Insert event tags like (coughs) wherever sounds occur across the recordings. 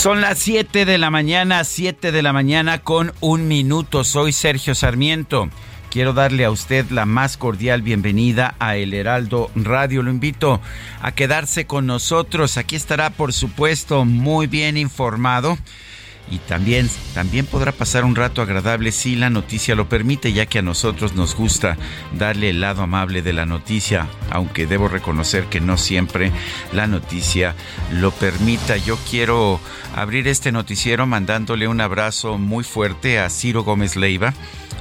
Son las 7 de la mañana, 7 de la mañana con un minuto. Soy Sergio Sarmiento. Quiero darle a usted la más cordial bienvenida a El Heraldo Radio. Lo invito a quedarse con nosotros. Aquí estará, por supuesto, muy bien informado y también, también podrá pasar un rato agradable si la noticia lo permite, ya que a nosotros nos gusta darle el lado amable de la noticia, aunque debo reconocer que no siempre la noticia lo permita. Yo quiero abrir este noticiero mandándole un abrazo muy fuerte a Ciro Gómez Leiva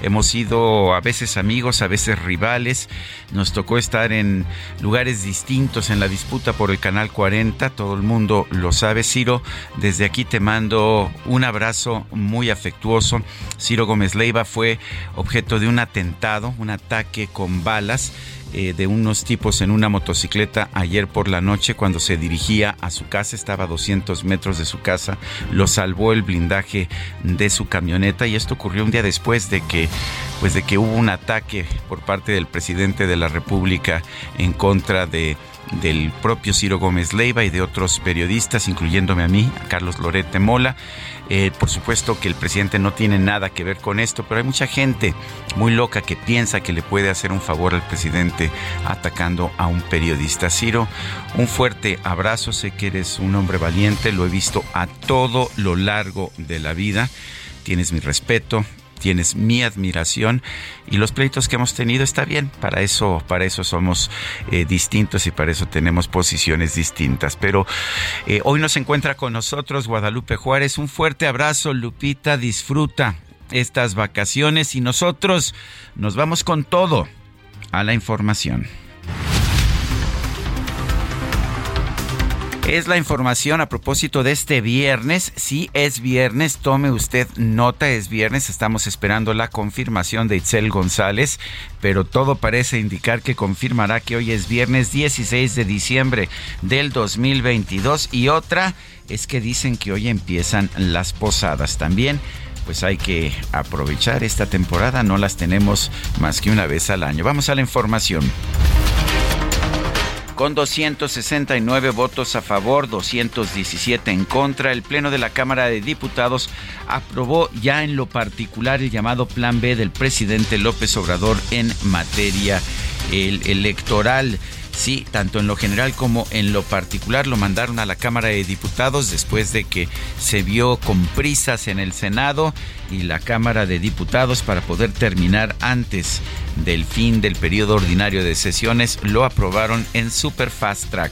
Hemos sido a veces amigos, a veces rivales. Nos tocó estar en lugares distintos en la disputa por el Canal 40. Todo el mundo lo sabe. Ciro, desde aquí te mando un abrazo muy afectuoso. Ciro Gómez Leiva fue objeto de un atentado, un ataque con balas eh, de unos tipos en una motocicleta ayer por la noche cuando se dirigía a su casa, estaba a 200 metros de su casa, lo salvó el blindaje de su camioneta y esto ocurrió un día después de que pues de que hubo un ataque por parte del presidente de la República en contra de del propio Ciro Gómez Leiva y de otros periodistas, incluyéndome a mí, a Carlos Lorete Mola. Eh, por supuesto que el presidente no tiene nada que ver con esto, pero hay mucha gente muy loca que piensa que le puede hacer un favor al presidente atacando a un periodista. Ciro, un fuerte abrazo, sé que eres un hombre valiente, lo he visto a todo lo largo de la vida. Tienes mi respeto, tienes mi admiración y los pleitos que hemos tenido está bien, para eso, para eso somos eh, distintos y para eso tenemos posiciones distintas. Pero eh, hoy nos encuentra con nosotros Guadalupe Juárez. Un fuerte abrazo, Lupita, disfruta estas vacaciones y nosotros nos vamos con todo a la información. Es la información a propósito de este viernes. Sí, es viernes, tome usted nota, es viernes. Estamos esperando la confirmación de Itzel González, pero todo parece indicar que confirmará que hoy es viernes 16 de diciembre del 2022. Y otra es que dicen que hoy empiezan las posadas también pues hay que aprovechar esta temporada, no las tenemos más que una vez al año. Vamos a la información. Con 269 votos a favor, 217 en contra, el Pleno de la Cámara de Diputados aprobó ya en lo particular el llamado Plan B del presidente López Obrador en materia electoral. Sí, tanto en lo general como en lo particular lo mandaron a la Cámara de Diputados después de que se vio con prisas en el Senado y la Cámara de Diputados para poder terminar antes del fin del periodo ordinario de sesiones lo aprobaron en super fast track.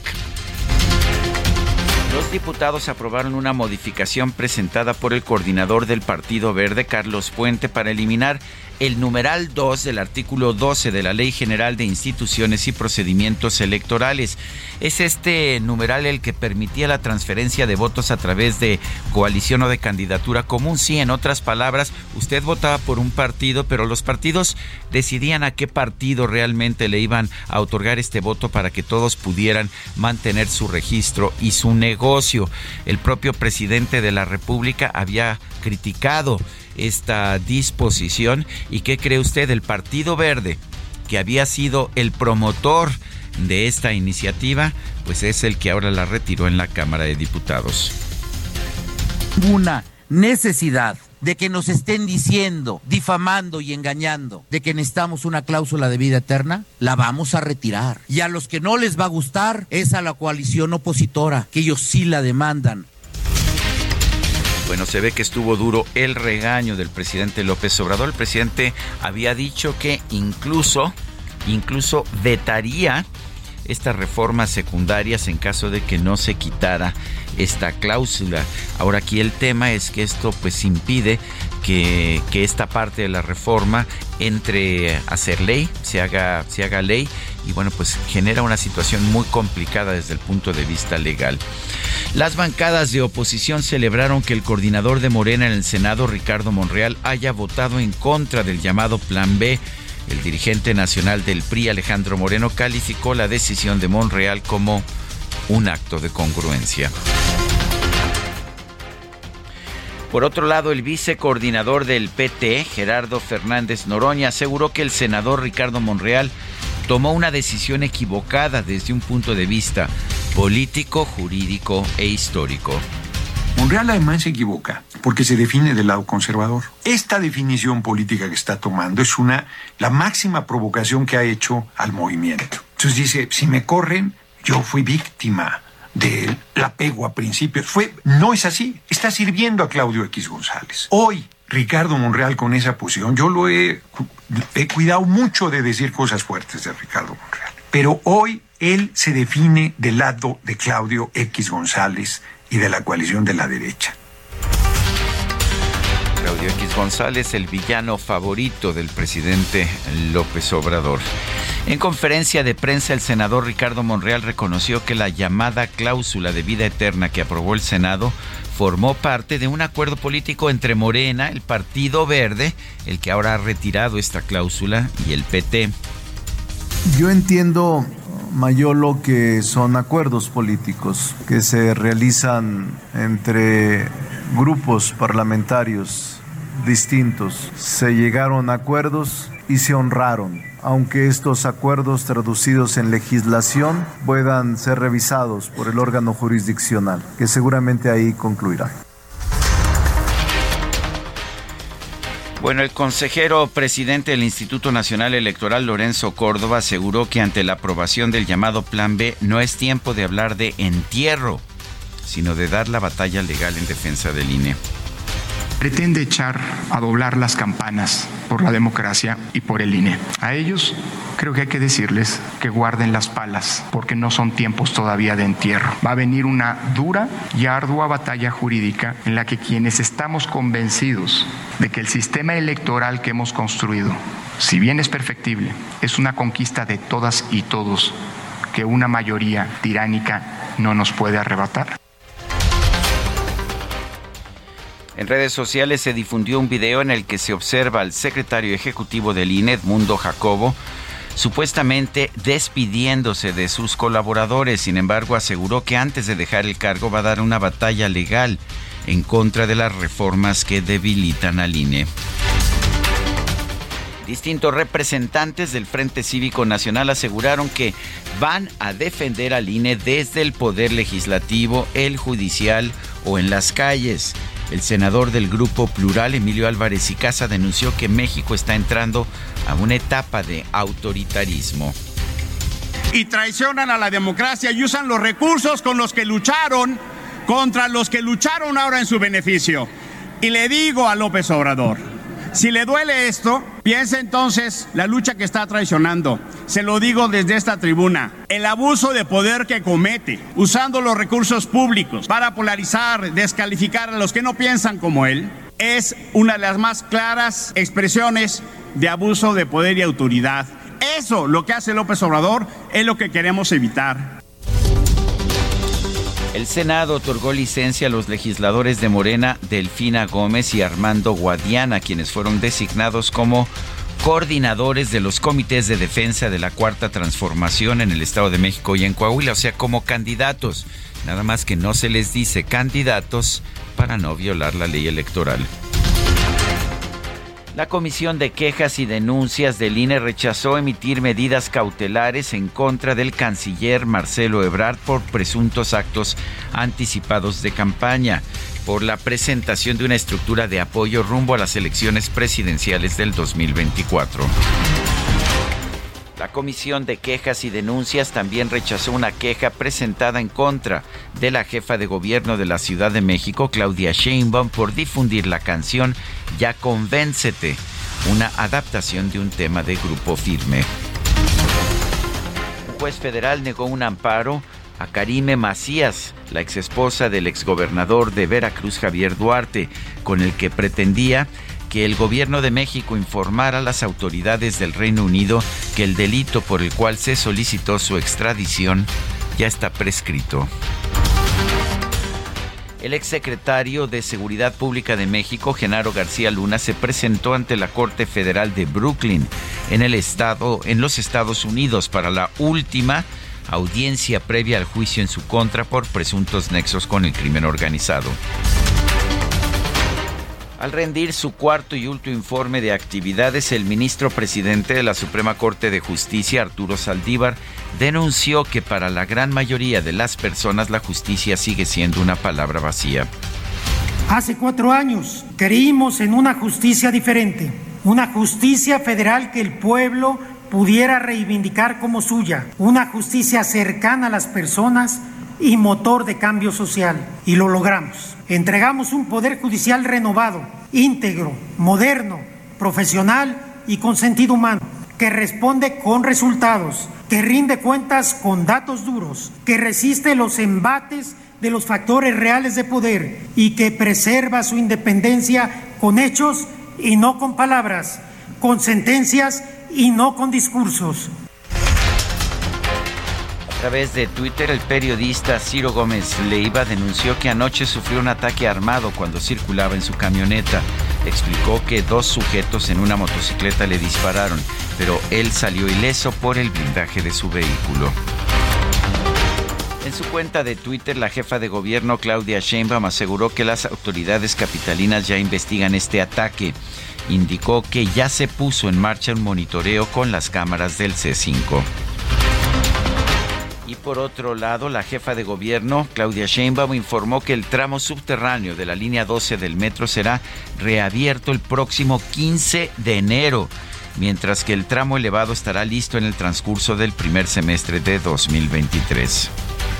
Los diputados aprobaron una modificación presentada por el coordinador del Partido Verde, Carlos Puente, para eliminar el numeral 2 del artículo 12 de la Ley General de Instituciones y Procedimientos Electorales. Es este numeral el que permitía la transferencia de votos a través de coalición o de candidatura común. Sí, en otras palabras, usted votaba por un partido, pero los partidos decidían a qué partido realmente le iban a otorgar este voto para que todos pudieran mantener su registro y su negocio. El propio presidente de la República había criticado esta disposición. ¿Y qué cree usted? El Partido Verde, que había sido el promotor de esta iniciativa, pues es el que ahora la retiró en la Cámara de Diputados. Una necesidad de que nos estén diciendo, difamando y engañando de que necesitamos una cláusula de vida eterna, la vamos a retirar. Y a los que no les va a gustar es a la coalición opositora, que ellos sí la demandan. Bueno, se ve que estuvo duro el regaño del presidente López Obrador. El presidente había dicho que incluso, incluso vetaría estas reformas secundarias en caso de que no se quitara esta cláusula. Ahora aquí el tema es que esto pues impide que, esta parte de la reforma entre a ser ley, se haga, se haga ley y bueno pues genera una situación muy complicada desde el punto de vista legal. Las bancadas de oposición celebraron que el coordinador de Morena en el Senado, Ricardo Monreal, haya votado en contra del llamado Plan B el dirigente nacional del PRI, Alejandro Moreno, calificó la decisión de Monreal como un acto de congruencia. Por otro lado, el vicecoordinador del PT, Gerardo Fernández Noroña, aseguró que el senador Ricardo Monreal tomó una decisión equivocada desde un punto de vista político, jurídico e histórico. Monreal además se equivoca porque se define del lado conservador. Esta definición política que está tomando es una la máxima provocación que ha hecho al movimiento. Entonces dice, si me corren, yo fui víctima del apego a principios. Fue, no es así. Está sirviendo a Claudio X González. Hoy, Ricardo Monreal con esa posición, yo lo he, he cuidado mucho de decir cosas fuertes de Ricardo Monreal. Pero hoy él se define del lado de Claudio X González y de la coalición de la derecha. Claudio X González, el villano favorito del presidente López Obrador. En conferencia de prensa, el senador Ricardo Monreal reconoció que la llamada cláusula de vida eterna que aprobó el Senado formó parte de un acuerdo político entre Morena, el Partido Verde, el que ahora ha retirado esta cláusula, y el PT. Yo entiendo Mayolo que son acuerdos políticos que se realizan entre grupos parlamentarios distintos. Se llegaron a acuerdos y se honraron, aunque estos acuerdos traducidos en legislación puedan ser revisados por el órgano jurisdiccional, que seguramente ahí concluirá. Bueno, el consejero presidente del Instituto Nacional Electoral, Lorenzo Córdoba, aseguró que ante la aprobación del llamado Plan B no es tiempo de hablar de entierro, sino de dar la batalla legal en defensa del INE pretende echar a doblar las campanas por la democracia y por el INE. A ellos creo que hay que decirles que guarden las palas, porque no son tiempos todavía de entierro. Va a venir una dura y ardua batalla jurídica en la que quienes estamos convencidos de que el sistema electoral que hemos construido, si bien es perfectible, es una conquista de todas y todos que una mayoría tiránica no nos puede arrebatar. En redes sociales se difundió un video en el que se observa al secretario ejecutivo del INE, Edmundo Jacobo, supuestamente despidiéndose de sus colaboradores. Sin embargo, aseguró que antes de dejar el cargo va a dar una batalla legal en contra de las reformas que debilitan al INE. Distintos representantes del Frente Cívico Nacional aseguraron que van a defender al INE desde el Poder Legislativo, el Judicial o en las calles. El senador del Grupo Plural, Emilio Álvarez y Casa, denunció que México está entrando a una etapa de autoritarismo. Y traicionan a la democracia y usan los recursos con los que lucharon contra los que lucharon ahora en su beneficio. Y le digo a López Obrador, si le duele esto, piense entonces la lucha que está traicionando. Se lo digo desde esta tribuna. El abuso de poder que comete, usando los recursos públicos para polarizar, descalificar a los que no piensan como él, es una de las más claras expresiones de abuso de poder y autoridad. Eso, lo que hace López Obrador, es lo que queremos evitar. El Senado otorgó licencia a los legisladores de Morena, Delfina Gómez y Armando Guadiana, quienes fueron designados como coordinadores de los comités de defensa de la Cuarta Transformación en el Estado de México y en Coahuila, o sea, como candidatos. Nada más que no se les dice candidatos para no violar la ley electoral. La Comisión de Quejas y Denuncias del INE rechazó emitir medidas cautelares en contra del canciller Marcelo Ebrard por presuntos actos anticipados de campaña por la presentación de una estructura de apoyo rumbo a las elecciones presidenciales del 2024. La Comisión de Quejas y Denuncias también rechazó una queja presentada en contra de la jefa de gobierno de la Ciudad de México, Claudia Sheinbaum, por difundir la canción Ya Convéncete, una adaptación de un tema de Grupo Firme. Un juez federal negó un amparo a Karime Macías, la exesposa del exgobernador de Veracruz Javier Duarte, con el que pretendía que el gobierno de México informara a las autoridades del Reino Unido que el delito por el cual se solicitó su extradición ya está prescrito. El exsecretario de Seguridad Pública de México, Genaro García Luna, se presentó ante la Corte Federal de Brooklyn en el estado en los Estados Unidos para la última audiencia previa al juicio en su contra por presuntos nexos con el crimen organizado. Al rendir su cuarto y último informe de actividades, el ministro presidente de la Suprema Corte de Justicia, Arturo Saldívar, denunció que para la gran mayoría de las personas la justicia sigue siendo una palabra vacía. Hace cuatro años creímos en una justicia diferente, una justicia federal que el pueblo pudiera reivindicar como suya, una justicia cercana a las personas y motor de cambio social. Y lo logramos. Entregamos un poder judicial renovado, íntegro, moderno, profesional y con sentido humano, que responde con resultados, que rinde cuentas con datos duros, que resiste los embates de los factores reales de poder y que preserva su independencia con hechos y no con palabras, con sentencias y no con discursos. A través de Twitter, el periodista Ciro Gómez Leiva denunció que anoche sufrió un ataque armado cuando circulaba en su camioneta. Explicó que dos sujetos en una motocicleta le dispararon, pero él salió ileso por el blindaje de su vehículo. En su cuenta de Twitter, la jefa de gobierno Claudia Sheinbaum aseguró que las autoridades capitalinas ya investigan este ataque. Indicó que ya se puso en marcha un monitoreo con las cámaras del C5. Y por otro lado, la jefa de gobierno, Claudia Sheinbaum, informó que el tramo subterráneo de la línea 12 del metro será reabierto el próximo 15 de enero, mientras que el tramo elevado estará listo en el transcurso del primer semestre de 2023.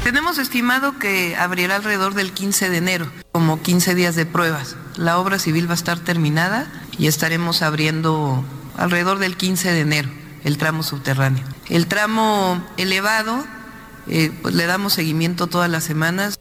Tenemos estimado que abrirá alrededor del 15 de enero, como 15 días de pruebas. La obra civil va a estar terminada y estaremos abriendo alrededor del 15 de enero el tramo subterráneo. El tramo elevado eh, pues le damos seguimiento todas las semanas.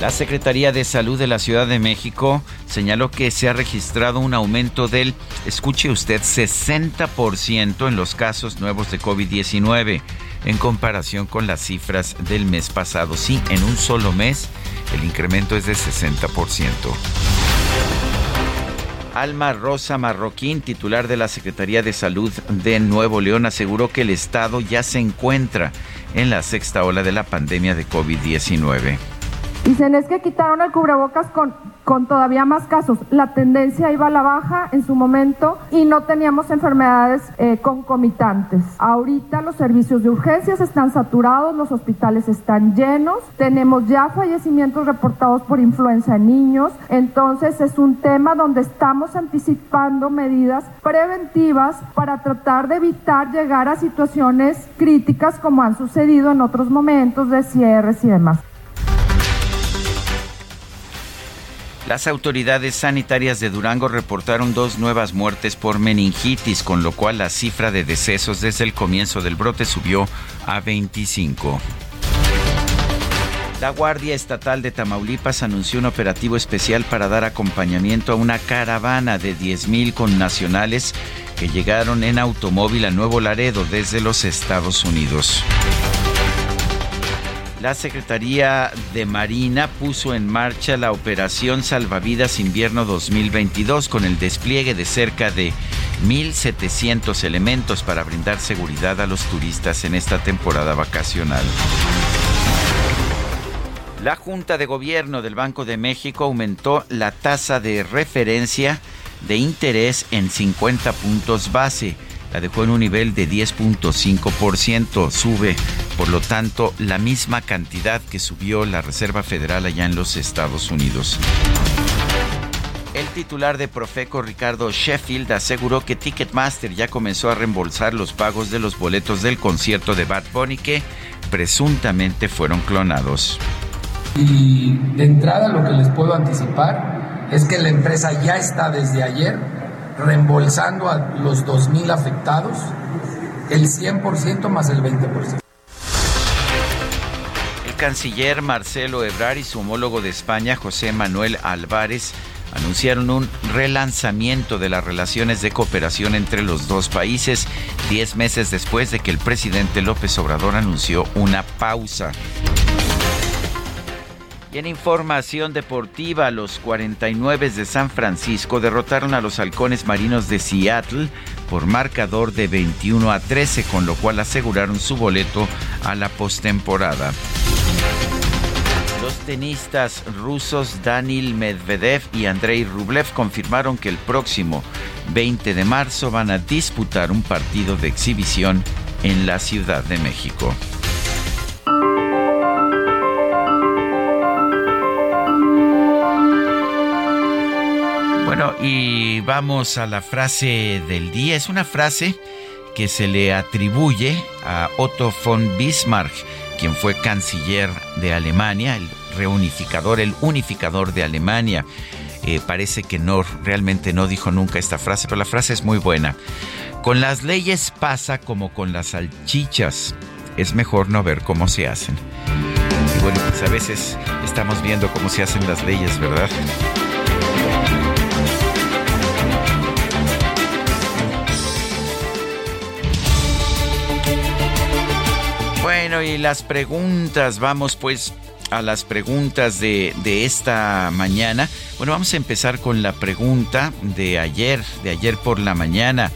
La Secretaría de Salud de la Ciudad de México señaló que se ha registrado un aumento del, escuche usted, 60% en los casos nuevos de COVID-19 en comparación con las cifras del mes pasado. Sí, en un solo mes el incremento es de 60%. Alma Rosa Marroquín, titular de la Secretaría de Salud de Nuevo León, aseguró que el Estado ya se encuentra en la sexta ola de la pandemia de COVID-19. Dicen es que quitaron el cubrebocas con, con todavía más casos. La tendencia iba a la baja en su momento y no teníamos enfermedades eh, concomitantes. Ahorita los servicios de urgencias están saturados, los hospitales están llenos, tenemos ya fallecimientos reportados por influenza en niños, entonces es un tema donde estamos anticipando medidas preventivas para tratar de evitar llegar a situaciones críticas como han sucedido en otros momentos de cierres y demás. Las autoridades sanitarias de Durango reportaron dos nuevas muertes por meningitis, con lo cual la cifra de decesos desde el comienzo del brote subió a 25. La Guardia Estatal de Tamaulipas anunció un operativo especial para dar acompañamiento a una caravana de 10.000 connacionales que llegaron en automóvil a Nuevo Laredo desde los Estados Unidos. La Secretaría de Marina puso en marcha la Operación Salvavidas Invierno 2022 con el despliegue de cerca de 1.700 elementos para brindar seguridad a los turistas en esta temporada vacacional. La Junta de Gobierno del Banco de México aumentó la tasa de referencia de interés en 50 puntos base. La dejó en un nivel de 10.5%. Sube, por lo tanto, la misma cantidad que subió la Reserva Federal allá en los Estados Unidos. El titular de Profeco, Ricardo Sheffield, aseguró que Ticketmaster ya comenzó a reembolsar los pagos de los boletos del concierto de Bad Bunny que presuntamente fueron clonados. Y de entrada lo que les puedo anticipar es que la empresa ya está desde ayer reembolsando a los 2.000 afectados el 100% más el 20%. El canciller Marcelo Ebrard y su homólogo de España, José Manuel Álvarez, anunciaron un relanzamiento de las relaciones de cooperación entre los dos países, diez meses después de que el presidente López Obrador anunció una pausa. Y en información deportiva, los 49 de San Francisco derrotaron a los halcones marinos de Seattle por marcador de 21 a 13, con lo cual aseguraron su boleto a la postemporada. Los tenistas rusos Danil Medvedev y Andrei Rublev confirmaron que el próximo 20 de marzo van a disputar un partido de exhibición en la Ciudad de México. Y vamos a la frase del día. Es una frase que se le atribuye a Otto von Bismarck quien fue canciller de Alemania, el reunificador, el unificador de Alemania. Eh, parece que no, realmente no dijo nunca esta frase, pero la frase es muy buena. Con las leyes pasa como con las salchichas. Es mejor no ver cómo se hacen. Y bueno, pues a veces estamos viendo cómo se hacen las leyes, ¿verdad? Bueno, y las preguntas, vamos pues a las preguntas de, esta mañana. Bueno, vamos a empezar con la pregunta de ayer, de ayer por la mañana.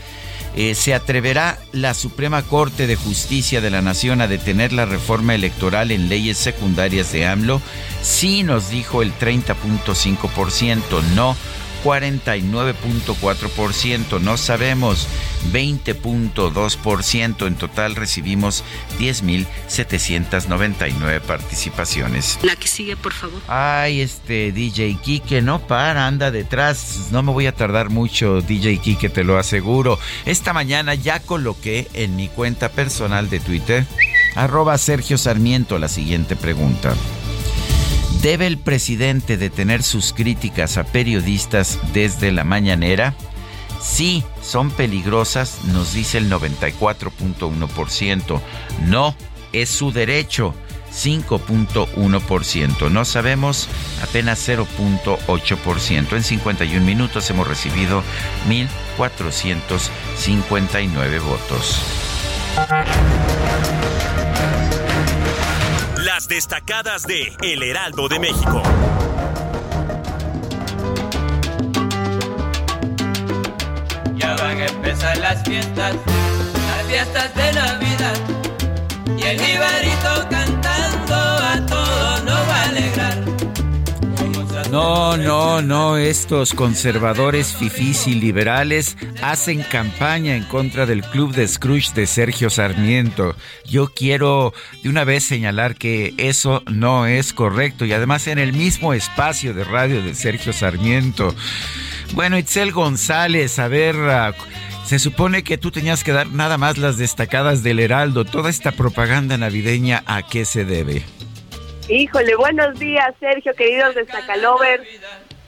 Eh, ¿Se atreverá la Suprema Corte de Justicia de la Nación a detener la reforma electoral en leyes secundarias de AMLO? Sí, nos dijo el 30.5%, no 49.4%, no sabemos 20.2%, en total recibimos 10.799 participaciones. La que sigue, por favor. Ay, este DJ Kike no para, anda detrás, no me voy a tardar mucho, DJ Kike, te lo aseguro. Esta mañana ya coloqué en mi cuenta personal de Twitter, arroba Sergio Sarmiento, la siguiente pregunta. ¿Debe el presidente detener sus críticas a periodistas desde la mañanera? Sí, son peligrosas, nos dice el 94.1%. No, es su derecho, 5.1%. No sabemos, apenas 0.8%. En 51 minutos hemos recibido 1.459 votos destacadas de El Heraldo de México. Ya van a empezar las fiestas, las fiestas de Navidad. Y el jibarito cantando No, no, no, estos conservadores fifís y liberales hacen campaña en contra del club de Scrooge de Sergio Sarmiento. Yo quiero de una vez señalar que eso no es correcto y además en el mismo espacio de radio de Sergio Sarmiento. Bueno, Itzel González, a ver... Se supone que tú tenías que dar nada más las destacadas del Heraldo. Toda esta propaganda navideña, ¿a qué se debe? Híjole, buenos días, Sergio, queridos de Sacalover.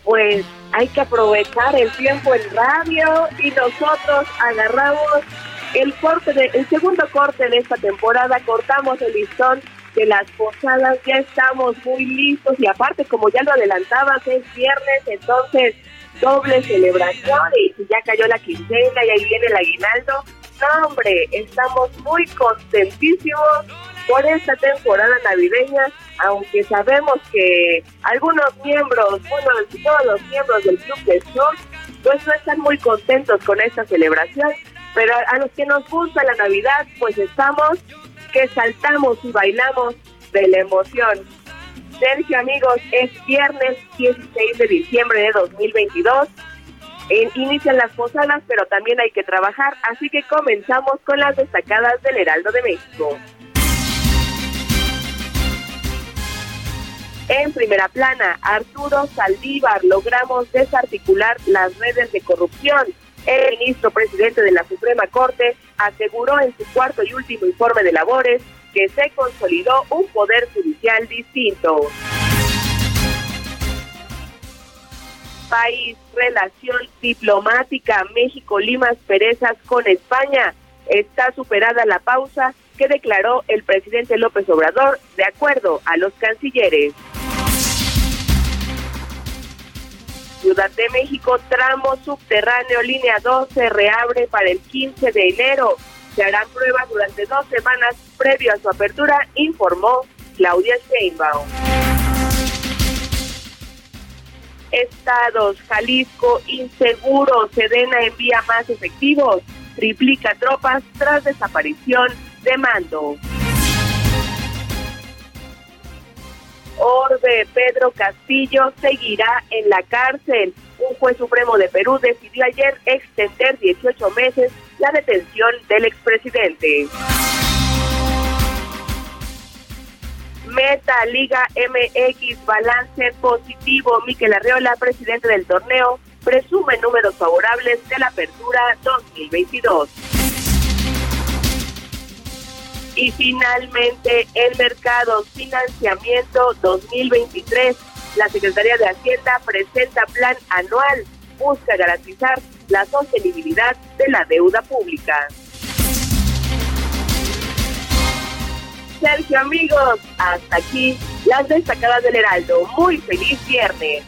Pues hay que aprovechar el tiempo en radio y nosotros agarramos el corte de, el segundo corte de esta temporada, cortamos el listón de las posadas, ya estamos muy listos y aparte como ya lo adelantabas es viernes, entonces doble celebración y ya cayó la quincena y ahí viene el aguinaldo. No, hombre, estamos muy contentísimos por esta temporada navideña aunque sabemos que algunos miembros, bueno, todos los miembros del Club de Sur, pues no están muy contentos con esta celebración, pero a los que nos gusta la Navidad, pues estamos que saltamos y bailamos de la emoción. Sergio, amigos, es viernes 16 de diciembre de 2022 Eh, inician las posadas, pero también hay que trabajar, así que comenzamos con las destacadas del Heraldo de México. En primera plana, Arturo Saldívar, logramos desarticular las redes de corrupción. El ministro presidente de la Suprema Corte aseguró en su cuarto y último informe de labores que se consolidó un poder judicial distinto. País, relación diplomática, México limas perezas con España. Está superada la pausa que declaró el presidente López Obrador de acuerdo a los cancilleres. Ciudad de México, tramo subterráneo, línea 2, se reabre para el 15 de enero. Se harán pruebas durante dos semanas previo a su apertura, informó Claudia Sheinbaum. Estados, Jalisco, inseguro, Sedena envía más efectivos, triplica tropas tras desaparición de mando. Orbe Pedro Castillo seguirá en la cárcel. Un juez supremo de Perú decidió ayer extender 18 meses la detención del expresidente. Meta Liga MX balance positivo. Miquel Arreola, presidente del torneo, presume números favorables de la apertura 2022. Y finalmente, el mercado financiamiento 2023. La Secretaría de Hacienda presenta plan anual. Busca garantizar la sostenibilidad de la deuda pública. Sergio, amigos, hasta aquí las destacadas del Heraldo. Muy feliz viernes.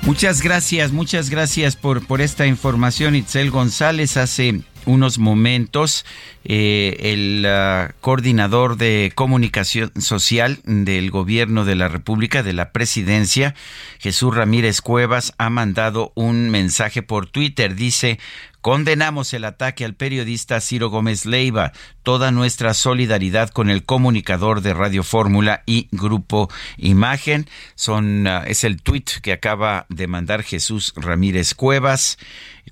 Muchas gracias, muchas gracias por, por esta información, Itzel González. Hace unos momentos eh, el uh, coordinador de comunicación social del gobierno de la República, de la presidencia, Jesús Ramírez Cuevas, ha mandado un mensaje por Twitter. Dice, Condenamos el ataque al periodista Ciro Gómez Leiva, toda nuestra solidaridad con el comunicador de Radio Fórmula y Grupo Imagen. Son, uh, es el tuit que acaba de mandar Jesús Ramírez Cuevas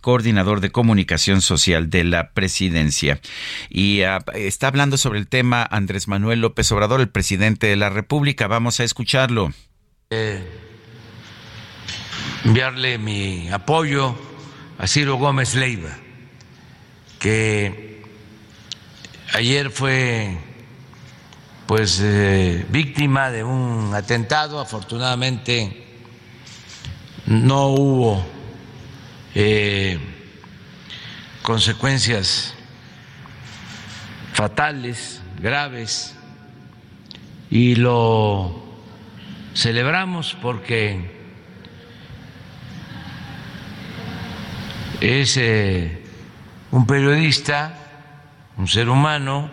coordinador de comunicación social de la presidencia. Y uh, está hablando sobre el tema Andrés Manuel López Obrador, el presidente de la República. Vamos a escucharlo. Eh, enviarle mi apoyo a Ciro Gómez Leiva, que ayer fue pues eh, víctima de un atentado, afortunadamente no hubo eh, consecuencias fatales, graves, y lo celebramos porque es eh, un periodista, un ser humano,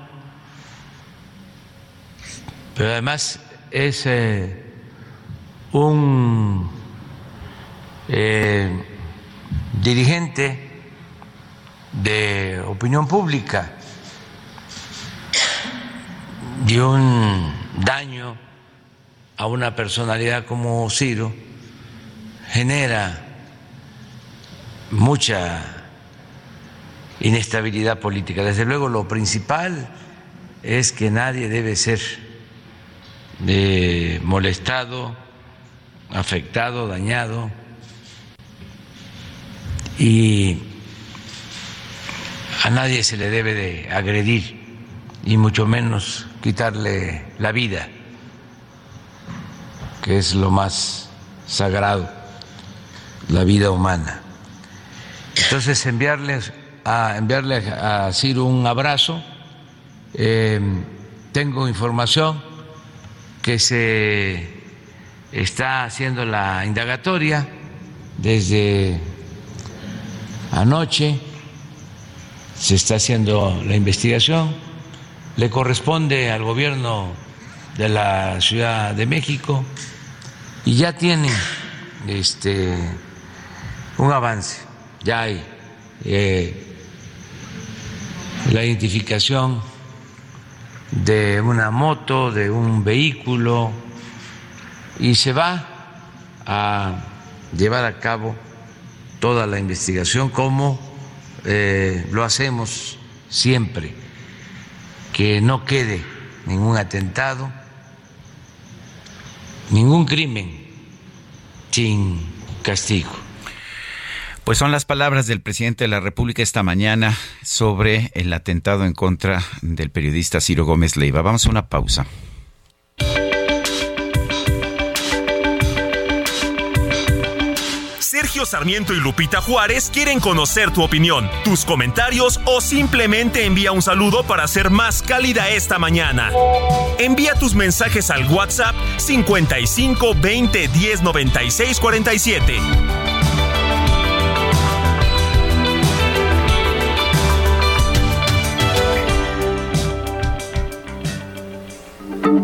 pero además es eh, un eh, dirigente de opinión pública y un daño a una personalidad como Ciro genera mucha inestabilidad política. Desde luego lo principal es que nadie debe ser eh, molestado, afectado, dañado y a nadie se le debe de agredir y mucho menos quitarle la vida, que es lo más sagrado, la vida humana. Entonces enviarles a enviarle a Ciro un abrazo. Eh, tengo información que se está haciendo la indagatoria desde anoche, se está haciendo la investigación, le corresponde al gobierno de la Ciudad de México y ya tiene este un avance ya hay eh, la identificación de una moto, de un vehículo, y se va a llevar a cabo toda la investigación como eh, lo hacemos siempre, que no quede ningún atentado, ningún crimen sin castigo. Pues son las palabras del presidente de la República esta mañana sobre el atentado en contra del periodista Ciro Gómez Leiva. Vamos a una pausa. Sergio Sarmiento y Lupita Juárez quieren conocer tu opinión, tus comentarios o simplemente envía un saludo para ser más cálida esta mañana. Envía tus mensajes al WhatsApp 55 20 10 96 47.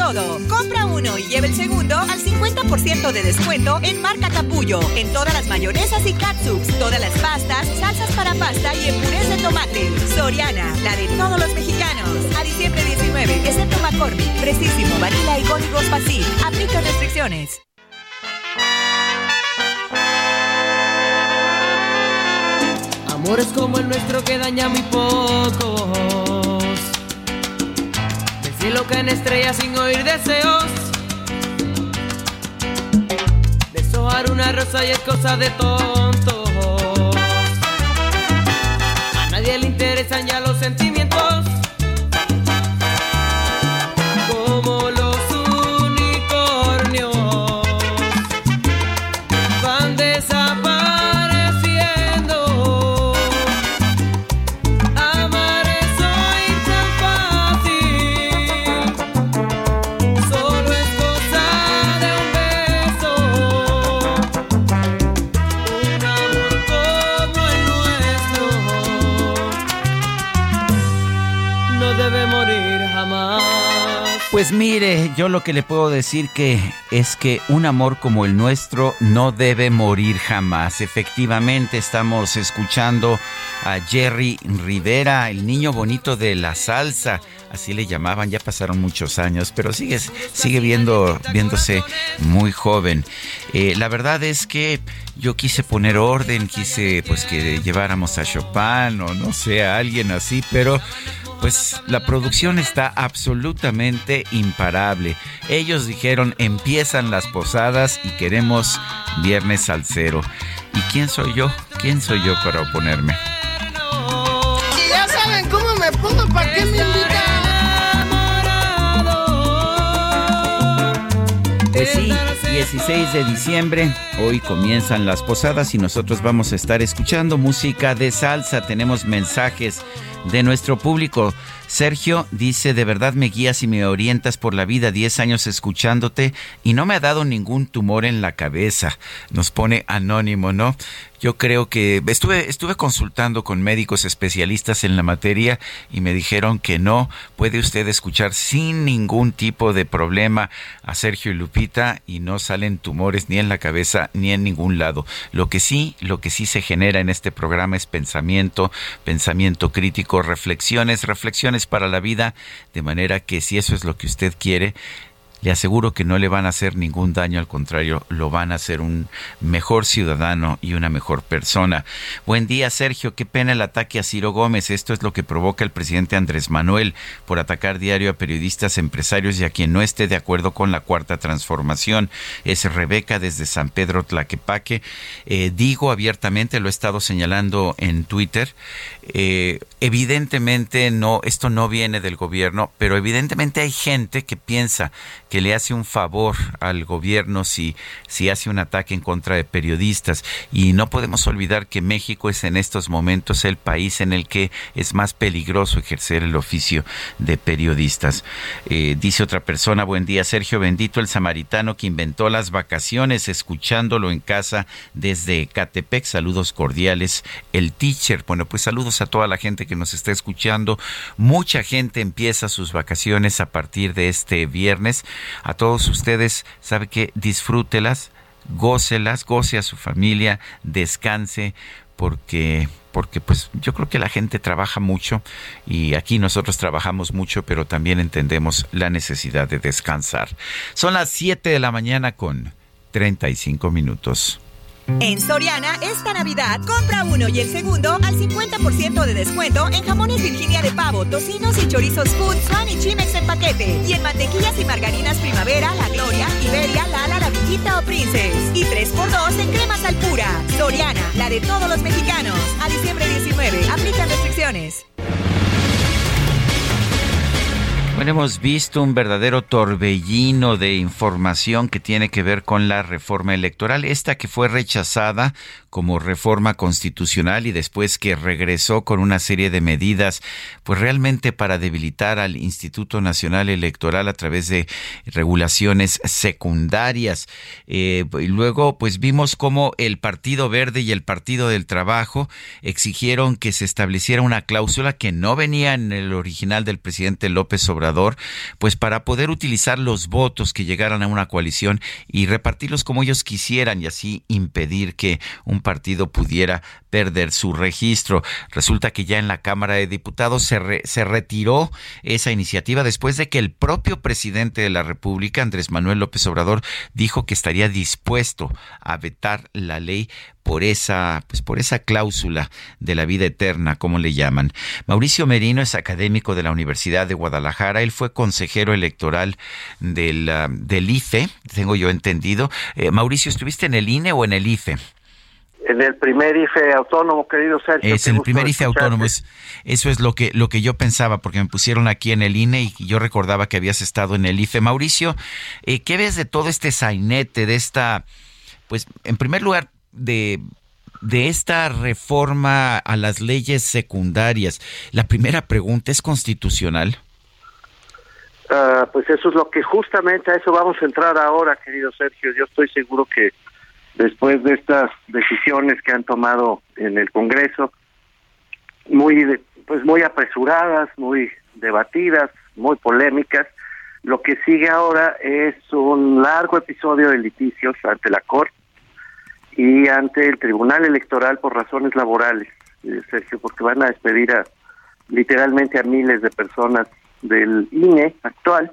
Todo. Compra uno y lleve el segundo al 50% de descuento en marca Capullo, en todas las mayonesas y catsups, todas las pastas, salsas para pasta y en purés de tomate. Soriana, la de todos los mexicanos. A diciembre 19, excepto McCormick, Precisísimo, Vanilla y Códigos Pacific. Aplica restricciones. Amores como el nuestro que daña muy pocos. Del cielo caen estrellas sin oír deseos. Deshojar una rosa y es cosa de tontos. A nadie le interesan ya los sentimientos. Pues mire, yo lo que le puedo decir que es que un amor como el nuestro no debe morir jamás. Efectivamente, estamos escuchando a Jerry Rivera, el niño bonito de la salsa, así le llamaban, ya pasaron muchos años, pero sigue, sigue viendo, viéndose muy joven. Eh, la verdad es que yo quise poner orden, quise pues que lleváramos a Chopin o no sé, a alguien así, pero pues la producción está absolutamente imparable. Ellos dijeron empiezan las posadas y queremos viernes al cero. ¿Y quién soy yo? ¿Quién soy yo para oponerme? Pues sí, 16 de diciembre, hoy comienzan las posadas y nosotros vamos a estar escuchando música de salsa. Tenemos mensajes de nuestro público. Sergio dice, de verdad me guías y me orientas por la vida, 10 años escuchándote y no me ha dado ningún tumor en la cabeza. Nos pone anónimo, ¿no? Yo creo que estuve, estuve consultando con médicos especialistas en la materia y me dijeron que no, puede usted escuchar sin ningún tipo de problema a Sergio y Lupita y no salen tumores ni en la cabeza ni en ningún lado. Lo que sí, lo que sí se genera en este programa es pensamiento, pensamiento crítico, reflexiones, reflexiones para la vida, de manera que si eso es lo que usted quiere, le aseguro que no le van a hacer ningún daño, al contrario, lo van a hacer un mejor ciudadano y una mejor persona. Buen día, Sergio. Qué pena el ataque a Ciro Gómez. Esto es lo que provoca el presidente Andrés Manuel por atacar diario a periodistas, empresarios y a quien no esté de acuerdo con la cuarta transformación. Es Rebeca desde San Pedro Tlaquepaque. Eh, digo abiertamente, lo he estado señalando en Twitter. Eh, evidentemente no, esto no viene del gobierno, pero evidentemente hay gente que piensa que le hace un favor al gobierno si, si hace un ataque en contra de periodistas. Y no podemos olvidar que México es en estos momentos el país en el que es más peligroso ejercer el oficio de periodistas. Eh, dice otra persona, buen día Sergio, bendito el samaritano que inventó las vacaciones, escuchándolo en casa desde Catepec. Saludos cordiales, el teacher. Bueno, pues saludos a toda la gente que nos está escuchando. Mucha gente empieza sus vacaciones a partir de este viernes a todos ustedes, sabe que disfrútelas, gócelas, goce a su familia, descanse, porque porque pues yo creo que la gente trabaja mucho y aquí nosotros trabajamos mucho, pero también entendemos la necesidad de descansar. Son las 7 de la mañana con 35 minutos. En Soriana, esta Navidad, compra uno y el segundo al 50% de descuento en jamones Virginia de pavo, tocinos y chorizos Food, Swan y Chimex en paquete. Y en mantequillas y margarinas Primavera, La Gloria, Iberia, Lala, La Viquita o Princess. Y 3x2 en cremas al pura. Soriana, la de todos los mexicanos. A diciembre 19, aplican restricciones. Hemos visto un verdadero torbellino de información que tiene que ver con la reforma electoral, esta que fue rechazada como reforma constitucional y después que regresó con una serie de medidas, pues realmente para debilitar al Instituto Nacional Electoral a través de regulaciones secundarias. Eh, y luego, pues vimos cómo el Partido Verde y el Partido del Trabajo exigieron que se estableciera una cláusula que no venía en el original del presidente López Obrador, pues para poder utilizar los votos que llegaran a una coalición y repartirlos como ellos quisieran y así impedir que un partido pudiera perder su registro. Resulta que ya en la Cámara de Diputados se, se retiró esa iniciativa después de que el propio presidente de la República, Andrés Manuel López Obrador, dijo que estaría dispuesto a vetar la ley por esa, pues por esa cláusula de la vida eterna, como le llaman. Mauricio Merino es académico de la Universidad de Guadalajara. Él fue consejero electoral del, ah, del IFE, tengo yo entendido. Eh, Mauricio, ¿estuviste en el INE o en el IFE? En el primer IFE autónomo, querido Sergio. Es el primer IFE autónomo. eso es lo que, lo que yo pensaba, porque me pusieron aquí en el INE y yo recordaba que habías estado en el IFE. Mauricio, eh, ¿qué ves de todo este sainete, de esta, pues, en primer lugar, de de esta reforma a las leyes secundarias, la primera pregunta es constitucional. Ah, pues eso es lo que justamente a eso vamos a entrar ahora, querido Sergio. Yo estoy seguro que después de estas decisiones que han tomado en el Congreso, muy pues muy apresuradas, muy debatidas, muy polémicas, lo que sigue ahora es un largo episodio de litigios ante la Corte y ante el Tribunal Electoral por razones laborales, eh, porque van a despedir a literalmente a miles de personas del INE actual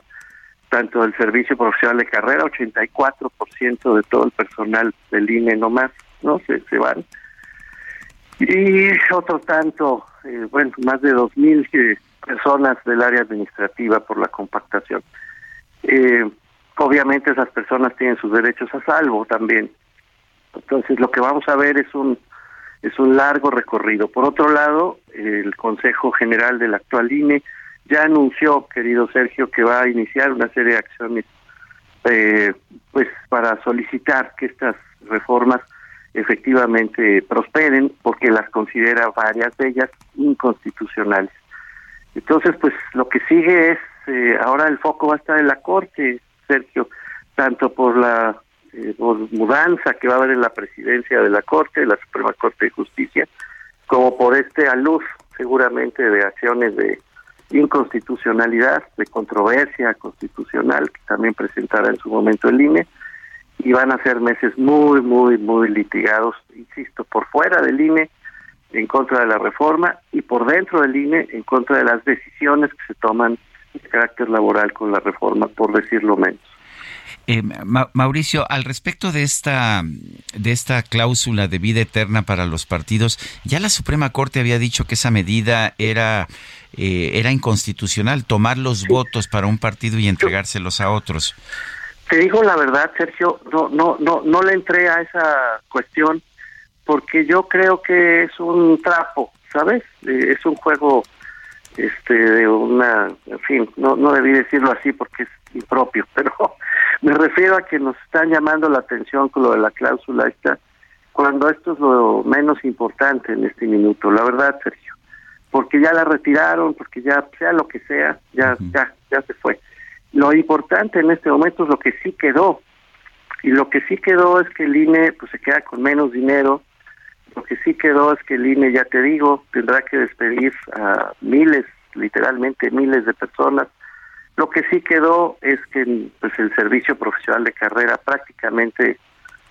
tanto del servicio profesional de carrera, 84% de todo el personal del INE nomás, ¿no? Se, se van. Y otro tanto, eh, bueno, más de 2.000 eh, personas del área administrativa por la compactación. Eh, obviamente esas personas tienen sus derechos a salvo también. Entonces lo que vamos a ver es un es un largo recorrido. Por otro lado, el Consejo General del actual INE ya anunció, querido Sergio, que va a iniciar una serie de acciones eh, pues para solicitar que estas reformas efectivamente prosperen porque las considera varias de ellas inconstitucionales. Entonces, pues lo que sigue es, eh, ahora el foco va a estar en la Corte, Sergio, tanto por la eh, mudanza que va a haber en la presidencia de la Corte, de la Suprema Corte de Justicia, como por este aluz seguramente de acciones de inconstitucionalidad, de controversia constitucional que también presentará en su momento el INE y van a ser meses muy, muy, muy litigados, insisto, por fuera del INE en contra de la reforma y por dentro del INE en contra de las decisiones que se toman de carácter laboral con la reforma, por decirlo menos. Eh, Mauricio, al respecto de esta, de esta cláusula de vida eterna para los partidos, ya la Suprema Corte había dicho que esa medida era, eh, era inconstitucional, tomar los votos para un partido y entregárselos a otros. Te digo la verdad, Sergio, no, no, no, no le entré a esa cuestión porque yo creo que es un trapo, ¿sabes? Eh, es un juego este de una, en fin, no, no debí decirlo así porque es impropio, (laughs) pero me refiero a que nos están llamando la atención con lo de la cláusula esta, cuando esto es lo menos importante en este minuto, la verdad, Sergio, porque ya la retiraron, porque ya sea lo que sea, ya, ya, ya se fue. Lo importante en este momento es lo que sí quedó, y lo que sí quedó es que el INE pues se queda con menos dinero, lo que sí quedó es que el INE, ya te digo, tendrá que despedir a miles, literalmente miles de personas. Lo que sí quedó es que pues el servicio profesional de carrera prácticamente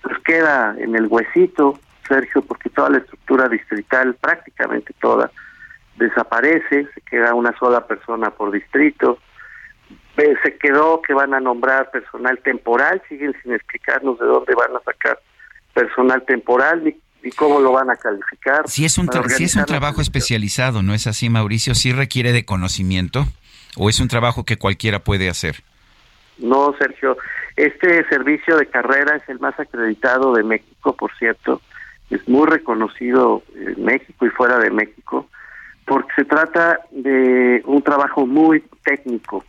pues queda en el huesito, Sergio, porque toda la estructura distrital, prácticamente toda, desaparece, se queda una sola persona por distrito. Se quedó que van a nombrar personal temporal, siguen sin explicarnos de dónde van a sacar personal temporal ni, cómo lo van a calificar. Si es un, si es un trabajo especializado, ¿no es así, Mauricio? ¿Sí requiere de conocimiento o es un trabajo que cualquiera puede hacer? No, Sergio. Este servicio de carrera es el más acreditado de México, por cierto. Es muy reconocido en México y fuera de México, porque se trata de un trabajo muy técnico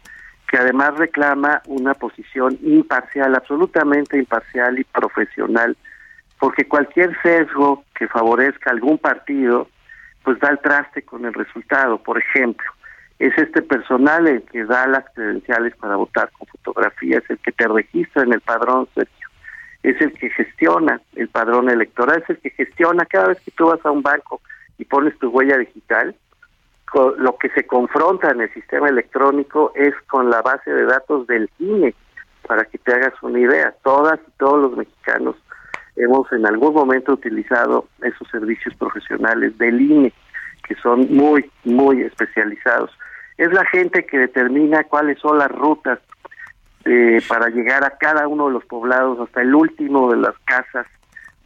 que además reclama una posición imparcial, absolutamente imparcial y profesional, porque cualquier sesgo que favorezca algún partido, pues da el traste con el resultado. Por ejemplo, es este personal el que da las credenciales para votar con fotografía, es el que te registra en el padrón, Sergio, es el que gestiona el padrón electoral, es el que gestiona cada vez que tú vas a un banco y pones tu huella digital, lo que se confronta en el sistema electrónico es con la base de datos del INE, para que te hagas una idea. Todas y todos los mexicanos hemos en algún momento utilizado esos servicios profesionales del INE, que son muy, muy especializados. Es la gente que determina cuáles son las rutas eh, para llegar a cada uno de los poblados, hasta el último de las casas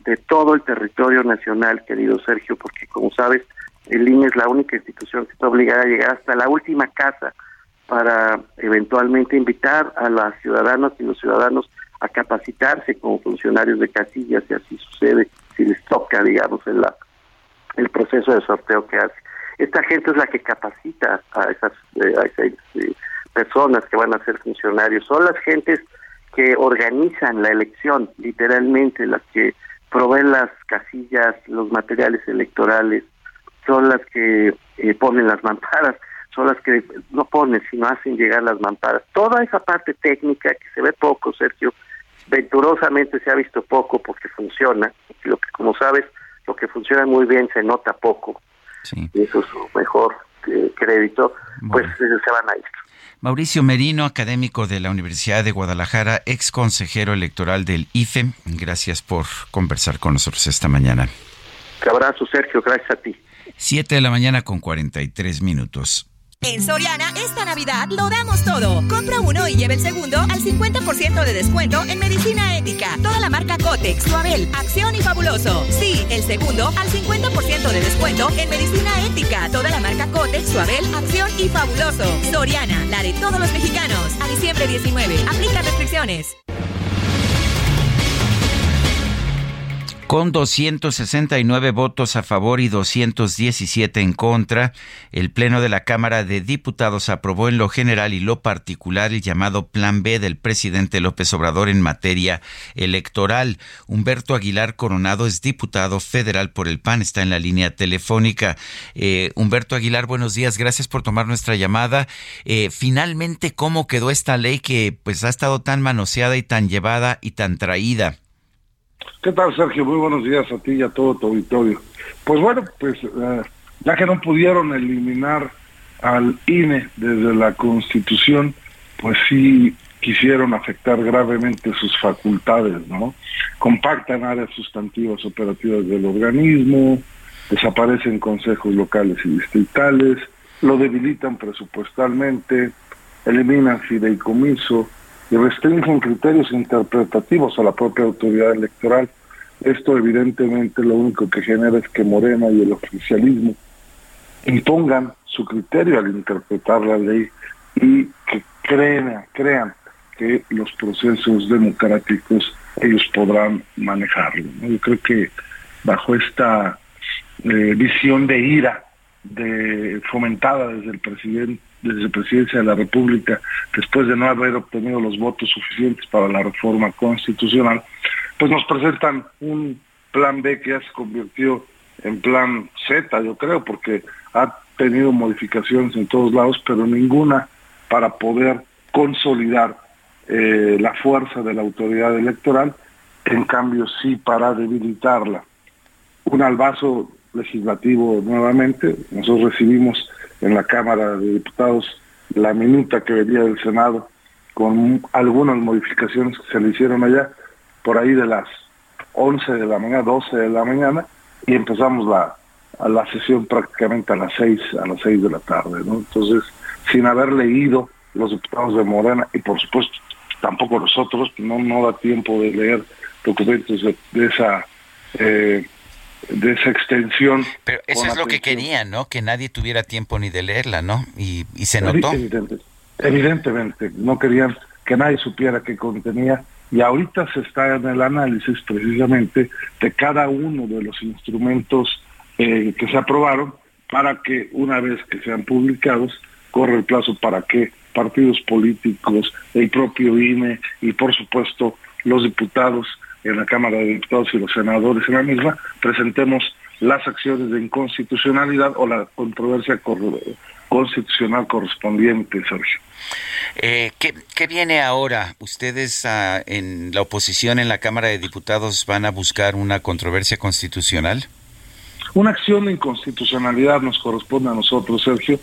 de todo el territorio nacional, querido Sergio, porque como sabes, el INE es la única institución que está obligada a llegar hasta la última casa para eventualmente invitar a las ciudadanas y los ciudadanos a capacitarse como funcionarios de casillas y así sucede si les toca, digamos, el proceso de sorteo que hace. Esta gente es la que capacita a esas, eh, eh, personas que van a ser funcionarios. Son las gentes que organizan la elección, literalmente, las que proveen las casillas, los materiales electorales, son las que eh, ponen las mamparas, son las que no ponen, sino hacen llegar las mamparas. Toda esa parte técnica que se ve poco, Sergio, venturosamente se ha visto poco porque funciona, lo que como sabes, lo que funciona muy bien se nota poco, y eso es su mejor eh, crédito, pues se van a ir. Mauricio Merino, académico de la Universidad de Guadalajara, ex consejero electoral del IFE, gracias por conversar con nosotros esta mañana. Un abrazo, Sergio, gracias a ti. 7 de la mañana con 43 minutos. En Soriana, esta Navidad lo damos todo. Compra uno y lleve el segundo al 50% de descuento en medicina ética. Toda la marca Cotex, Suabel, Acción y Fabuloso. Sí, el segundo al 50% de descuento en medicina ética. Toda la marca Cotex, Suabel, Acción y Fabuloso. Soriana, la de todos los mexicanos. A diciembre 19. Aplica restricciones. Con 269 votos a favor y 217 en contra, el Pleno de la Cámara de Diputados aprobó en lo general y lo particular el llamado Plan B del presidente López Obrador en materia electoral. Humberto Aguilar Coronado es diputado federal por el PAN, está en la línea telefónica. Eh, Humberto Aguilar, buenos días, gracias por tomar nuestra llamada. Eh, finalmente, ¿cómo quedó esta ley que pues ha estado tan manoseada y tan llevada y tan traída? ¿Qué tal, Sergio? Muy buenos días a ti y a todo tu auditorio. Pues bueno, pues eh, ya que no pudieron eliminar al INE desde la Constitución, pues sí quisieron afectar gravemente sus facultades, ¿no? Compactan áreas sustantivas operativas del organismo, desaparecen consejos locales y distritales, lo debilitan presupuestalmente, eliminan fideicomiso, y restringen criterios interpretativos a la propia autoridad electoral. Esto evidentemente lo único que genera es que Morena y el oficialismo impongan su criterio al interpretar la ley y que crean, crean que los procesos democráticos ellos podrán manejarlo. Yo creo que bajo esta eh, visión de ira fomentada desde el presidente desde presidencia de la República, después de no haber obtenido los votos suficientes para la reforma constitucional, pues nos presentan un plan B que ya se convirtió en plan Z, yo creo, porque ha tenido modificaciones en todos lados, pero ninguna para poder consolidar eh, la fuerza de la autoridad electoral, en cambio sí para debilitarla. Un albazo legislativo nuevamente, nosotros recibimos en la Cámara de Diputados la minuta que venía del Senado con algunas modificaciones que se le hicieron allá, por ahí de las 11 de la mañana, 12 de la mañana, y empezamos la, la sesión prácticamente a las 6, a las 6 de la tarde. Entonces, sin haber leído los diputados de Morena, y por supuesto tampoco nosotros, no, no da tiempo de leer documentos de, esa eh, de esa extensión. Pero eso es lo que querían, ¿no? Que nadie tuviera tiempo ni de leerla, ¿no? Y, y se notó. evidentemente, no querían que nadie supiera qué contenía y ahorita se está en el análisis precisamente de cada uno de los instrumentos eh, que se aprobaron para que una vez que sean publicados corre el plazo para que partidos políticos, el propio INE y por supuesto los diputados en la Cámara de Diputados y los senadores en la misma, presentemos las acciones de inconstitucionalidad o la controversia constitucional correspondiente, Sergio. Eh, ¿qué, viene ahora? ¿Ustedes ah, en la oposición en la Cámara de Diputados van a buscar una controversia constitucional? Una acción de inconstitucionalidad nos corresponde a nosotros, Sergio,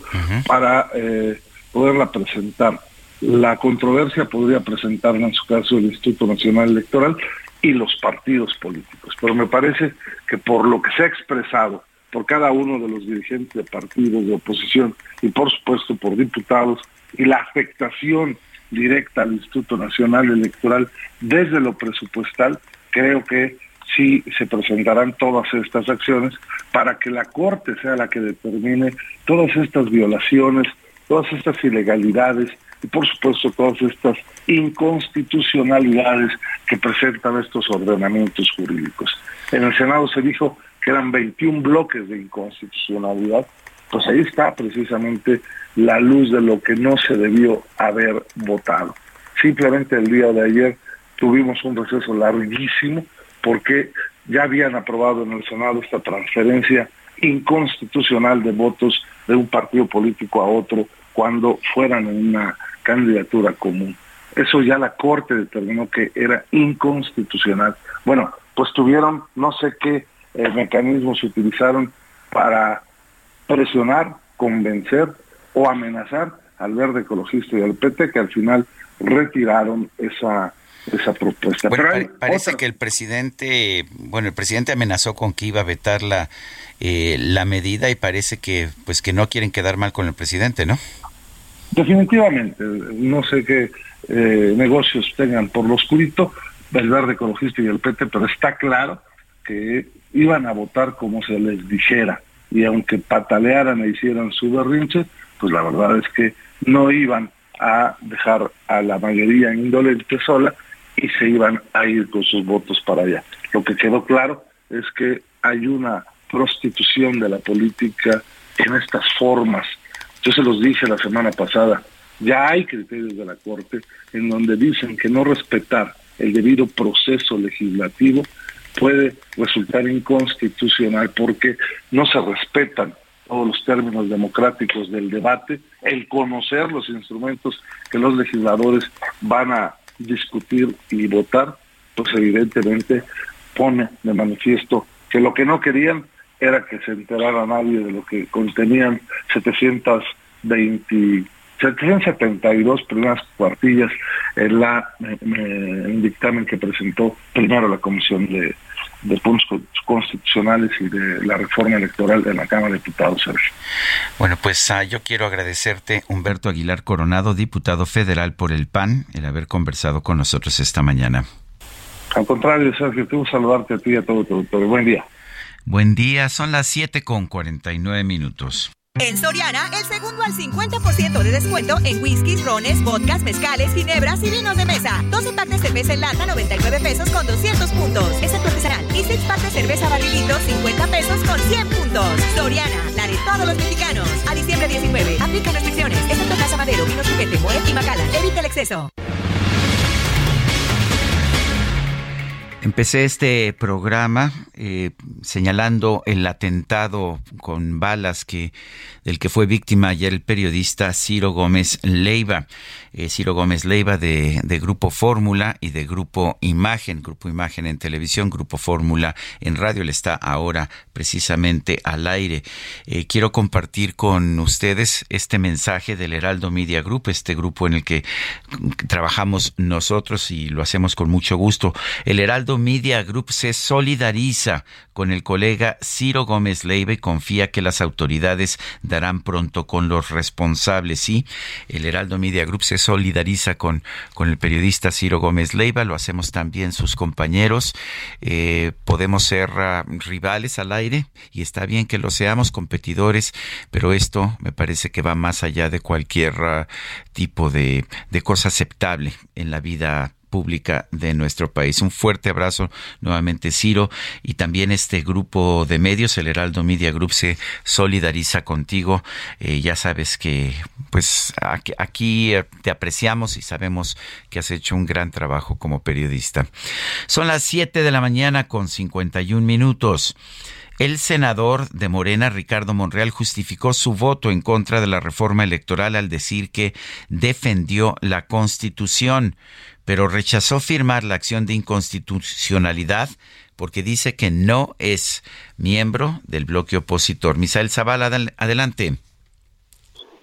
para eh, poderla presentar. La controversia podría presentarla en su caso el Instituto Nacional Electoral y los partidos políticos. Pero me parece que por lo que se ha expresado por cada uno de los dirigentes de partidos de oposición y por supuesto por diputados y la afectación directa al Instituto Nacional Electoral desde lo presupuestal, creo que sí se presentarán todas estas acciones para que la Corte sea la que determine todas estas violaciones, todas estas ilegalidades y por supuesto todas estas inconstitucionalidades que presentan estos ordenamientos jurídicos. En el Senado se dijo que eran 21 bloques de inconstitucionalidad, pues ahí está precisamente la luz de lo que no se debió haber votado. Simplemente el día de ayer tuvimos un receso larguísimo porque ya habían aprobado en el Senado esta transferencia inconstitucional de votos de un partido político a otro cuando fueran en una candidatura común. Eso ya la Corte determinó que era inconstitucional. Bueno, pues tuvieron no sé qué eh, mecanismos utilizaron para presionar, convencer o amenazar al Verde Ecologista y al PT que al final retiraron esa esa propuesta. parece que el presidente, bueno, el presidente amenazó con que iba a vetar la eh, la medida y parece que pues que no quieren quedar mal con el presidente, ¿no? Definitivamente, no sé qué eh, negocios tengan por lo oscurito, el Verde Ecologista y el PT, pero está claro que iban a votar como se les dijera y aunque patalearan e hicieran su berrinche, pues la verdad es que no iban a dejar a la mayoría indolente sola y se iban a ir con sus votos para allá. Lo que quedó claro es que hay una prostitución de la política en estas formas yo se los dije la semana pasada, ya hay criterios de la Corte en donde dicen que no respetar el debido proceso legislativo puede resultar inconstitucional porque no se respetan todos los términos democráticos del debate, el conocer los instrumentos que los legisladores van a discutir y votar, pues evidentemente pone de manifiesto que lo que no querían era que se enterara nadie de lo que contenían 720, 772 primeras cuartillas en la en dictamen que presentó primero la Comisión de, Puntos Constitucionales y de la Reforma Electoral de la Cámara de Diputados, Sergio. Bueno, pues uh, yo quiero agradecerte, Humberto Aguilar Coronado, diputado federal por el PAN, el haber conversado con nosotros esta mañana. Al contrario, Sergio, quiero saludarte a ti y a todo tu auditorio. Buen día. Buen día, son las 7 con 49 minutos. En Soriana, el segundo al 50% de descuento en whiskies, rones, vodkas, mezcales, ginebras y vinos de mesa. 12 packs de cerveza en lata, 99 pesos con 200 puntos. Excepto artesanal. Y 6 packs de cerveza barrilito, 50 pesos con 100 puntos. Soriana, la de todos los mexicanos. A diciembre 19. Aplica restricciones. Excepto Casa Madero, Vinos Juguete, Moet y Macala. Evita el exceso. Empecé este programa eh, señalando el atentado con balas que del que fue víctima ayer el periodista Ciro Gómez Leiva. Eh, Ciro Gómez Leiva de, Grupo Fórmula y de Grupo Imagen, Grupo Imagen en televisión, Grupo Fórmula en radio. Él está ahora precisamente al aire. Eh, quiero compartir con ustedes este mensaje del Heraldo Media Group, este grupo en el que trabajamos nosotros y lo hacemos con mucho gusto. El Heraldo Media Group se solidariza con el colega Ciro Gómez Leiva y confía que las autoridades darán pronto con los responsables. Sí, el Heraldo Media Group se solidariza con, con el periodista Ciro Gómez Leiva, lo hacemos también sus compañeros. Eh, podemos ser uh, rivales al aire y está bien que lo seamos, competidores, pero esto me parece que va más allá de cualquier uh, tipo de, de cosa aceptable en la vida pública de nuestro país. Un fuerte abrazo nuevamente, Ciro, y también este grupo de medios, el Heraldo Media Group, se solidariza contigo. Eh, ya sabes que, pues, aquí, aquí te apreciamos y sabemos que has hecho un gran trabajo como periodista. Son las 7 de la mañana con 51 minutos. El senador de Morena, Ricardo Monreal, justificó su voto en contra de la reforma electoral al decir que defendió la Constitución, pero rechazó firmar la acción de inconstitucionalidad porque dice que no es miembro del bloque opositor. Misael Zavala, adelante.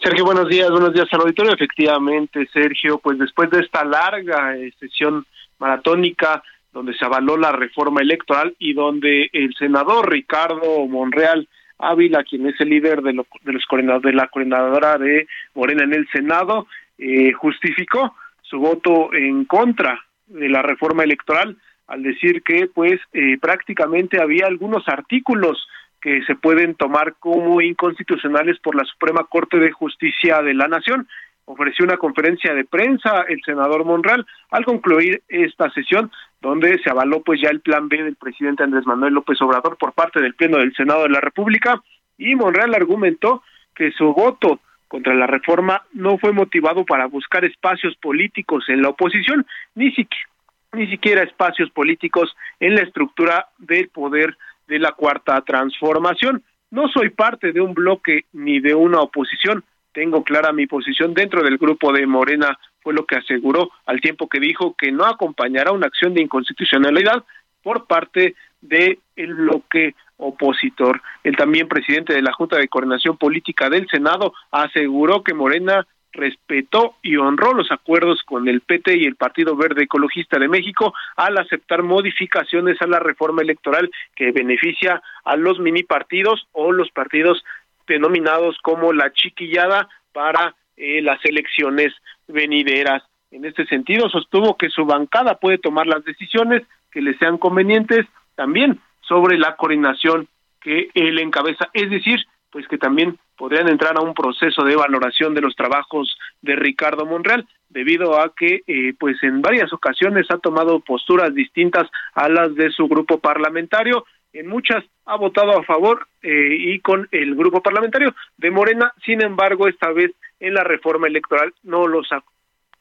Sergio, buenos días, buenos días al auditorio. Efectivamente, Sergio, pues después de esta larga eh, sesión maratónica, donde se avaló la reforma electoral y donde el senador Ricardo Monreal Ávila, quien es el líder de, lo, de los de la coordinadora de Morena en el Senado, eh, justificó su voto en contra de la reforma electoral al decir que pues eh, prácticamente había algunos artículos que se pueden tomar como inconstitucionales por la Suprema Corte de Justicia de la Nación. Ofreció una conferencia de prensa el senador Monreal al concluir esta sesión donde se avaló pues ya el plan B del presidente Andrés Manuel López Obrador por parte del Pleno del Senado de la República y Monreal argumentó que su voto contra la reforma no fue motivado para buscar espacios políticos en la oposición ni siquiera ni siquiera espacios políticos en la estructura del poder de la cuarta transformación. No soy parte de un bloque ni de una oposición, tengo clara mi posición dentro del grupo de Morena, fue lo que aseguró al tiempo que dijo que no acompañará una acción de inconstitucionalidad por parte del bloque opositor. El también presidente de la Junta de Coordinación Política del Senado aseguró que Morena respetó y honró los acuerdos con el PT y el Partido Verde Ecologista de México al aceptar modificaciones a la reforma electoral que beneficia a los mini partidos o los partidos denominados como la chiquillada para eh, las elecciones venideras. En este sentido, sostuvo que su bancada puede tomar las decisiones que le sean convenientes también sobre la coordinación que él encabeza, es decir, pues que también podrían entrar a un proceso de valoración de los trabajos de Ricardo Monreal, debido a que eh, pues en varias ocasiones ha tomado posturas distintas a las de su grupo parlamentario. En muchas ha votado a favor eh, y con el grupo parlamentario de Morena, sin embargo, esta vez en la reforma electoral no los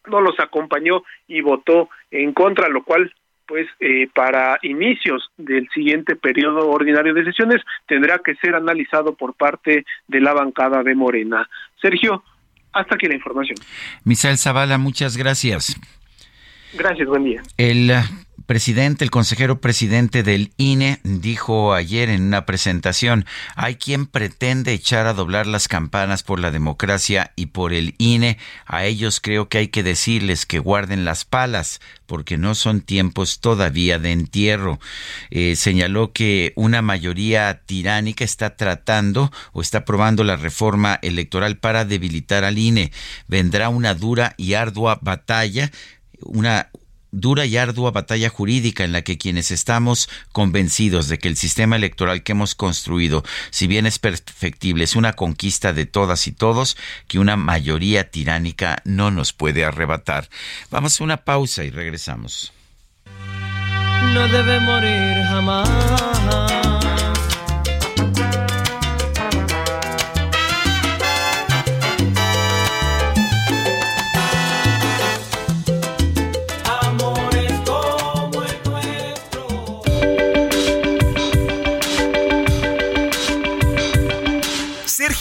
no los acompañó y votó en contra, lo cual pues eh, para inicios del siguiente periodo ordinario de sesiones tendrá que ser analizado por parte de la bancada de Morena. Sergio, hasta aquí la información. Misael Zavala, muchas gracias. Gracias, buen día. El presidente, el consejero presidente del INE, dijo ayer en una presentación, hay quien pretende echar a doblar las campanas por la democracia y por el INE. A ellos creo que hay que decirles que guarden las palas, porque no son tiempos todavía de entierro. Eh, señaló que una mayoría tiránica está tratando o está aprobando la reforma electoral para debilitar al INE. Vendrá una dura y ardua batalla una dura y ardua batalla jurídica en la que quienes estamos convencidos de que el sistema electoral que hemos construido, si bien es perfectible, es una conquista de todas y todos, que una mayoría tiránica no nos puede arrebatar. Vamos a una pausa y regresamos. No debe morir jamás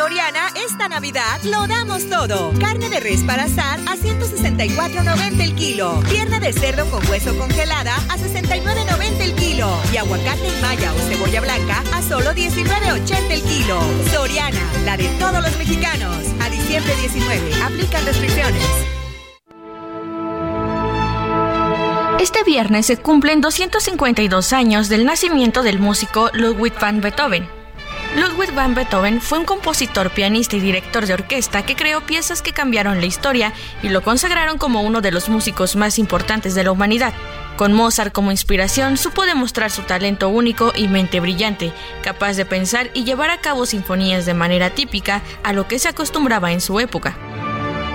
Soriana, esta Navidad lo damos todo. Carne de res para asar a 164.90 el kilo. Pierna de cerdo con hueso congelada a 69.90 el kilo. Y aguacate en malla o cebolla blanca a solo 19.80 el kilo. Soriana, la de todos los mexicanos. A diciembre 19, aplican restricciones. Este viernes se cumplen 252 años del nacimiento del músico Ludwig van Beethoven Ludwig van Beethoven fue un compositor, pianista y director de orquesta que creó piezas que cambiaron la historia y lo consagraron como uno de los músicos más importantes de la humanidad. Con Mozart como inspiración, supo demostrar su talento único y mente brillante, capaz de pensar y llevar a cabo sinfonías de manera típica a lo que se acostumbraba en su época.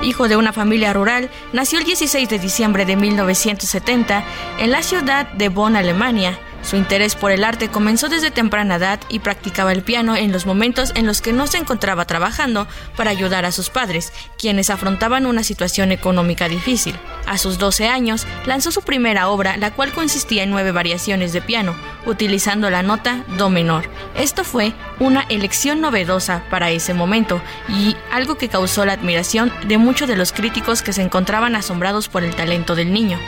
Hijo de una familia rural, nació el 16 de diciembre de 1970 en la ciudad de Bonn, Alemania, su interés por el arte comenzó desde temprana edad y practicaba el piano en los momentos en los que no se encontraba trabajando para ayudar a sus padres, quienes afrontaban una situación económica difícil. A sus 12 años, lanzó su primera obra, la cual consistía en nueve variaciones de piano, utilizando la nota Do menor. Esto fue una elección novedosa para ese momento y algo que causó la admiración de muchos de los críticos que se encontraban asombrados por el talento del niño.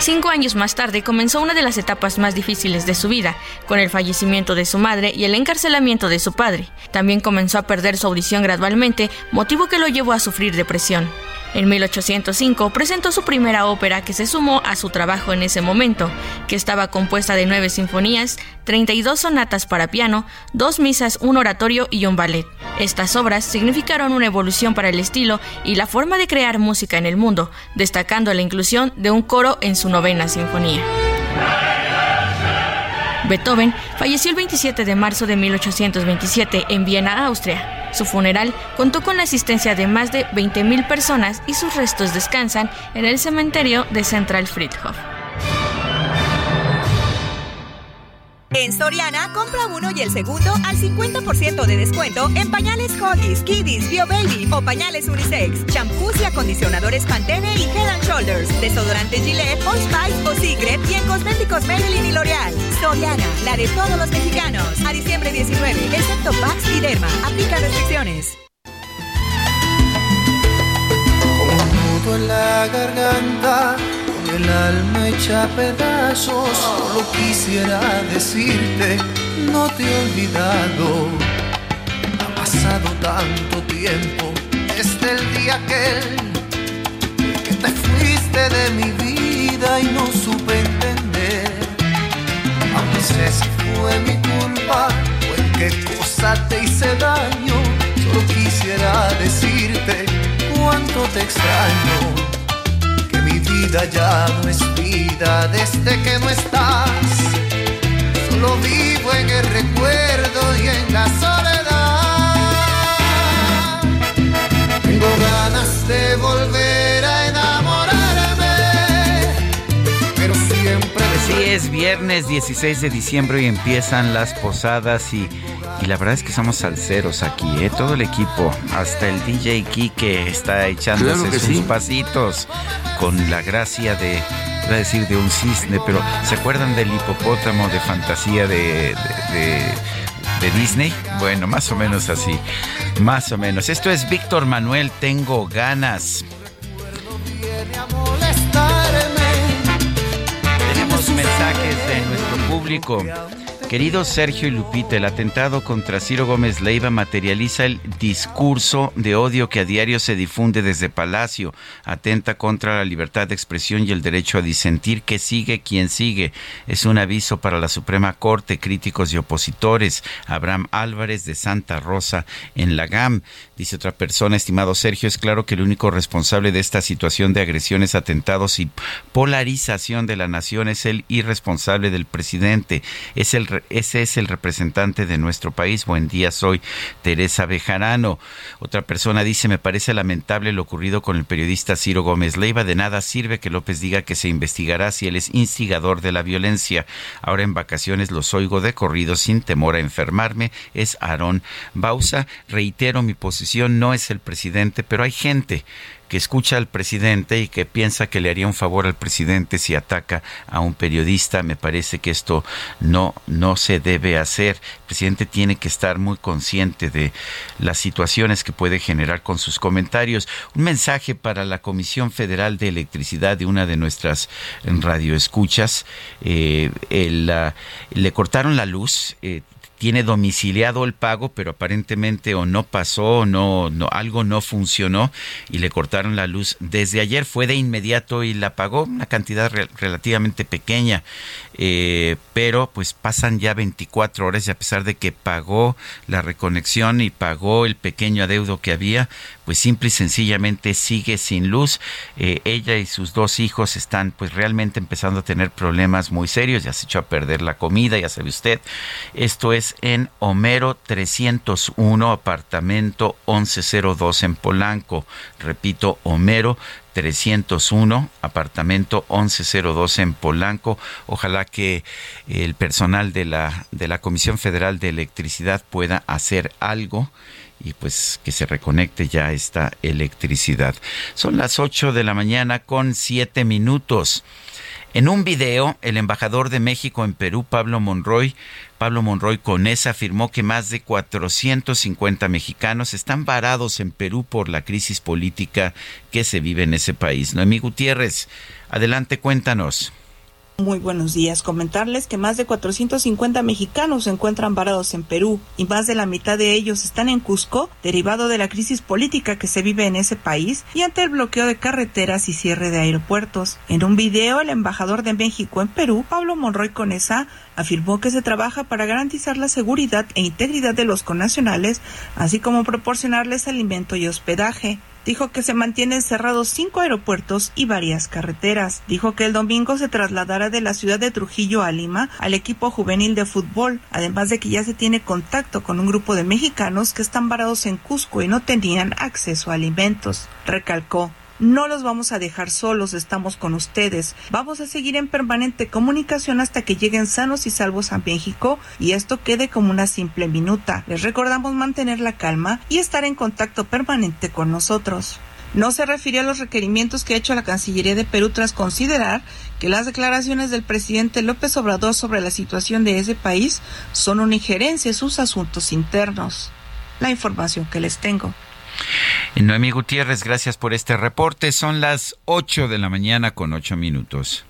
Cinco años más tarde comenzó una de las etapas más difíciles de su vida, con el fallecimiento de su madre y el encarcelamiento de su padre. También comenzó a perder su audición gradualmente, motivo que lo llevó a sufrir depresión. En 1805 presentó su primera ópera que se sumó a su trabajo en ese momento, que estaba compuesta de nueve sinfonías, 32 sonatas para piano, dos misas, un oratorio y un ballet. Estas obras significaron una evolución para el estilo y la forma de crear música en el mundo, destacando la inclusión de un coro en su novena sinfonía. Beethoven falleció el 27 de marzo de 1827 en Viena, Austria. Su funeral contó con la asistencia de más de 20.000 personas y sus restos descansan en el cementerio de Central Friedhof. En Soriana, compra uno y el segundo al 50% de descuento en pañales Huggies, Kiddies, Bio Baby o pañales unisex, champús y acondicionadores Pantene y Head and Shoulders, desodorantes Gillette, Old Spice o Secret y en cosméticos Maybelline y L'Oreal. Soriana, la de todos los mexicanos. A diciembre 19, excepto Pax y Derma. Aplica restricciones. El alma hecha pedazos, solo quisiera decirte, no te he olvidado. Ha pasado tanto tiempo desde el día aquel que te fuiste de mi vida y no supe entender. Sé si fue mi culpa o en qué cosa te hice daño, solo quisiera decirte cuánto te extraño ya no es vida desde que no estás. Solo vivo en el recuerdo y en la soledad. Tengo ganas de volver es viernes 16 de diciembre y empiezan las posadas y Y la verdad es que somos salseros aquí, ¿eh? Todo el equipo, hasta el DJ Kike está echándose sus pasitos con la gracia de, voy a decir, de un cisne, pero ¿se acuerdan del hipopótamo de fantasía de, de Disney? Bueno, más o menos así, más o menos. Esto es Víctor Manuel, tengo ganas. Nuestro público. Querido Sergio y Lupita, el atentado contra Ciro Gómez Leiva materializa el discurso de odio que a diario se difunde desde Palacio. Atenta contra la libertad de expresión y el derecho a disentir. Que sigue quien sigue. Es un aviso para la Suprema Corte, críticos y opositores. Abraham Álvarez de Santa Rosa en la GAM. Dice otra persona, estimado Sergio, es claro que el único responsable de esta situación de agresiones, atentados y polarización de la nación es el irresponsable del presidente. Es el ese es el representante de nuestro país. Buen día, soy Teresa Bejarano. Otra persona dice, me parece lamentable lo ocurrido con el periodista Ciro Gómez Leiva. De nada sirve que López diga que se investigará si él es instigador de la violencia. Ahora en vacaciones los oigo de corrido sin temor a enfermarme. Es Aarón Bausa. Reitero mi posición, no es el presidente, pero hay gente que escucha al presidente y que piensa que le haría un favor al presidente si ataca a un periodista. Me parece que esto no, no se debe hacer. El presidente tiene que estar muy consciente de las situaciones que puede generar con sus comentarios. Un mensaje para la Comisión Federal de Electricidad de una de nuestras radioescuchas. Eh, le cortaron la luz. Eh, tiene domiciliado el pago, pero aparentemente o no pasó, o no, no, algo no funcionó y le cortaron la luz desde ayer. Fue de inmediato y la pagó, una cantidad relativamente pequeña, eh, pero pues pasan ya 24 horas y a pesar de que pagó la reconexión y pagó el pequeño adeudo que había, pues simple y sencillamente sigue sin luz. Eh, ella y sus dos hijos están pues realmente empezando a tener problemas muy serios, ya se echó a perder la comida, ya sabe usted. Esto es en Homero 301, apartamento 1102 en Polanco. Repito, Homero 301, apartamento 1102 en Polanco. Ojalá que el personal de la, de la Comisión Federal de Electricidad pueda hacer algo y pues que se reconecte ya esta electricidad. Son las 8 de la mañana con 7 minutos. En un video, el embajador de México en Perú, Pablo Monroy, Pablo Monroy Conesa, afirmó que más de 450 mexicanos están varados en Perú por la crisis política que se vive en ese país. Noemí Gutiérrez, adelante, cuéntanos. Muy buenos días. Comentarles que más de 450 mexicanos se encuentran varados en Perú y más de la mitad de ellos están en Cusco, derivado de la crisis política que se vive en ese país y ante el bloqueo de carreteras y cierre de aeropuertos. En un video, el embajador de México en Perú, Pablo Monroy Conesa, afirmó que se trabaja para garantizar la seguridad e integridad de los connacionales, así como proporcionarles alimento y hospedaje dijo que se mantienen cerrados cinco aeropuertos y varias carreteras. Dijo que el domingo se trasladará de la ciudad de Trujillo a Lima al equipo juvenil de fútbol, además de que ya se tiene contacto con un grupo de mexicanos que están varados en Cusco y no tenían acceso a alimentos. Recalcó no los vamos a dejar solos, estamos con ustedes. Vamos a seguir en permanente comunicación hasta que lleguen sanos y salvos a México y esto quede como una simple minuta. Les recordamos mantener la calma y estar en contacto permanente con nosotros. No se refirió a los requerimientos que ha hecho la Cancillería de Perú tras considerar que las declaraciones del presidente López Obrador sobre la situación de ese país son una injerencia en sus asuntos internos. La información que les tengo. Noemí Gutiérrez, gracias por este reporte. Son las 8 de la mañana con 8 minutos.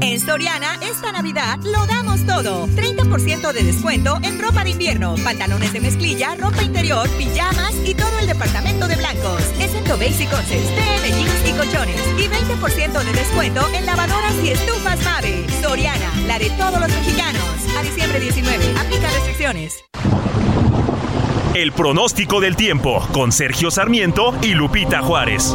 En Soriana, esta Navidad lo damos todo. 30% de descuento en ropa de invierno, pantalones de mezclilla, ropa interior, pijamas y todo el departamento de blancos. Excepto Basic de jeans y colchones. Y 20% de descuento en lavadoras y estufas Mave. Soriana, la de todos los mexicanos. A diciembre 19, aplica restricciones. El pronóstico del tiempo con Sergio Sarmiento y Lupita Juárez.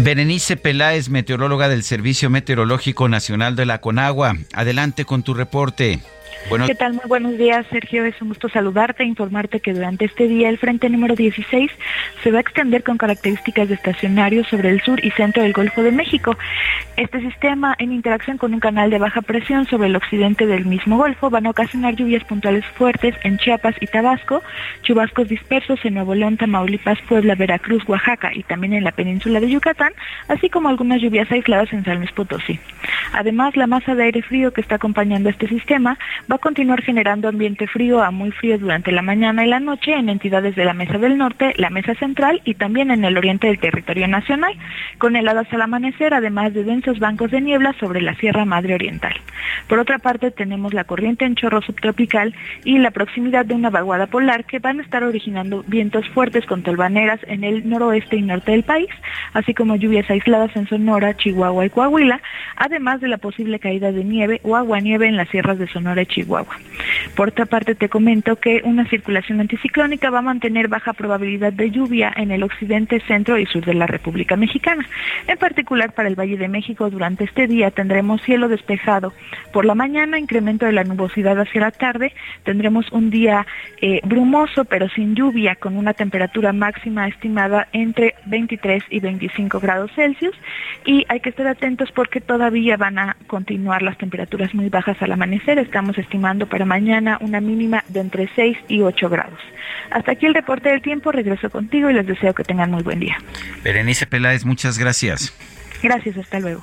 Berenice Peláez, meteoróloga del Servicio Meteorológico Nacional de la Conagua. Adelante con tu reporte. ¿Qué tal? Muy buenos días, Sergio. Es un gusto saludarte e informarte que durante este día el frente número 16 se va a extender con características de estacionario sobre el sur y centro del Golfo de México. Este sistema, en interacción con un canal de baja presión sobre el occidente del mismo Golfo, van a ocasionar lluvias puntuales fuertes en Chiapas y Tabasco, chubascos dispersos en Nuevo León, Tamaulipas, Puebla, Veracruz, Oaxaca y también en la península de Yucatán, así como algunas lluvias aisladas en San Luis Potosí. Además, la masa de aire frío que está acompañando este sistema va a continuar generando ambiente frío a muy frío durante la mañana y la noche en entidades de la Mesa del Norte, la Mesa Central y también en el oriente del territorio nacional, con heladas al amanecer, además de densos bancos de niebla sobre la Sierra Madre Oriental. Por otra parte, tenemos la corriente en chorro subtropical y la proximidad de una vaguada polar que van a estar originando vientos fuertes con tolvaneras en el noroeste y norte del país, así como lluvias aisladas en Sonora, Chihuahua y Coahuila, además de la posible caída de nieve o aguanieve en las sierras de Sonora y Chihuahua. Por otra parte, te comento que una circulación anticiclónica va a mantener baja probabilidad de lluvia en el occidente, centro y sur de la República Mexicana. En particular para el Valle de México, durante este día tendremos cielo despejado. Por la mañana, incremento de la nubosidad hacia la tarde. Tendremos un día eh, brumoso, pero sin lluvia, con una temperatura máxima estimada entre 23 y 25 grados Celsius. Y hay que estar atentos porque todavía van a continuar las temperaturas muy bajas al amanecer. Estamos estimando para mañana una mínima de entre 6 y 8 grados. Hasta aquí el reporte del tiempo. Regreso contigo y les deseo que tengan muy buen día. Berenice Peláez, muchas gracias. Gracias, hasta luego.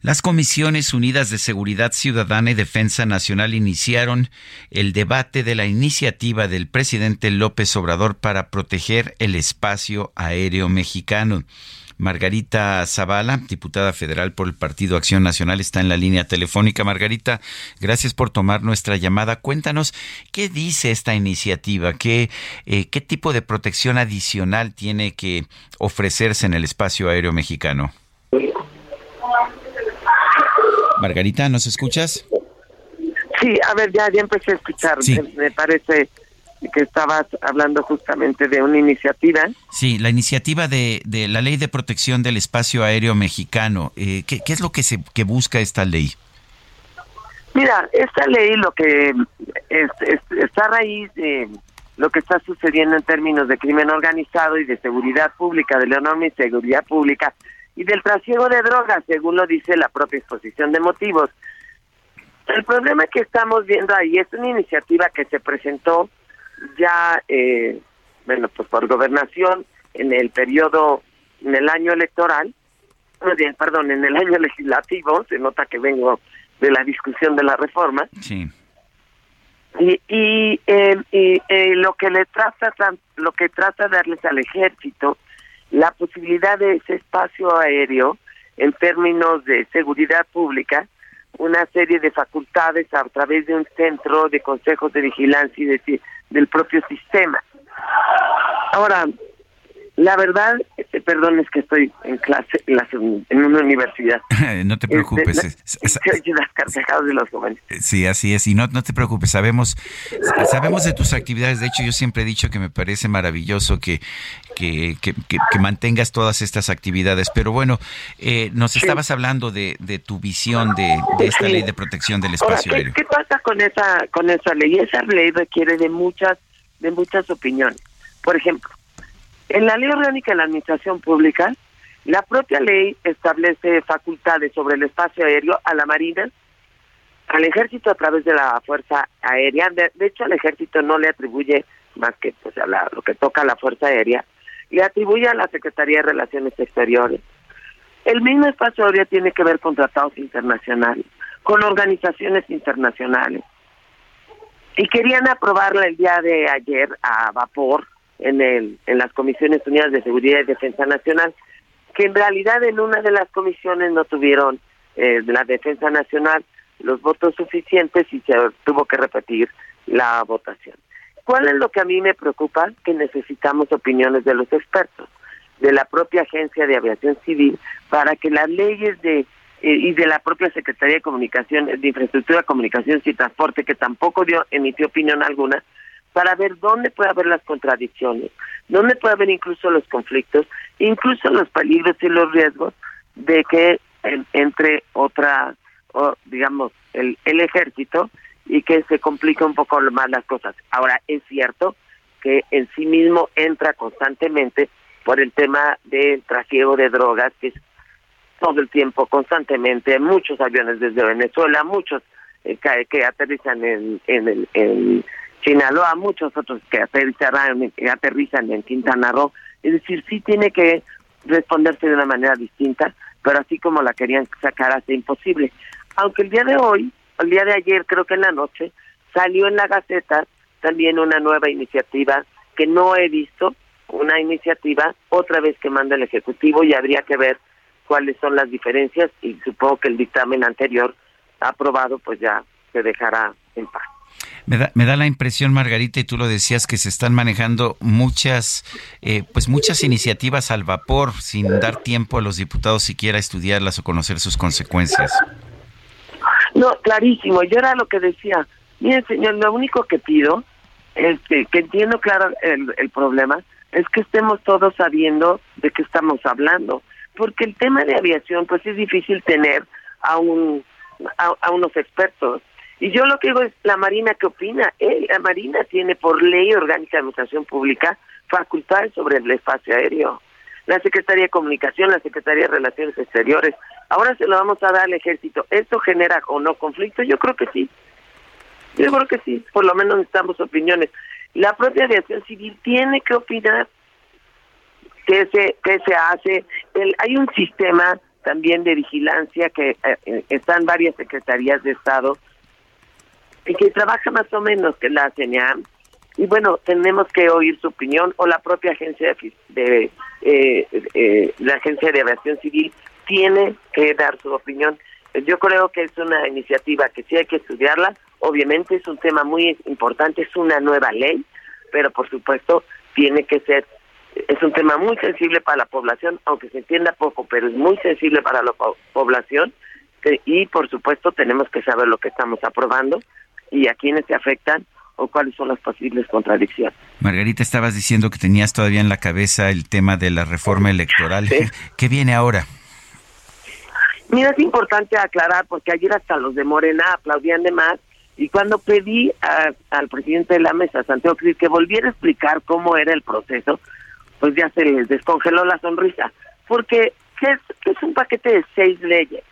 Las Comisiones Unidas de Seguridad Ciudadana y Defensa Nacional iniciaron el debate de la iniciativa del presidente López Obrador para proteger el espacio aéreo mexicano. Margarita Zavala, diputada federal por el Partido Acción Nacional, está en la línea telefónica. Margarita, gracias por tomar nuestra llamada. Cuéntanos qué dice esta iniciativa, qué, eh, qué tipo de protección adicional tiene que ofrecerse en el espacio aéreo mexicano. Margarita, ¿nos escuchas? Sí, a ver, ya, ya empecé a escuchar. me parece que estabas hablando justamente de una iniciativa. Sí, la iniciativa de, la Ley de Protección del Espacio Aéreo Mexicano. Eh, ¿qué, es lo que, se, que busca esta ley? Mira, esta ley lo que está a raíz de lo que está sucediendo en términos de crimen organizado y de seguridad pública, de la enorme seguridad pública y del trasiego de drogas, según lo dice la propia exposición de motivos. El problema que estamos viendo ahí es una iniciativa que se presentó ya, eh, bueno, pues por gobernación en el periodo, en el año electoral, perdón, en el año legislativo, se nota que vengo de la discusión de la reforma. Sí. Y, y, eh, y eh, lo que le trata, lo que trata de darles al ejército, la posibilidad de ese espacio aéreo en términos de seguridad pública, una serie de facultades a través de un centro de consejos de vigilancia y de, del propio sistema. Ahora, la verdad, este, perdón, es que estoy en clase en, una universidad. (laughs) no te preocupes. (laughs) de los jóvenes. Sí, así es. Y no, no te preocupes. Sabemos, sabemos de tus actividades. De hecho, yo siempre he dicho que me parece maravilloso que, que, que, mantengas todas estas actividades. Pero bueno, eh, nos estabas hablando de, de, tu visión de, esta ley de protección del espacio ¿qué, aéreo. ¿Qué pasa con esa, con esa ley? Esa ley requiere de muchas, de muchas opiniones. Por ejemplo, en la Ley Orgánica de la Administración Pública, la propia ley establece facultades sobre el espacio aéreo a la Marina, al Ejército a través de la Fuerza Aérea. De, hecho, al Ejército no le atribuye más que pues, lo que toca a la Fuerza Aérea, le atribuye a la Secretaría de Relaciones Exteriores. El mismo espacio aéreo tiene que ver con tratados internacionales, con organizaciones internacionales. Y querían aprobarla el día de ayer a vapor en, el, en las Comisiones Unidas de Seguridad y Defensa Nacional, que en realidad en una de las comisiones no tuvieron eh, la Defensa Nacional los votos suficientes y se tuvo que repetir la votación. ¿Cuál es lo que a mí me preocupa? Que necesitamos opiniones de los expertos, de la propia Agencia de Aviación Civil, para que las leyes de eh, y de la propia Secretaría de Comunicación, de Infraestructura, Comunicaciones y Transporte, que tampoco dio emitió opinión alguna, para ver dónde puede haber las contradicciones, dónde puede haber incluso los conflictos, incluso los peligros y los riesgos de que entre otra, digamos, el, el ejército y que se complica un poco más las cosas. Ahora, es cierto que en sí mismo entra constantemente por el tema del trasiego de drogas, que es todo el tiempo, constantemente, muchos aviones desde Venezuela, muchos eh, que, aterrizan en, en, el, en Sinaloa, muchos otros que aterrizarán, que aterrizan en Quintana Roo. Es decir, sí tiene que responderse de una manera distinta, pero así como la querían sacar hace imposible. Aunque el día de hoy, el día de ayer, creo que en la noche, salió en la Gaceta también una nueva iniciativa que no he visto, una iniciativa otra vez que manda el Ejecutivo y habría que ver cuáles son las diferencias y supongo que el dictamen anterior aprobado pues ya se dejará en paz. Me da, me da la impresión, Margarita, y tú lo decías, que se están manejando muchas, eh, pues muchas iniciativas al vapor, sin dar tiempo a los diputados siquiera estudiarlas o conocer sus consecuencias. No, clarísimo. Yo era lo que decía. Miren, señor, lo único que pido es que, que entiendo claro el, el problema, es que estemos todos sabiendo de qué estamos hablando. Porque el tema de aviación, pues es difícil tener a, un, a unos expertos y yo lo que digo es, la Marina, ¿qué opina? Eh, la Marina tiene por ley orgánica de administración pública facultades sobre el espacio aéreo. La Secretaría de Comunicación, la Secretaría de Relaciones Exteriores. Ahora se lo vamos a dar al ejército. ¿Esto genera o no conflicto? Yo creo que sí. Yo creo que sí. Por lo menos necesitamos opiniones. La propia aviación civil tiene que opinar qué se, qué se hace. El, hay un sistema también de vigilancia que eh, eh, están varias secretarías de Estado y que trabaja más o menos que la CNEAM. Y bueno, tenemos que oír su opinión o la propia agencia de, eh, eh, la agencia de aviación civil tiene que dar su opinión. Yo creo que es una iniciativa que sí hay que estudiarla. Obviamente es un tema muy importante, es una nueva ley, pero por supuesto tiene que ser, es un tema muy sensible para la población, aunque se entienda poco, pero es muy sensible para la población y por supuesto tenemos que saber lo que estamos aprobando y a quiénes se afectan o cuáles son las posibles contradicciones. Margarita, estabas diciendo que tenías todavía en la cabeza el tema de la reforma electoral. (laughs) ¿Qué viene ahora? Mira, es importante aclarar porque ayer hasta los de Morena aplaudían de más y cuando pedí al presidente de la mesa, Santiago Cris, que volviera a explicar cómo era el proceso, pues ya se les descongeló la sonrisa, porque es, es un paquete de seis leyes.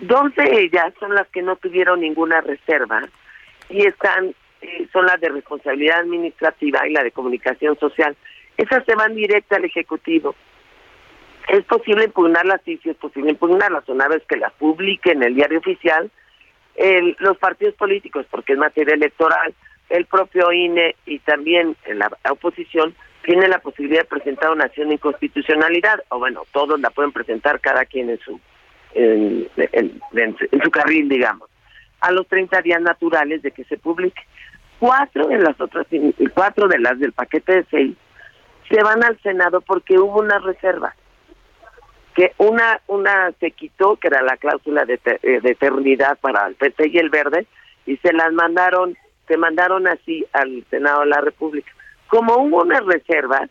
Dos de ellas son las que no tuvieron ninguna reserva y están son las de responsabilidad administrativa y la de comunicación social. Esas se van directa al Ejecutivo. Es posible impugnarlas, sí, sí es posible impugnarlas, una vez que las publique en el diario oficial el, los partidos políticos, porque es materia electoral, el propio INE y también la oposición tiene la posibilidad de presentar una acción de inconstitucionalidad, o bueno, todos la pueden presentar cada quien en su en, en su carril, digamos a los 30 días naturales de que se publique. Cuatro de las otras, cuatro de las del paquete de seis se van al Senado porque hubo una reserva. Que una una se quitó, que era la cláusula de, eh, de eternidad para el PT y el Verde, y se las mandaron, se mandaron así al Senado de la República. Como hubo una reserva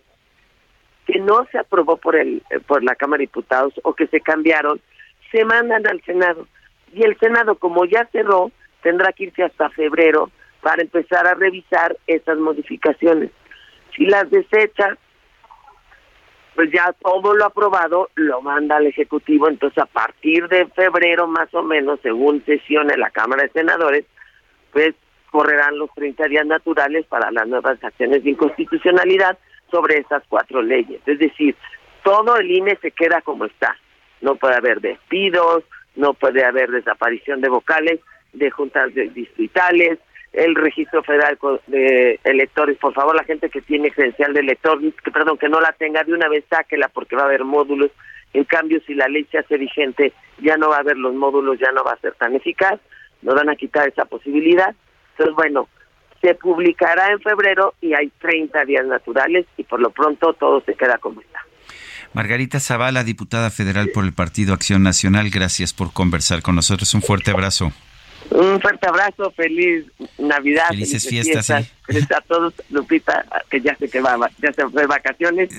que no se aprobó por el por la Cámara de Diputados o que se cambiaron, se mandan al Senado y el Senado, como ya cerró, tendrá que irse hasta febrero para empezar a revisar esas modificaciones. Si las desecha, pues ya todo lo aprobado lo manda al Ejecutivo, entonces a partir de febrero más o menos, según sesione la Cámara de Senadores, pues correrán los 30 días naturales para las nuevas acciones de inconstitucionalidad sobre esas cuatro leyes. Es decir, todo el INE se queda como está. No puede haber despidos, no puede haber desaparición de vocales de juntas distritales, el registro federal de electores, por favor, la gente que tiene credencial de elector, que perdón, que no la tenga de una vez sáquela porque va a haber módulos. En cambio, si la ley se hace vigente, ya no va a haber los módulos, ya no va a ser tan eficaz, nos van a quitar esa posibilidad. Entonces, bueno, se publicará en febrero y hay 30 días naturales y por lo pronto todo se queda como está. Margarita Zavala, diputada federal por el Partido Acción Nacional, gracias por conversar con nosotros. Un fuerte abrazo. Un fuerte abrazo, feliz Navidad. Felices, fiestas, Felices a todos, Lupita, que ya se que va, ya se fue de vacaciones.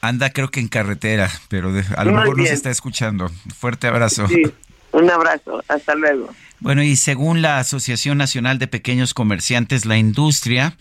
anda, creo que en carretera, pero a lo mejor nos está escuchando. Fuerte abrazo. un abrazo, hasta luego. Bueno, y según la Asociación Nacional de Pequeños Comerciantes, la industria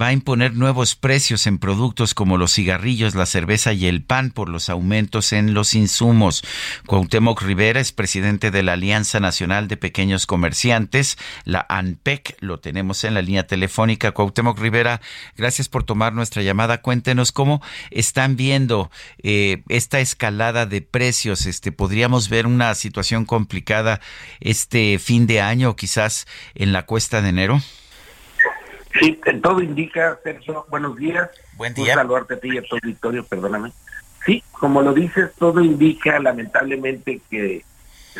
va a imponer nuevos precios en productos como los cigarrillos, la cerveza y el pan por los aumentos en los insumos. Cuauhtémoc Rivera es presidente de la Alianza Nacional de Pequeños Comerciantes, la ANPEC. Lo tenemos en la línea telefónica. Cuauhtémoc Rivera, gracias por tomar nuestra llamada. Cuéntenos cómo están viendo eh, esta escalada de precios. Este, podríamos ver una situación complicada este fin de año, quizás en la cuesta de enero. Sí, todo indica, Sergio, buenos días. Buen día. Un saludarte a ti y a todo Victorio, perdóname. Sí, como lo dices, todo indica lamentablemente que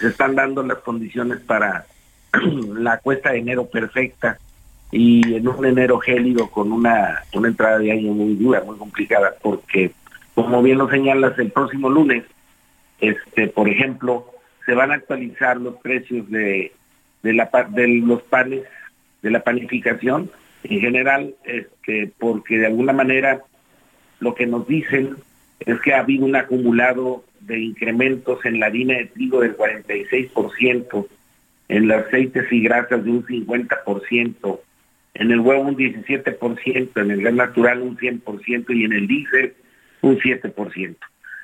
se están dando las condiciones para (clears throat) la cuesta de enero perfecta y en un enero gélido con una, una entrada de año muy dura, muy complicada, porque como bien lo señalas, el próximo lunes, este, por ejemplo, se van a actualizar los precios de, de, la, de los panes, de la panificación, en general, este, porque de alguna manera lo que nos dicen es que ha habido un acumulado de incrementos en la harina de trigo del 46%, en los aceites y grasas de un 50%, en el huevo un 17%, en el gas natural un 100% y en el diésel un 7%.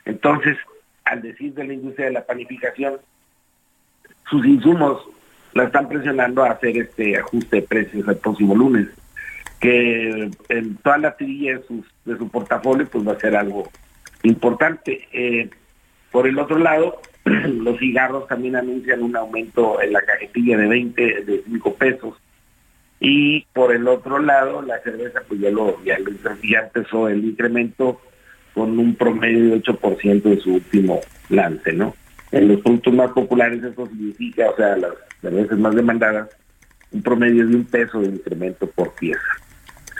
Entonces, al decir de la industria de la panificación, sus insumos la están presionando a hacer este ajuste de precios el próximo lunes que en toda la sus, de su portafolio pues va a ser algo importante. Eh, por el otro lado, (clears throat) los cigarros también anuncian un aumento en la cajetilla de 20, de 5 pesos. Y por el otro lado, la cerveza pues ya lo ya, ya empezó el incremento con un promedio de 8% de su último lance, ¿no? En los productos más populares eso significa, o sea, las cervezas más demandadas, un promedio de un peso de incremento por pieza.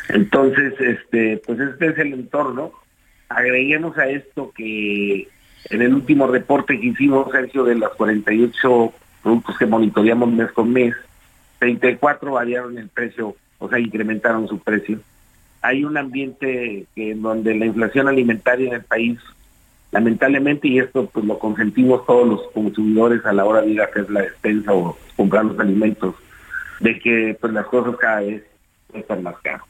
Entonces, este, pues este es el entorno. Agreguemos a esto que en el último reporte que hicimos, Sergio, de los 48 productos que monitoreamos mes con mes, 34 variaron el precio, o sea, incrementaron su precio. Hay un ambiente en donde la inflación alimentaria en el país, lamentablemente, y esto pues lo consentimos todos los consumidores a la hora de ir a hacer la despensa o comprar los alimentos, de que pues las cosas cada vez están más caras.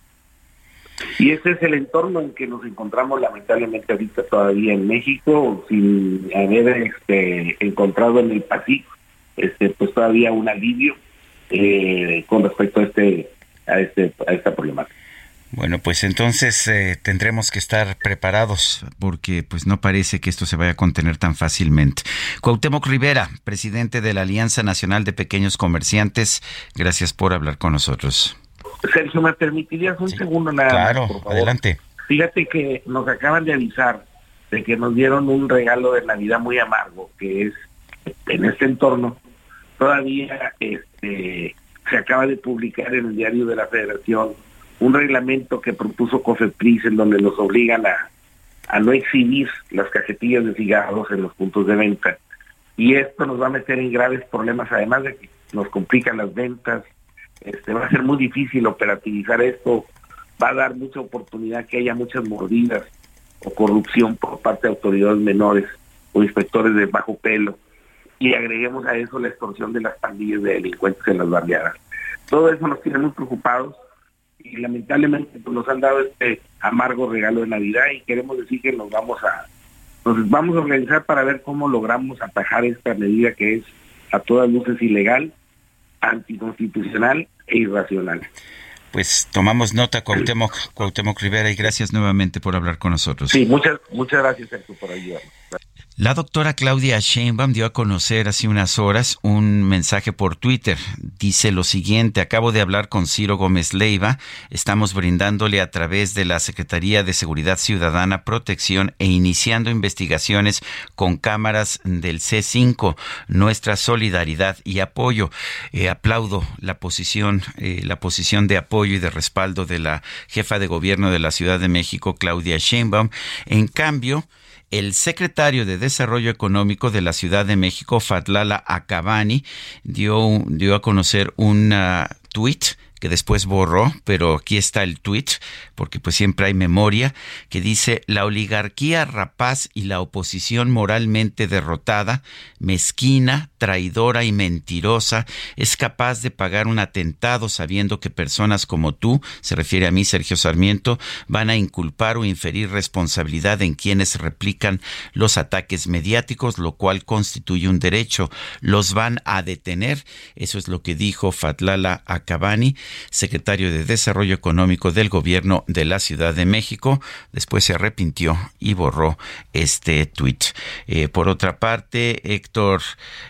Y ese es el entorno en que nos encontramos lamentablemente ahorita todavía en México, sin haber este, encontrado en el Pacífico este, pues todavía un alivio eh, con respecto a este, a este, a esta problemática. Bueno, pues entonces eh, tendremos que estar preparados porque pues no parece que esto se vaya a contener tan fácilmente. Cuauhtémoc Rivera, presidente de la Alianza Nacional de Pequeños Comerciantes, gracias por hablar con nosotros. Sergio, ¿me permitirías un segundo nada Claro, adelante. Fíjate que nos acaban de avisar de que nos dieron un regalo de Navidad muy amargo, que es en este entorno, todavía este, se acaba de publicar en el diario de la Federación un reglamento que propuso COFEPRIS en donde nos obligan a, a no exhibir las cajetillas de cigarros en los puntos de venta. Y esto nos va a meter en graves problemas, además de que nos complican las ventas, este, va a ser muy difícil operativizar esto, va a dar mucha oportunidad que haya muchas mordidas o corrupción por parte de autoridades menores o inspectores de bajo pelo y agreguemos a eso la extorsión de las pandillas de delincuentes en las barriadas. Todo eso nos tiene muy preocupados y lamentablemente pues, nos han dado este amargo regalo de Navidad y queremos decir que nos vamos a nos vamos a organizar para ver cómo logramos atajar esta medida que es a todas luces ilegal, anticonstitucional e irracional. Pues tomamos nota, Cuauhtémoc, Cuauhtémoc Rivera, y gracias nuevamente por hablar con nosotros. Sí, muchas, muchas gracias, Sergio, por ayudarnos. La doctora Claudia Sheinbaum dio a conocer hace unas horas un mensaje por Twitter. Dice lo siguiente, acabo de hablar con Ciro Gómez Leiva, estamos brindándole a través de la Secretaría de Seguridad Ciudadana protección e iniciando investigaciones con cámaras del C5, nuestra solidaridad y apoyo. Eh, aplaudo la posición, eh, la posición de apoyo y de respaldo de la jefa de gobierno de la Ciudad de México, Claudia Sheinbaum. En cambio, el secretario de Desarrollo Económico de la Ciudad de México, Fatlala Acabani, dio, dio a conocer un tuit que después borró, pero aquí está el tweet, porque pues siempre hay memoria, que dice, la oligarquía rapaz y la oposición moralmente derrotada, mezquina, traidora y mentirosa, es capaz de pagar un atentado sabiendo que personas como tú, se refiere a mí Sergio Sarmiento, van a inculpar o inferir responsabilidad en quienes replican los ataques mediáticos, lo cual constituye un derecho. Los van a detener. Eso es lo que dijo Fatlala Akabani secretario de Desarrollo Económico del Gobierno de la Ciudad de México. Después se arrepintió y borró este tuit. Eh, por otra parte, Héctor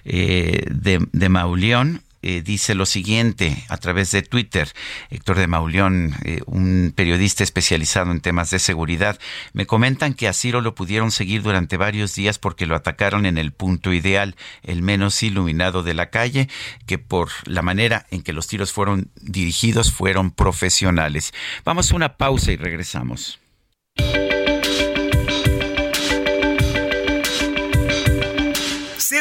eh, de, de Mauleón eh, dice lo siguiente a través de Twitter. Héctor de Mauleón, eh, un periodista especializado en temas de seguridad, me comentan que a Ciro lo pudieron seguir durante varios días porque lo atacaron en el punto ideal, el menos iluminado de la calle, que por la manera en que los tiros fueron dirigidos fueron profesionales. Vamos a una pausa y regresamos.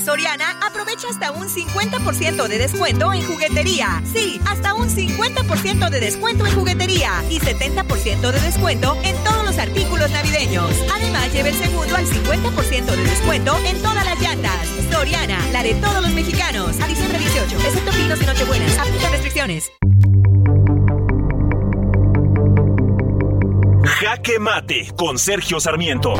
Soriana aprovecha hasta un 50% de descuento en juguetería. Sí, hasta un 50% de descuento en juguetería y 70% de descuento en todos los artículos navideños. Además, lleve el segundo al 50% de descuento en todas las llantas. Soriana, la de todos los mexicanos. A diciembre 18, excepto pinos y nochebuenas. Aplica restricciones. Jaque Mate con Sergio Sarmiento.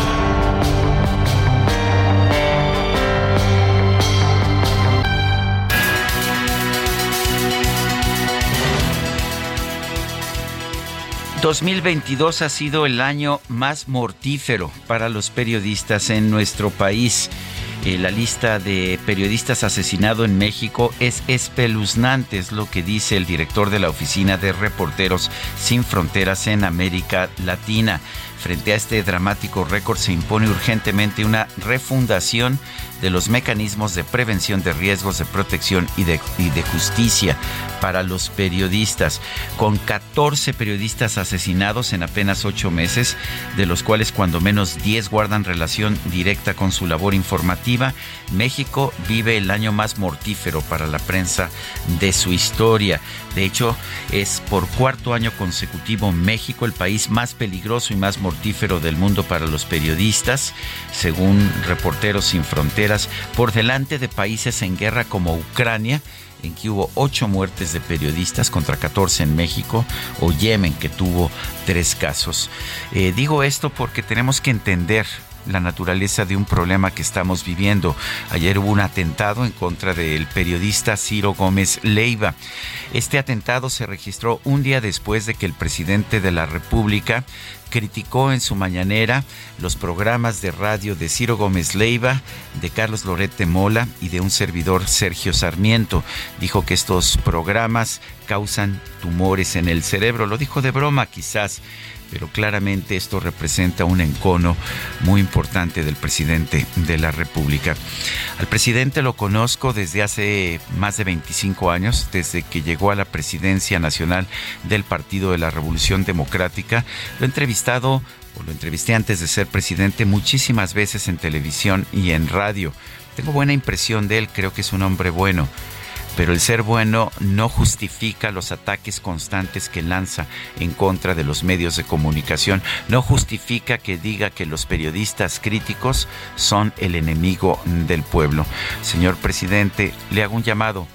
...2022 ha sido el año más mortífero para los periodistas en nuestro país. Eh, la lista de periodistas asesinados en México es espeluznante, es lo que dice el director de la Oficina de Reporteros Sin Fronteras en América Latina. Frente a este dramático récord se impone urgentemente una refundación de los mecanismos de prevención de riesgos, de protección y de, justicia para los periodistas. Con 14 periodistas asesinados en apenas 8 meses, de los cuales cuando menos 10 guardan relación directa con su labor informativa, México vive el año más mortífero para la prensa de su historia. De hecho, es por cuarto año consecutivo México el país más peligroso y más mortífero del mundo para los periodistas, según Reporteros Sin Fronteras, por delante de países en guerra como Ucrania, en que hubo ocho muertes de periodistas contra 14 en México, o Yemen, que tuvo tres casos. Eh, digo esto porque tenemos que entender la naturaleza de un problema que estamos viviendo. Ayer hubo un atentado en contra del periodista Ciro Gómez Leiva. Este atentado se registró un día después de que el presidente de la República criticó en su mañanera los programas de radio de Ciro Gómez Leiva, de Carlos Lorete Mola y de un servidor Sergio Sarmiento. Dijo que estos programas causan tumores en el cerebro. Lo dijo de broma quizás, pero claramente esto representa un encono muy importante del presidente de la República. Al presidente lo conozco desde hace más de 25 años, desde que llegó a la presidencia nacional del Partido de la Revolución Democrática. Lo he entrevistado o lo entrevisté antes de ser presidente muchísimas veces en televisión y en radio. Tengo buena impresión de él, creo que es un hombre bueno pero el ser bueno no justifica los ataques constantes que lanza en contra de los medios de comunicación, no justifica que diga que los periodistas críticos son el enemigo del pueblo. Señor presidente, le hago un llamado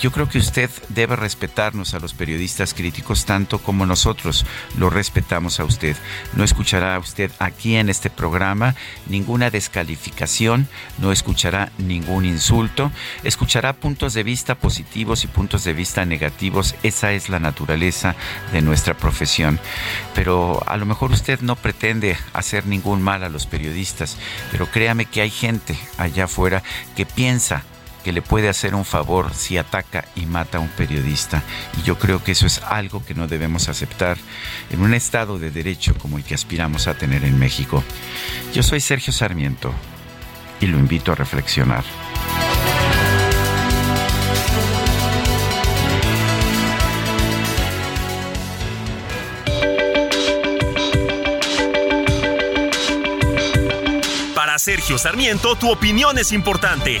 yo creo que usted debe respetarnos a los periodistas críticos tanto como nosotros lo respetamos a usted. No escuchará usted aquí en este programa ninguna descalificación, no escuchará ningún insulto, escuchará puntos de vista positivos y puntos de vista negativos. Esa es la naturaleza de nuestra profesión. Pero a lo mejor usted no pretende hacer ningún mal a los periodistas, pero créame que hay gente allá afuera que piensa que le puede hacer un favor si ataca y mata a un periodista. Y yo creo que eso es algo que no debemos aceptar en un Estado de Derecho como el que aspiramos a tener en México. Yo soy Sergio Sarmiento y lo invito a reflexionar. Para Sergio Sarmiento, tu opinión es importante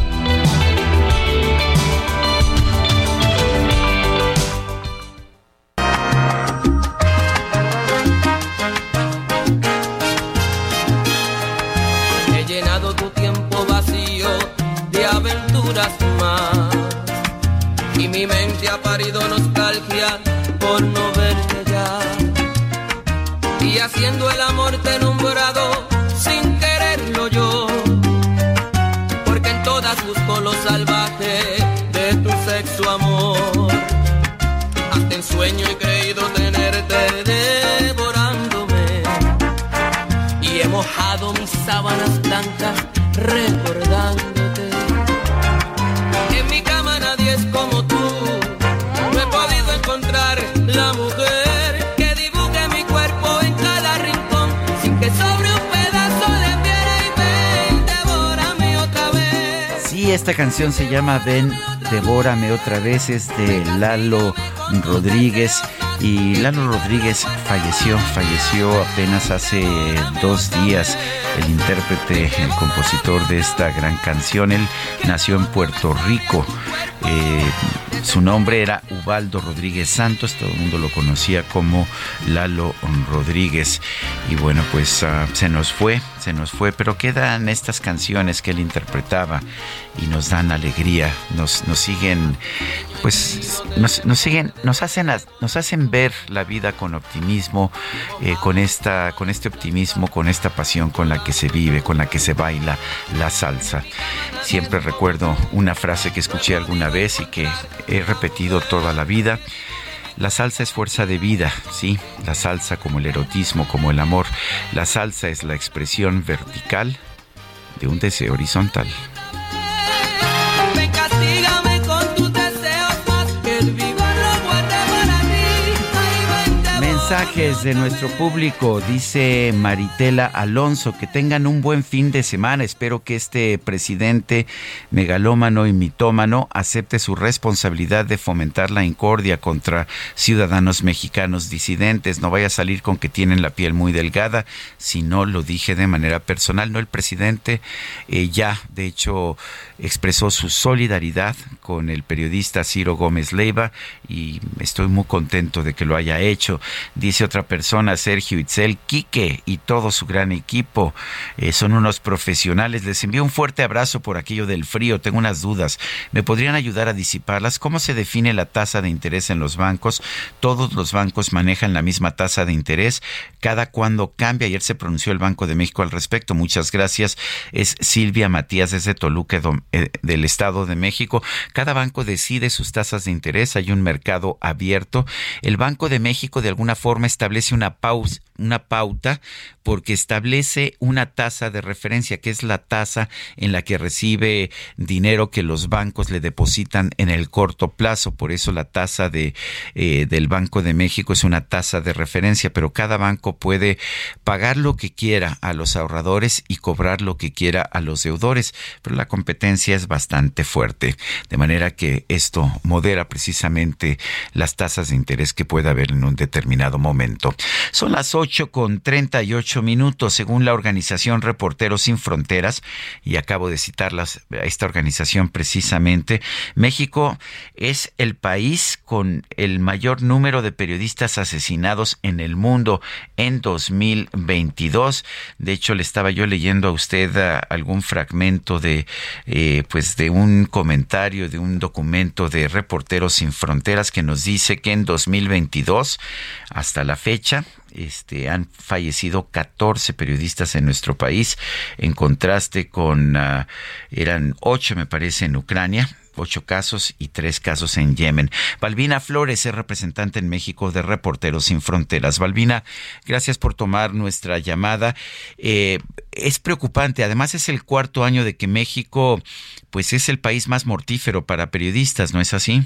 Esta canción se llama Ven, devórame otra vez, es de Lalo Rodríguez. Y Lalo Rodríguez falleció, falleció apenas hace dos días. El intérprete, el compositor de esta gran canción, él nació en Puerto Rico. Eh, su nombre era Ubaldo Rodríguez Santos, todo el mundo lo conocía como Lalo Rodríguez. Y bueno, pues ah, se nos fue, se nos fue, pero quedan estas canciones que él interpretaba y nos dan alegría, nos, nos siguen, pues nos, siguen, nos hacen, nos hacen ver la vida con optimismo, eh, con esta, con este optimismo, con esta pasión con la que se vive, con la que se baila la salsa. Siempre recuerdo una frase que escuché alguna vez y que he repetido toda la vida. La salsa es fuerza de vida, sí, la salsa como el erotismo, como el amor. La salsa es la expresión vertical de un deseo horizontal. Mensajes de nuestro público. Dice Maritela Alonso, que tengan un buen fin de semana. Espero que este presidente megalómano y mitómano acepte su responsabilidad de fomentar la incordia contra ciudadanos mexicanos disidentes. No vaya a salir con que tienen la piel muy delgada, si no lo dije de manera personal. No, el presidente eh, ya, de hecho, expresó su solidaridad con el periodista Ciro Gómez Leiva y estoy muy contento de que lo haya hecho. Dice otra persona, Sergio Itzel, Quique y todo su gran equipo eh, son unos profesionales. Les envío un fuerte abrazo por aquello del frío. Tengo unas dudas. ¿Me podrían ayudar a disiparlas? ¿Cómo se define la tasa de interés en los bancos? Todos los bancos manejan la misma tasa de interés. Cada cuando cambia. Ayer se pronunció el Banco de México al respecto. Muchas gracias. Es Silvia Matías desde Toluca, del Estado de México. Cada banco decide sus tasas de interés. Hay un mercado abierto. El Banco de México de alguna forma establece una pausa una pauta porque establece una tasa de referencia, que es la tasa en la que recibe dinero que los bancos le depositan en el corto plazo. Por eso la tasa de, eh, del Banco de México es una tasa de referencia, pero cada banco puede pagar lo que quiera a los ahorradores y cobrar lo que quiera a los deudores, pero la competencia es bastante fuerte, de manera que esto modera precisamente las tasas de interés que pueda haber en un determinado momento. Son las 8 con 38 minutos, según la organización Reporteros Sin Fronteras, y acabo de citarlas a esta organización precisamente, México es el país con el mayor número de periodistas asesinados en el mundo en 2022. De hecho, le estaba yo leyendo a usted ah, algún fragmento de, eh, pues, de un comentario de un documento de Reporteros Sin Fronteras que nos dice que en 2022, hasta la fecha, este, han fallecido 14 periodistas en nuestro país, en contraste con, ah, eran 8 me parece en Ucrania, ocho casos y tres casos en Yemen. Balbina Flores es representante en México de Reporteros Sin Fronteras. Balbina, gracias por tomar nuestra llamada. Eh, es preocupante, además es el cuarto año de que México pues es el país más mortífero para periodistas, ¿no es así?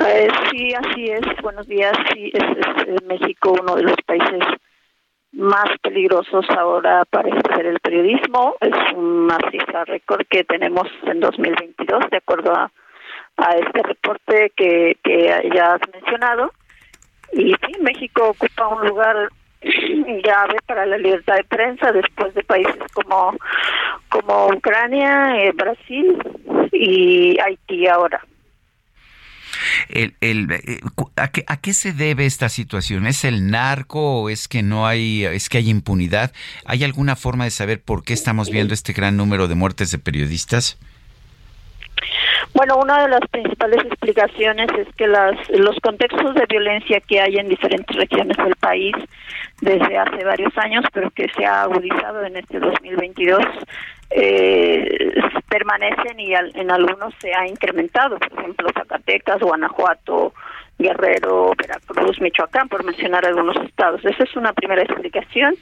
Eh, sí, así es. Buenos días. Sí, es, México uno de los países más peligrosos ahora para ejercer el periodismo. Es una cifra récord que tenemos en 2022, de acuerdo a, a este reporte que, que ya has mencionado. Y sí, México ocupa un lugar llave para la libertad de prensa después de países como como Ucrania, eh, Brasil y Haití ahora. El, el, eh, ¿a, qué, ¿A qué se debe esta situación? ¿Es el narco o es que no hay, es que hay impunidad? ¿Hay alguna forma de saber por qué estamos viendo este gran número de muertes de periodistas? Bueno, una de las principales explicaciones es que las, los contextos de violencia que hay en diferentes regiones del país desde hace varios años, pero que se ha agudizado en este 2022, eh, permanecen y en algunos se ha incrementado, por ejemplo, Zacatecas, Guanajuato, Guerrero, Veracruz, Michoacán, por mencionar algunos estados. Esa es una primera explicación.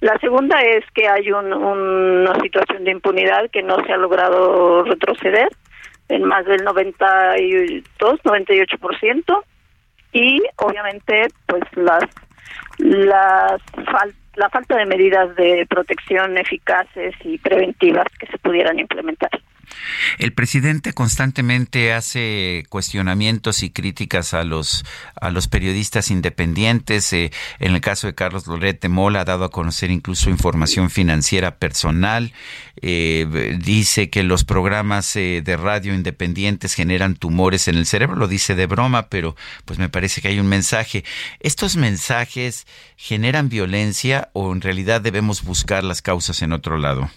La segunda es que hay una situación de impunidad que no se ha logrado retroceder en más del 92, 98% y obviamente pues las las la falta de medidas de protección eficaces y preventivas que se pudieran implementar. El presidente constantemente hace cuestionamientos y críticas a los a los periodistas independientes. Eh, en el caso de Carlos Lorete Mola ha dado a conocer incluso información financiera personal. Eh, dice que los programas eh, de radio independientes generan tumores en el cerebro. Lo dice de broma, pero pues me parece que hay un mensaje. ¿Estos mensajes generan violencia o en realidad debemos buscar las causas en otro lado?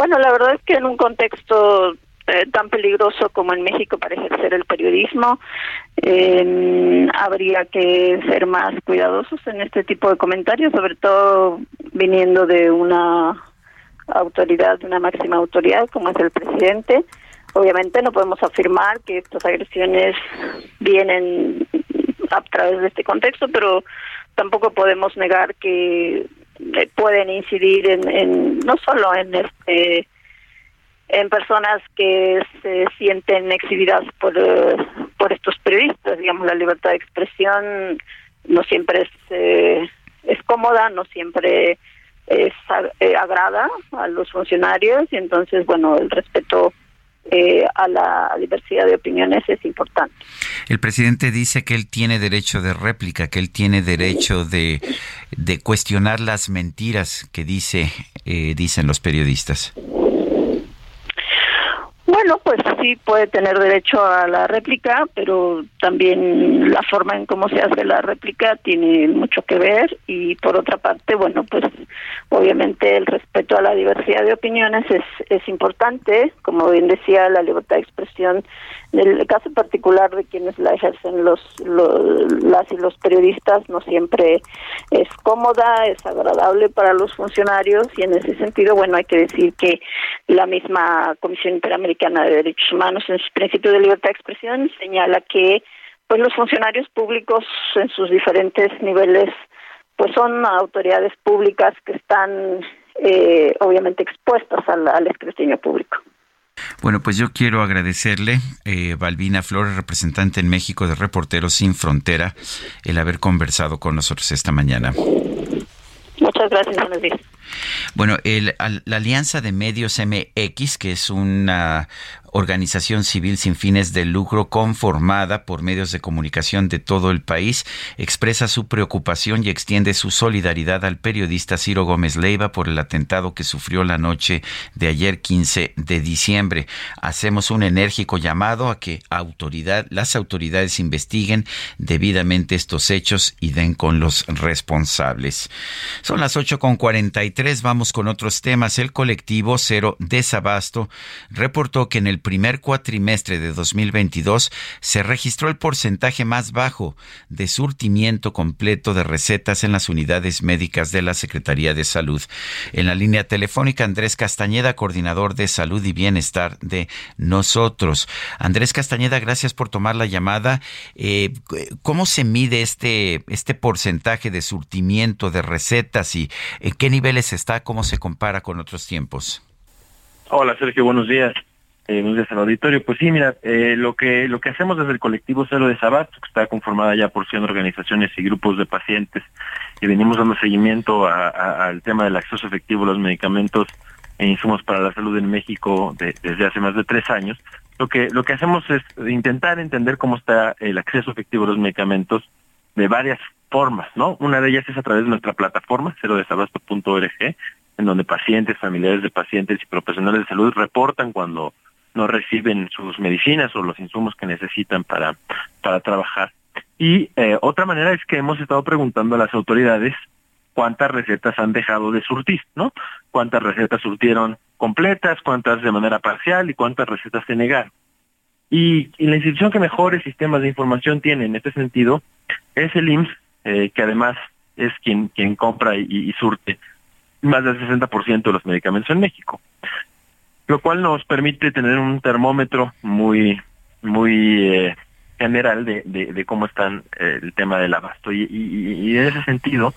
Bueno, la verdad es que en un contexto eh, tan peligroso como en México para ejercer el periodismo, eh, habría que ser más cuidadosos en este tipo de comentarios, sobre todo viniendo de una autoridad, de una máxima autoridad como es el presidente. Obviamente no podemos afirmar que estas agresiones vienen a través de este contexto, pero tampoco podemos negar que pueden incidir en, no solo en este en personas que se sienten exhibidas por eh, por estos periodistas digamos la libertad de expresión no siempre es eh, es cómoda no siempre es agrada a los funcionarios y entonces bueno el respeto eh, a la diversidad de opiniones es importante. El presidente dice que él tiene derecho de réplica, que él tiene derecho de, de cuestionar las mentiras que dice eh, dicen los periodistas. Bueno, pues sí puede tener derecho a la réplica, pero también la forma en cómo se hace la réplica tiene mucho que ver. Y por otra parte, bueno, pues obviamente el respeto a la diversidad de opiniones es, es importante, como bien decía, la libertad de expresión en el caso particular de quienes la ejercen los, las y los periodistas no siempre es cómoda, es agradable para los funcionarios. Y en ese sentido, bueno, hay que decir que la misma Comisión Interamericana de Derechos Humanos en su principio de libertad de expresión señala que pues los funcionarios públicos en sus diferentes niveles pues son autoridades públicas que están eh, obviamente expuestas al, al escrutinio público. Bueno, pues yo quiero agradecerle, eh, Balbina Flores, representante en México de Reporteros Sin Frontera, el haber conversado con nosotros esta mañana. Muchas gracias, buenos días. Bueno, el, la Alianza de Medios MX, que es una organización civil sin fines de lucro conformada por medios de comunicación de todo el país, expresa su preocupación y extiende su solidaridad al periodista Ciro Gómez Leiva por el atentado que sufrió la noche de ayer 15 de diciembre. Hacemos un enérgico llamado a que autoridad, las autoridades investiguen debidamente estos hechos y den con los responsables. Son las 8.43, vamos con otros temas. El colectivo Cero Desabasto reportó que en el primer cuatrimestre de 2022 se registró el porcentaje más bajo de surtimiento completo de recetas en las unidades médicas de la Secretaría de Salud. En la línea telefónica, Andrés Castañeda, coordinador de Salud y Bienestar de nosotros. Andrés Castañeda, gracias por tomar la llamada. Eh, ¿Cómo se mide este, este porcentaje de surtimiento de recetas y en qué niveles está? ¿Cómo se compara con otros tiempos? Hola Sergio, buenos días eh, días al auditorio. Pues sí, mira, eh, lo que lo que hacemos desde el colectivo Cero de Sabat, que está conformada ya por 100 organizaciones y grupos de pacientes, y venimos dando seguimiento al tema del acceso efectivo a los medicamentos e insumos para la salud en México desde hace más de tres años. Lo que lo que hacemos es intentar entender cómo está el acceso efectivo a los medicamentos de varias formas, ¿no? Una de ellas es a través de nuestra plataforma, cerodesabasto.org, en donde pacientes, familiares de pacientes y profesionales de salud reportan cuando no reciben sus medicinas o los insumos que necesitan para, para trabajar. Y eh, otra manera es que hemos estado preguntando a las autoridades cuántas recetas han dejado de surtir, ¿no? Cuántas recetas surtieron completas, cuántas de manera parcial y cuántas recetas se negaron. Y, la institución que mejores sistemas de información tiene en este sentido es el IMSS, eh, que además es quien, quien compra y, y surte más del 60% de los medicamentos en México lo cual nos permite tener un termómetro muy, muy eh, general de, de, cómo están eh, el tema del abasto. Y, y, en ese sentido,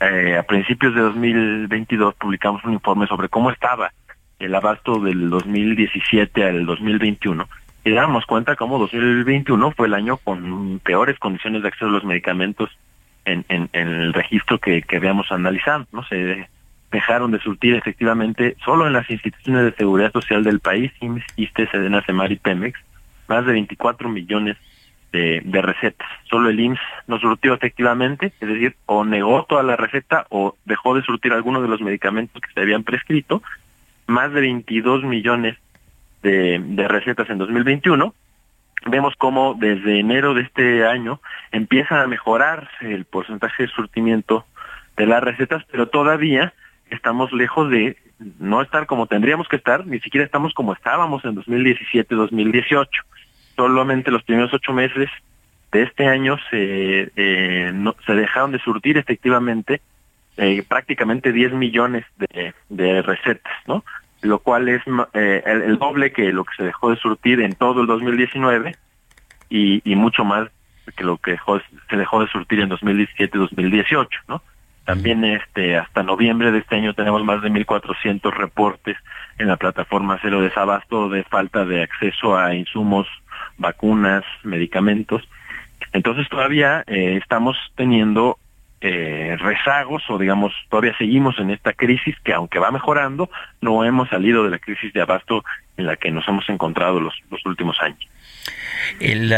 eh, a principios de 2022 publicamos un informe sobre cómo estaba el abasto del 2017 al 2021 y damos cuenta cómo 2021 fue el año con peores condiciones de acceso a los medicamentos en, en, el registro que, que habíamos analizado. ¿no? Se dejaron de surtir efectivamente solo en las instituciones de seguridad social del país, IMSS, ISTE, Sedena, Semar y Pemex, más de 24 millones de, de, recetas. Solo el IMSS no surtió efectivamente, es decir, o negó toda la receta o dejó de surtir algunos de los medicamentos que se habían prescrito, más de 22 millones de, de recetas en 2021. Vemos cómo desde enero de este año empieza a mejorar el porcentaje de surtimiento de las recetas, pero todavía estamos lejos de no estar como tendríamos que estar, ni siquiera estamos como estábamos en 2017-2018. Solamente los primeros ocho meses de este año se, eh, no, se dejaron de surtir efectivamente eh, prácticamente 10 millones de, de, recetas, ¿no? Lo cual es eh, el, doble que lo que se dejó de surtir en todo el 2019 y, y mucho más que lo que dejó, se dejó de surtir en 2017-2018, ¿no? También este hasta noviembre de este año tenemos más de 1.400 reportes en la plataforma Cero Desabasto de falta de acceso a insumos, vacunas, medicamentos. Entonces todavía eh, estamos teniendo eh, rezagos o digamos todavía seguimos en esta crisis que aunque va mejorando no hemos salido de la crisis de abasto en la que nos hemos encontrado los, los últimos años. El,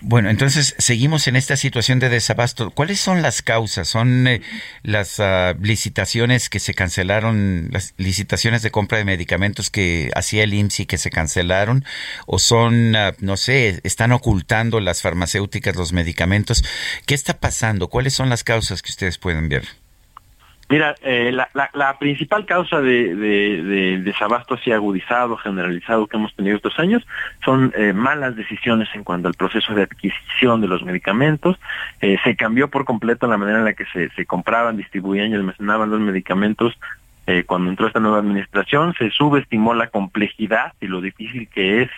bueno, entonces seguimos en esta situación de desabasto. ¿Cuáles son las causas? ¿Son eh, las uh, licitaciones que se cancelaron, las licitaciones de compra de medicamentos que hacía el IMSS y que se cancelaron? ¿O son, uh, no sé, están ocultando las farmacéuticas los medicamentos? ¿Qué está pasando? ¿Cuáles son las causas que ustedes pueden ver? Mira, eh, la, la, la, principal causa de, de, de, desabasto así agudizado, generalizado que hemos tenido estos años son eh, malas decisiones en cuanto al proceso de adquisición de los medicamentos. Eh, se cambió por completo la manera en la que se, compraban, distribuían y almacenaban los medicamentos. cuando entró esta nueva administración se subestimó la complejidad y lo difícil que es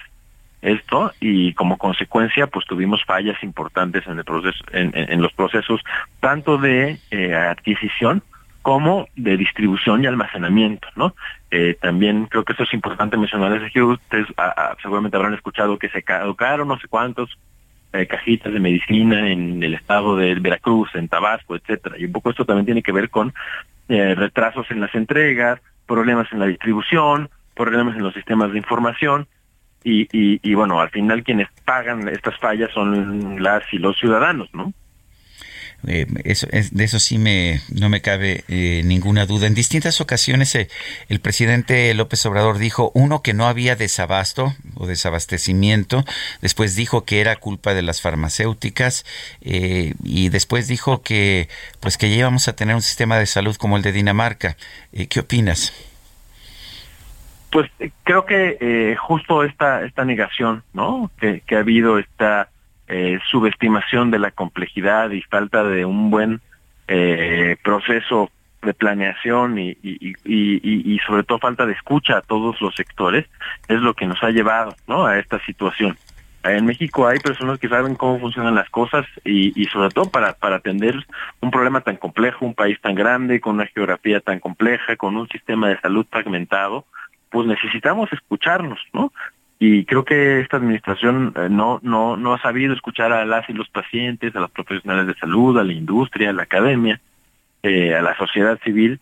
esto y como consecuencia pues tuvimos fallas importantes en el proceso en, los procesos tanto de eh, adquisición como de distribución y almacenamiento, ¿no? Eh, también creo que eso es importante mencionar, es que ustedes seguramente habrán escuchado que se caducaron no sé cuántos eh, cajitas de medicina en el estado de Veracruz, en Tabasco, etcétera. Y un poco esto también tiene que ver con retrasos en las entregas, problemas en la distribución, problemas en los sistemas de información y, y, bueno, al final quienes pagan estas fallas son las y los ciudadanos, ¿no? Eh, eso, es, de eso sí me, no me cabe eh, ninguna duda. En distintas ocasiones eh, el presidente López Obrador dijo, uno, que no había desabasto o desabastecimiento, después dijo que era culpa de las farmacéuticas y después dijo que, pues que ya íbamos a tener un sistema de salud como el de Dinamarca. ¿Qué opinas? Pues creo que justo esta esta negación, ¿no? Que, ha habido esta eh, subestimación de la complejidad y falta de un buen eh, proceso de planeación y, y, y, y, sobre todo falta de escucha a todos los sectores es lo que nos ha llevado, ¿no? A esta situación. En México hay personas que saben cómo funcionan las cosas y, sobre todo para, para atender un problema tan complejo, un país tan grande, con una geografía tan compleja, con un sistema de salud fragmentado, pues necesitamos escucharnos, ¿no? Y creo que esta administración eh, no, no, no ha sabido escuchar a las y los pacientes, a los profesionales de salud, a la industria, a la academia, eh, a la sociedad civil.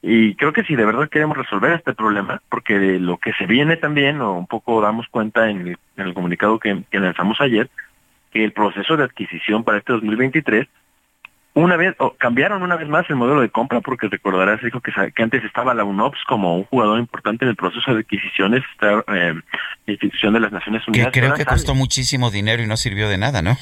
Y creo que si de verdad queremos resolver este problema, porque lo que se viene también, o un poco damos cuenta en el, comunicado que, que lanzamos ayer, que el proceso de adquisición para este 2023 una vez, cambiaron una vez más el modelo de compra porque recordarás, dijo que, que antes estaba la UNOPS como un jugador importante en el proceso de adquisiciones, esta eh, institución de las Naciones Unidas. Que creo que costó muchísimo dinero y no sirvió de nada, ¿no?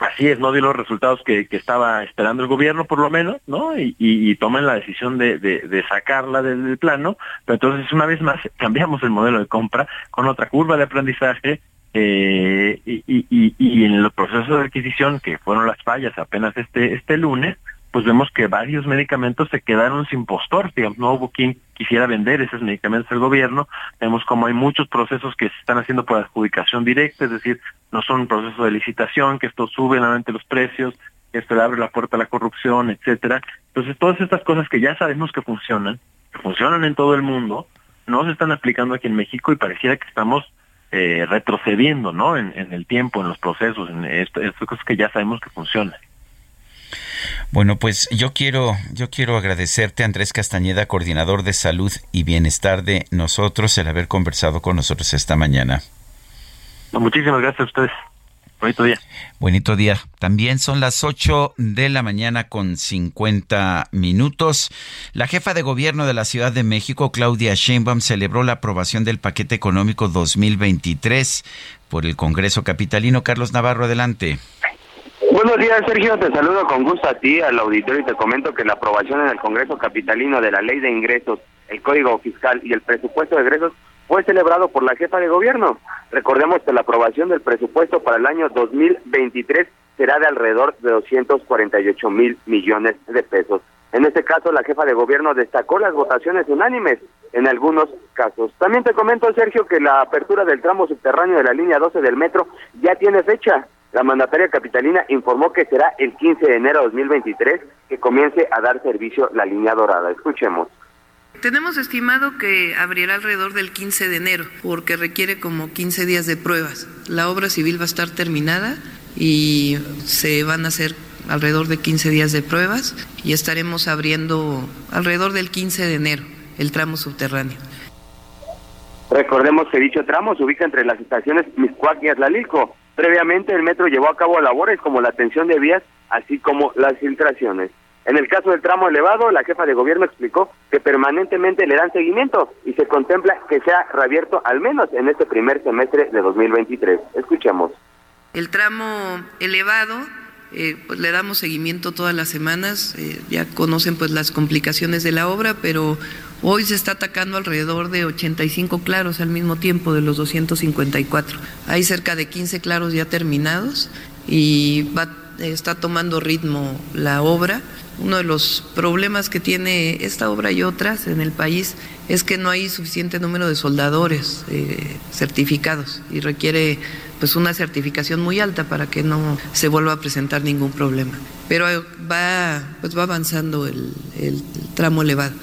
Así es, no dio los resultados que, que estaba esperando el gobierno, por lo menos, ¿no? Y, y, toman la decisión de, de, de, sacarla del plano, pero entonces una vez más cambiamos el modelo de compra con otra curva de aprendizaje, eh, y, y, y, en el proceso de adquisición, que fueron las fallas apenas este, este lunes, pues vemos que varios medicamentos se quedaron sin postor, digamos, no hubo quien quisiera vender esos medicamentos al gobierno, vemos como hay muchos procesos que se están haciendo por adjudicación directa, es decir, no son un proceso de licitación, que esto sube nuevamente los precios, que esto le abre la puerta a la corrupción, etcétera. Entonces, todas estas cosas que ya sabemos que funcionan, que funcionan en todo el mundo, no se están aplicando aquí en México y pareciera que estamos eh, retrocediendo, ¿no? En, el tiempo, en los procesos, en estas cosas que ya sabemos que funcionan. Bueno, pues yo quiero, yo quiero agradecerte, Andrés Castañeda, coordinador de salud y bienestar de nosotros, el haber conversado con nosotros esta mañana. muchísimas gracias a ustedes. Bonito día. Bonito día. También son las 8 de la mañana con 50 minutos. La jefa de gobierno de la Ciudad de México, Claudia Sheinbaum, celebró la aprobación del paquete económico 2023 por el Congreso Capitalino. Carlos Navarro, adelante. Buenos días, Sergio. Te saludo con gusto a ti, al auditorio, y te comento que la aprobación en el Congreso Capitalino de la Ley de Ingresos, el Código Fiscal y el Presupuesto de Egresos fue celebrado por la jefa de gobierno. Recordemos que la aprobación del presupuesto para el año 2023 será de alrededor de 248 mil millones de pesos. En este caso, la jefa de gobierno destacó las votaciones unánimes en algunos casos. También te comento, Sergio, que la apertura del tramo subterráneo de la línea 12 del metro ya tiene fecha. La mandataria capitalina informó que será el 15 de enero de 2023 que comience a dar servicio la línea dorada. Escuchemos. Tenemos estimado que abrirá alrededor del 15 de enero, porque requiere como 15 días de pruebas. La obra civil va a estar terminada y se van a hacer alrededor de 15 días de pruebas y estaremos abriendo alrededor del 15 de enero el tramo subterráneo. Recordemos que dicho tramo se ubica entre las estaciones Miscuac y Atlalilco. Previamente el metro llevó a cabo labores como la atención de vías, así como las filtraciones. En el caso del tramo elevado, la jefa de gobierno explicó que permanentemente le dan seguimiento y se contempla que sea reabierto al menos en este primer semestre de 2023. Escuchemos. El tramo elevado eh, pues le damos seguimiento todas las semanas, eh, ya conocen pues las complicaciones de la obra, pero hoy se está atacando alrededor de 85 claros al mismo tiempo de los 254. Hay cerca de 15 claros ya terminados y va está tomando ritmo la obra. Uno de los problemas que tiene esta obra y otras en el país es que no hay suficiente número de soldadores eh, certificados y requiere pues una certificación muy alta para que no se vuelva a presentar ningún problema. Pero va, pues va avanzando el, el tramo elevado.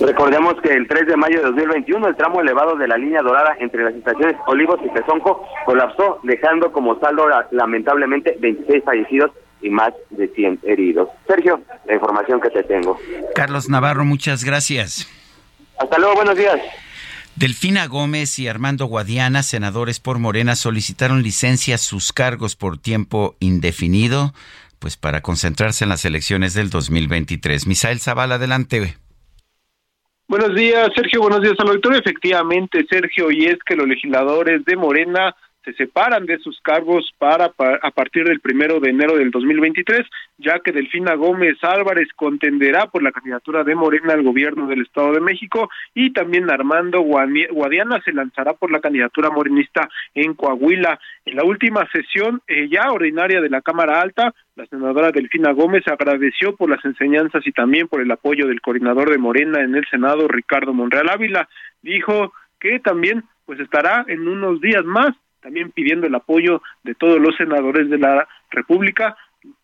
Recordemos que el 3 de mayo de 2021 el tramo elevado de la línea dorada entre las estaciones Olivos y Pezonco colapsó, dejando como saldo lamentablemente 26 fallecidos y más de 100 heridos. Sergio, la información que te tengo. Carlos Navarro, muchas gracias. Hasta luego, buenos días. Delfina Gómez y Armando Guadiana, senadores por Morena, solicitaron licencia a sus cargos por tiempo indefinido, pues para concentrarse en las elecciones del 2023. Misael Zavala, adelante. Buenos días, Sergio. Buenos días al auditorio. Efectivamente, Sergio, y es que los legisladores de Morena se separan de sus cargos para, a partir del primero de enero del 2023, ya que Delfina Gómez Álvarez contenderá por la candidatura de Morena al gobierno del Estado de México y también Armando Guadiana se lanzará por la candidatura morenista en Coahuila. En la última sesión eh, ya ordinaria de la Cámara Alta, la senadora Delfina Gómez agradeció por las enseñanzas y también por el apoyo del coordinador de Morena en el Senado, Ricardo Monreal Ávila. Dijo que también pues estará en unos días más también pidiendo el apoyo de todos los senadores de la República,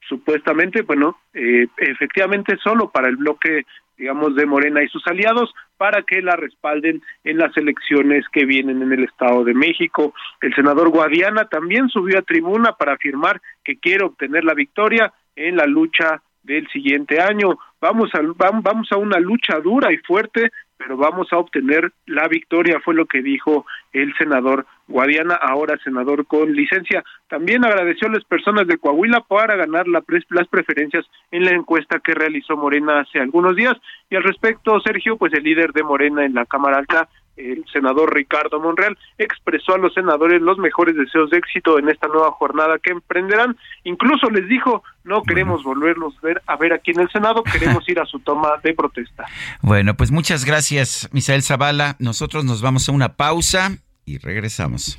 supuestamente, bueno, eh, efectivamente solo para el bloque, digamos, de Morena y sus aliados, para que la respalden en las elecciones que vienen en el Estado de México. El senador Guadiana también subió a tribuna para afirmar que quiere obtener la victoria en la lucha del siguiente año. Vamos a, vamos a una lucha dura y fuerte, pero vamos a obtener la victoria, fue lo que dijo el senador Guadiana, ahora senador con licencia. También agradeció a las personas de Coahuila para ganar las preferencias en la encuesta que realizó Morena hace algunos días. Y al respecto, Sergio, pues el líder de Morena en la Cámara Alta, el senador Ricardo Monreal expresó a los senadores los mejores deseos de éxito en esta nueva jornada que emprenderán. Incluso les dijo, no queremos volverlos ver, a ver aquí en el Senado, queremos (laughs) ir a su toma de protesta. Bueno, pues muchas gracias, Misael Zavala. Nosotros nos vamos a una pausa y regresamos.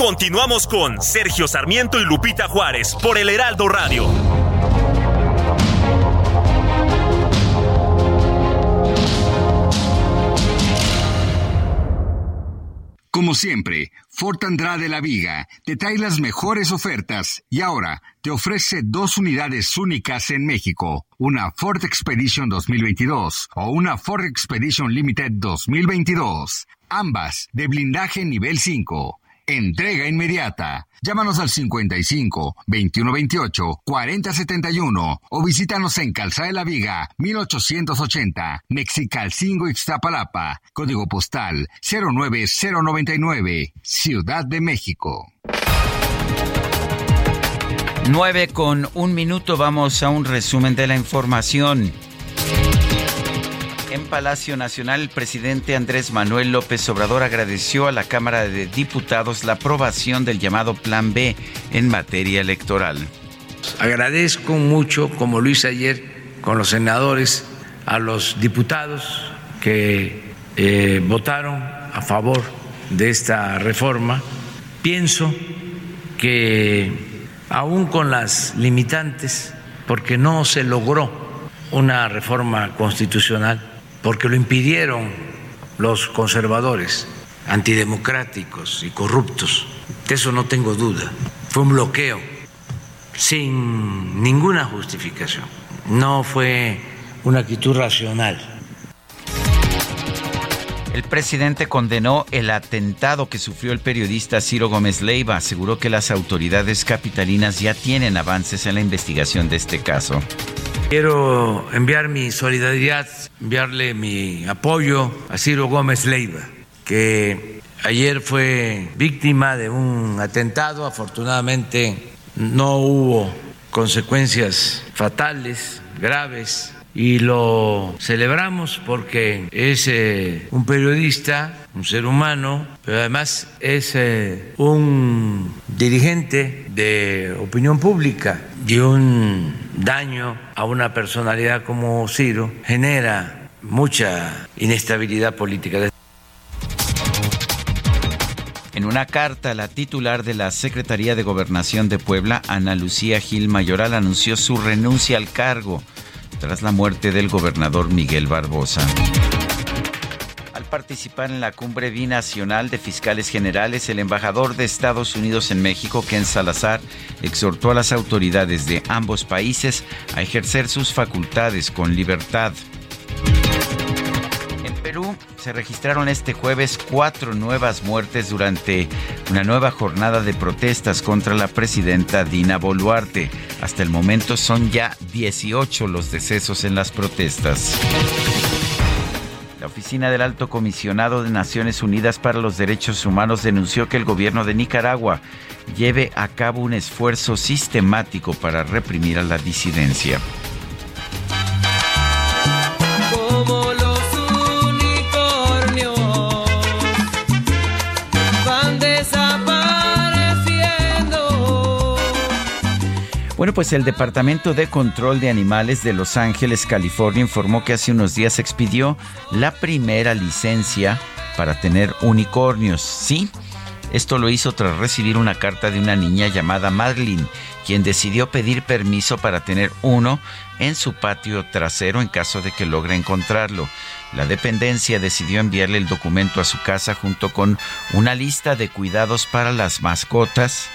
Continuamos con Sergio Sarmiento y Lupita Juárez por el Heraldo Radio. Como siempre, Ford Andrade La Viga te trae las mejores ofertas y ahora te ofrece dos unidades únicas en México, una Ford Expedition 2022 o una Ford Expedition Limited 2022, ambas de blindaje nivel 5. Entrega inmediata. Llámanos al 55 2128 4071 o visítanos en Calzada de la Viga 1880, Mexicalcingo Ixtapalapa, código postal 09099, Ciudad de México. 9 con un minuto vamos a un resumen de la información. En Palacio Nacional, el presidente Andrés Manuel López Obrador agradeció a la Cámara de Diputados la aprobación del llamado Plan B en materia electoral. Agradezco mucho, como lo hice ayer con los senadores, a los diputados que eh, votaron a favor de esta reforma. Pienso que aún con las limitantes, porque no se logró una reforma constitucional, porque lo impidieron los conservadores, antidemocráticos y corruptos. De eso no tengo duda. Fue un bloqueo sin ninguna justificación. no fue una actitud racional. El presidente condenó el atentado que sufrió el periodista Ciro Gómez Leiva. Aseguró que las autoridades capitalinas ya tienen avances en la investigación de este caso. Quiero enviar mi solidaridad, enviarle mi apoyo a Ciro Gómez Leiva, que ayer fue víctima de un atentado. Afortunadamente no hubo consecuencias fatales, graves y lo celebramos porque es eh, un periodista, un ser humano, pero además es eh, un dirigente de opinión pública y un daño a una personalidad como Ciro genera mucha inestabilidad política. En una carta, la titular de la Secretaría de Gobernación de Puebla, Ana Lucía Gil Mayoral, anunció su renuncia al cargo tras la muerte del gobernador Miguel Barbosa. Al participar en la cumbre binacional de fiscales generales, el embajador de Estados Unidos en México, Ken Salazar, exhortó a las autoridades de ambos países a ejercer sus facultades con libertad. Perú se registraron este jueves cuatro nuevas muertes durante una nueva jornada de protestas contra la presidenta Dina Boluarte. Hasta el momento son ya 18 los decesos en las protestas. La oficina del Alto Comisionado de Naciones Unidas para los Derechos Humanos denunció que el gobierno de Nicaragua lleve a cabo un esfuerzo sistemático para reprimir a la disidencia. Bueno, pues el Departamento de Control de Animales de Los Ángeles, California, informó que hace unos días expidió la primera licencia para tener unicornios. Sí, esto lo hizo tras recibir una carta de una niña llamada Madeline, quien decidió pedir permiso para tener uno en su patio trasero en caso de que logre encontrarlo. La dependencia decidió enviarle el documento a su casa junto con una lista de cuidados para las mascotas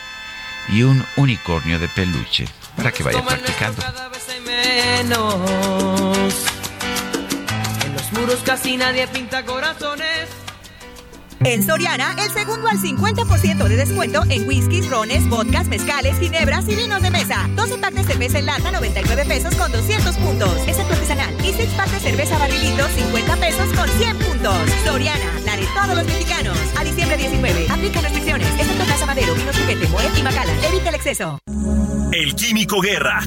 y un unicornio de peluche para que vaya practicando. En los muros casi nadie pinta corazones. En Soriana, el segundo al 50% de descuento en whiskies, rones, vodkas, mezcales, ginebras y vinos de mesa. 12 packs de cerveza en lata, 99 pesos con 200 puntos. Excepto artesanal. Y 6 packs de cerveza barrilito, 50 pesos con 100 puntos. Soriana, la de todos los mexicanos. A diciembre 19. Aplica restricciones. Excepto Casa Madero, Vino Juguete, Moet y Macallan. Evita el exceso. El Químico Guerra.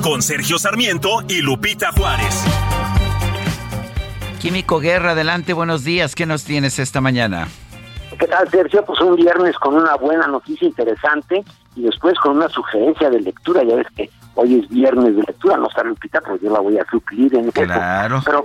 Con Sergio Sarmiento y Lupita Juárez. Químico Guerra, adelante, buenos días. ¿Qué nos tienes esta mañana? ¿Qué tal, Sergio? Pues un viernes con una buena noticia interesante y después con una sugerencia de lectura. Ya ves que hoy es viernes de lectura, no está Lupita, pues yo la voy a suplir en Claro. Pero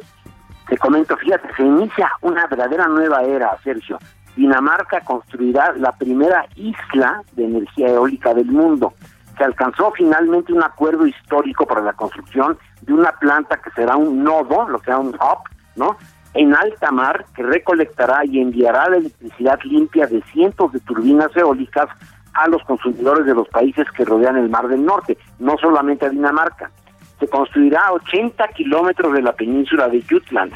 te comento, fíjate, se inicia una verdadera nueva era, Sergio. Dinamarca construirá la primera isla de energía eólica del mundo. Se alcanzó finalmente un acuerdo histórico para la construcción de una planta que será un nodo, lo que será un hub, ¿no? En alta mar, que recolectará y enviará la electricidad limpia de cientos de turbinas eólicas a los consumidores de los países que rodean el Mar del Norte, no solamente a Dinamarca. Se construirá a 80 kilómetros de la península de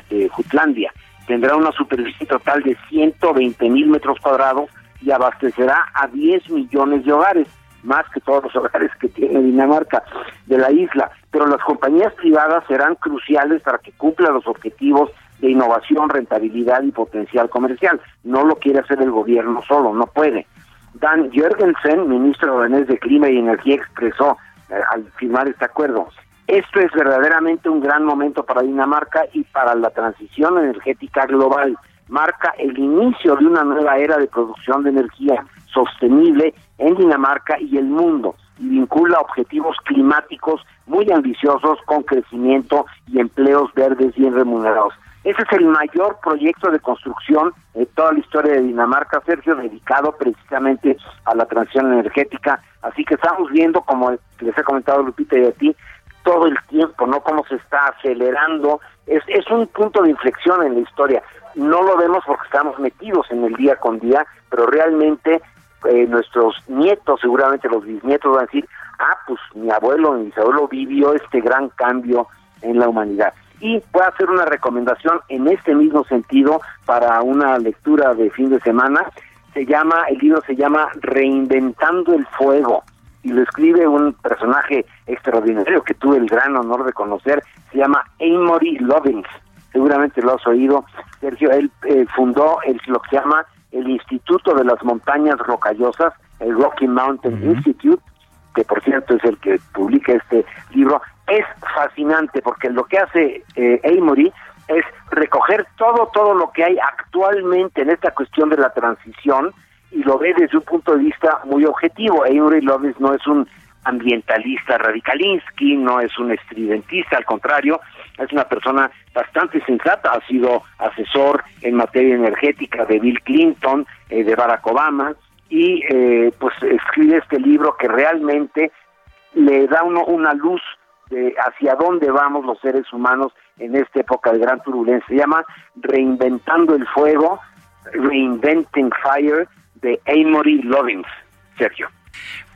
de Jutlandia. Tendrá una superficie total de 120 mil metros cuadrados y abastecerá a 10 millones de hogares, más que todos los hogares que tiene Dinamarca de la isla. Pero las compañías privadas serán cruciales para que cumpla los objetivos de innovación, rentabilidad y potencial comercial. No lo quiere hacer el gobierno solo, no puede. Dan Jørgensen, ministro danés de Clima y Energía, expresó eh, al firmar este acuerdo, esto es verdaderamente un gran momento para Dinamarca y para la transición energética global. Marca el inicio de una nueva era de producción de energía sostenible en Dinamarca y el mundo y vincula objetivos climáticos muy ambiciosos con crecimiento y empleos verdes bien remunerados. Ese es el mayor proyecto de construcción de toda la historia de Dinamarca, Sergio, dedicado precisamente a la transición energética. Así que estamos viendo, como les he comentado Lupita y a ti, todo el tiempo, ¿no? Cómo se está acelerando. Es, es un punto de inflexión en la historia. No lo vemos porque estamos metidos en el día con día, pero realmente eh, nuestros nietos, seguramente los bisnietos van a decir, ah, pues mi abuelo, mi bisabuelo vivió este gran cambio en la humanidad. Y voy a hacer una recomendación en este mismo sentido para una lectura de fin de semana. Se llama, el libro se llama Reinventando el Fuego y lo escribe un personaje extraordinario que tuve el gran honor de conocer, se llama Amory Lovins. Seguramente lo has oído, Sergio. Él eh, fundó el, lo que se llama el Instituto de las Montañas Rocallosas, el Rocky Mountain Institute, que por cierto es el que publica este libro. Es fascinante porque lo que hace eh, Amory es recoger todo, todo lo que hay actualmente en esta cuestión de la transición y lo ve desde un punto de vista muy objetivo. Amory Lovins no es un ambientalista radicalinsky, no es un estridentista, al contrario, es una persona bastante sensata, ha sido asesor en materia energética de Bill Clinton, eh, de Barack Obama, y eh, pues escribe este libro que realmente le da uno una luz de hacia dónde vamos los seres humanos en esta época de gran turbulencia. Se llama Reinventando el Fuego, Reinventing Fire, de Amory Lovins. Sergio.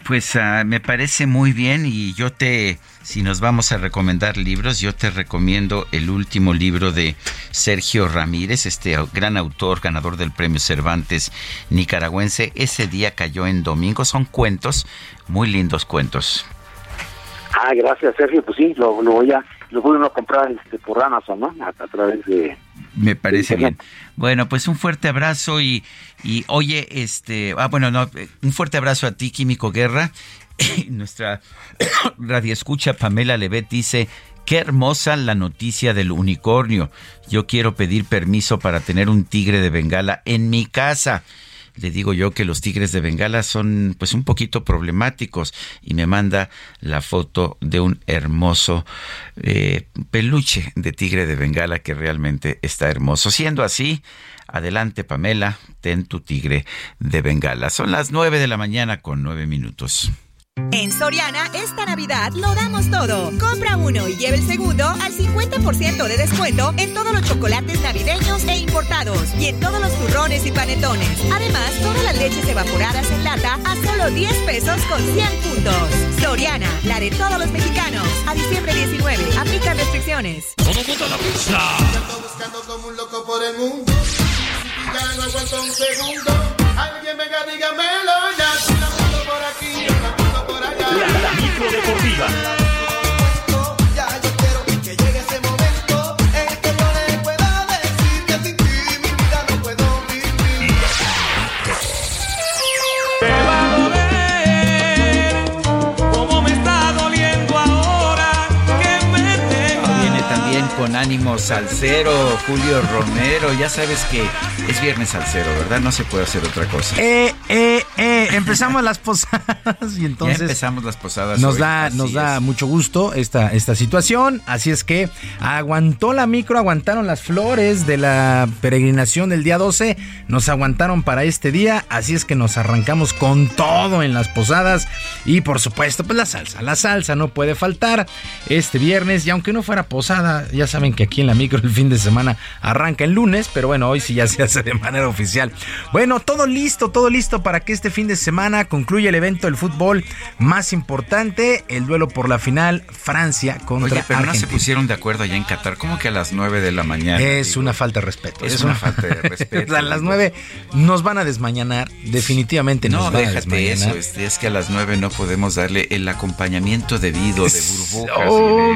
Pues uh, me parece muy bien y yo te, si nos vamos a recomendar libros, yo te recomiendo el último libro de Sergio Ramírez, este gran autor, ganador del premio Cervantes nicaragüense. Ese día cayó en domingo, son cuentos, muy lindos cuentos. Ah, gracias Sergio, pues sí, lo, lo voy a, lo voy a comprar este, por Amazon, ¿no? A, a través de... Me parece bien. Bueno, pues un fuerte abrazo y, y oye, este, ah, bueno, no, un fuerte abrazo a ti, Químico Guerra. (laughs) Nuestra (coughs) radioescucha Pamela Levet dice, qué hermosa la noticia del unicornio. Yo quiero pedir permiso para tener un tigre de Bengala en mi casa le digo yo que los tigres de Bengala son pues un poquito problemáticos y me manda la foto de un hermoso eh, peluche de tigre de Bengala que realmente está hermoso. Siendo así, adelante Pamela, ten tu tigre de Bengala. Son las nueve de la mañana con nueve minutos. En Soriana, esta Navidad lo damos todo. Compra uno y lleve el segundo al 50% de descuento en todos los chocolates navideños e importados y en todos los turrones y panetones. Además, todas las leches evaporadas en lata a solo 10 pesos con 100 puntos. Soriana, la de todos los mexicanos. A diciembre 19, aplica restricciones. Todo mundo la pizza. Ando buscando como un loco por el mundo. Ya no aguanto un segundo. Alguien venga, dígamelo La, la micro deportiva. Con ánimo salsero, Julio Romero. Ya sabes que es viernes salsero, ¿verdad? No se puede hacer otra cosa. Eh, eh, eh, empezamos las posadas y entonces ya empezamos las posadas. nos hoy, da así nos da es. mucho gusto esta esta situación, así es que aguantó la micro, aguantaron las flores de la peregrinación del día 12, nos aguantaron para este día, así es que nos arrancamos con todo en las posadas y por supuesto pues la salsa, la salsa no puede faltar este viernes y aunque no fuera posada, ya saben que aquí en la micro el fin de semana arranca el lunes, pero bueno, hoy sí ya se hace de manera oficial. Bueno, todo listo, todo listo para que este fin de semana concluya el evento del fútbol más importante, el duelo por la final Francia contra Oye, pero no se Argentina. pusieron de acuerdo allá en Qatar, como que a las 9 de la mañana. Es una falta de respeto. Es una falta de (laughs) respeto. a las nueve nos van a desmañanar, definitivamente nos No, van a déjate eso, este, es que a las 9 no podemos darle el acompañamiento debido de burbujas Oh,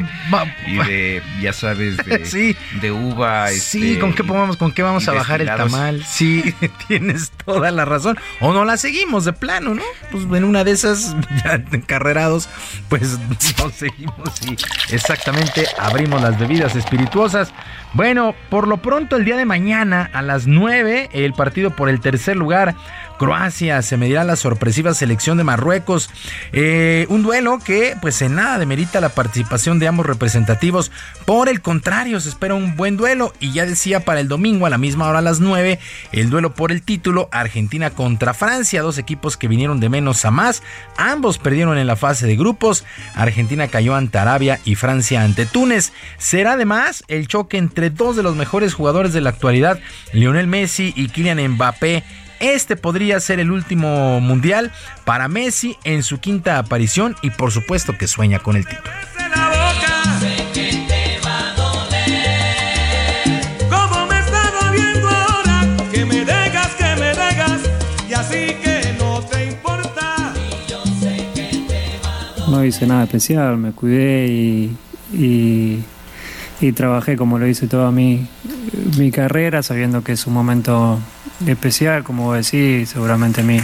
y, de, y de, ya sabes, de, (laughs) Sí. de uva. Sí, este, ¿con qué vamos, con qué vamos a bajar el tamal? Sí, (laughs) tienes toda la razón. O no la seguimos de plano, ¿no? Pues en una de esas, (laughs) ya encarrerados, pues no seguimos y exactamente abrimos las bebidas espirituosas. Bueno, por lo pronto el día de mañana a las 9, el partido por el tercer lugar. Croacia se medirá la sorpresiva selección de Marruecos. Eh, un duelo que pues en nada demerita la participación de ambos representativos. Por el contrario, se espera un buen duelo. Y ya decía para el domingo a la misma hora a las 9, el duelo por el título Argentina contra Francia. Dos equipos que vinieron de menos a más. Ambos perdieron en la fase de grupos. Argentina cayó ante Arabia y Francia ante Túnez. Será además el choque entre dos de los mejores jugadores de la actualidad, Lionel Messi y Kylian Mbappé este podría ser el último mundial para Messi en su quinta aparición y por supuesto que sueña con el título. No hice nada especial, me cuidé y, y, y trabajé como lo hice toda mi, mi carrera, sabiendo que es un momento especial, como decís, seguramente mi,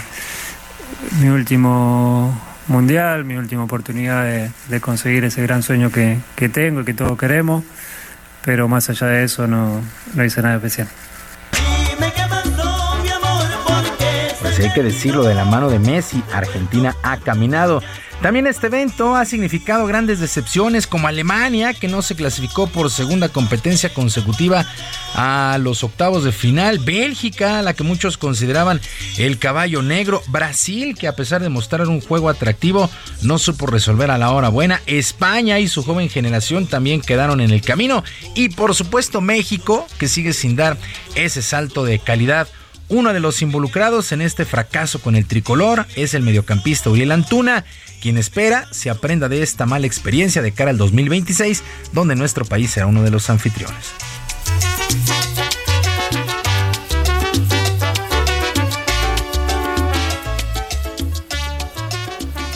mi último mundial, mi última oportunidad de, de conseguir ese gran sueño que, que tengo y que todos queremos, pero más allá de eso no, no hice nada especial. Pues hay que decirlo, de la mano de Messi, Argentina ha caminado. También este evento ha significado grandes decepciones como Alemania, que no se clasificó por segunda competencia consecutiva a los octavos de final, Bélgica, la que muchos consideraban el caballo negro, Brasil, que a pesar de mostrar un juego atractivo, no supo resolver a la hora buena, España y su joven generación también quedaron en el camino, y por supuesto México, que sigue sin dar ese salto de calidad. Uno de los involucrados en este fracaso con el tricolor es el mediocampista Uriel Antuna, quien espera se aprenda de esta mala experiencia de cara al 2026, donde nuestro país será uno de los anfitriones.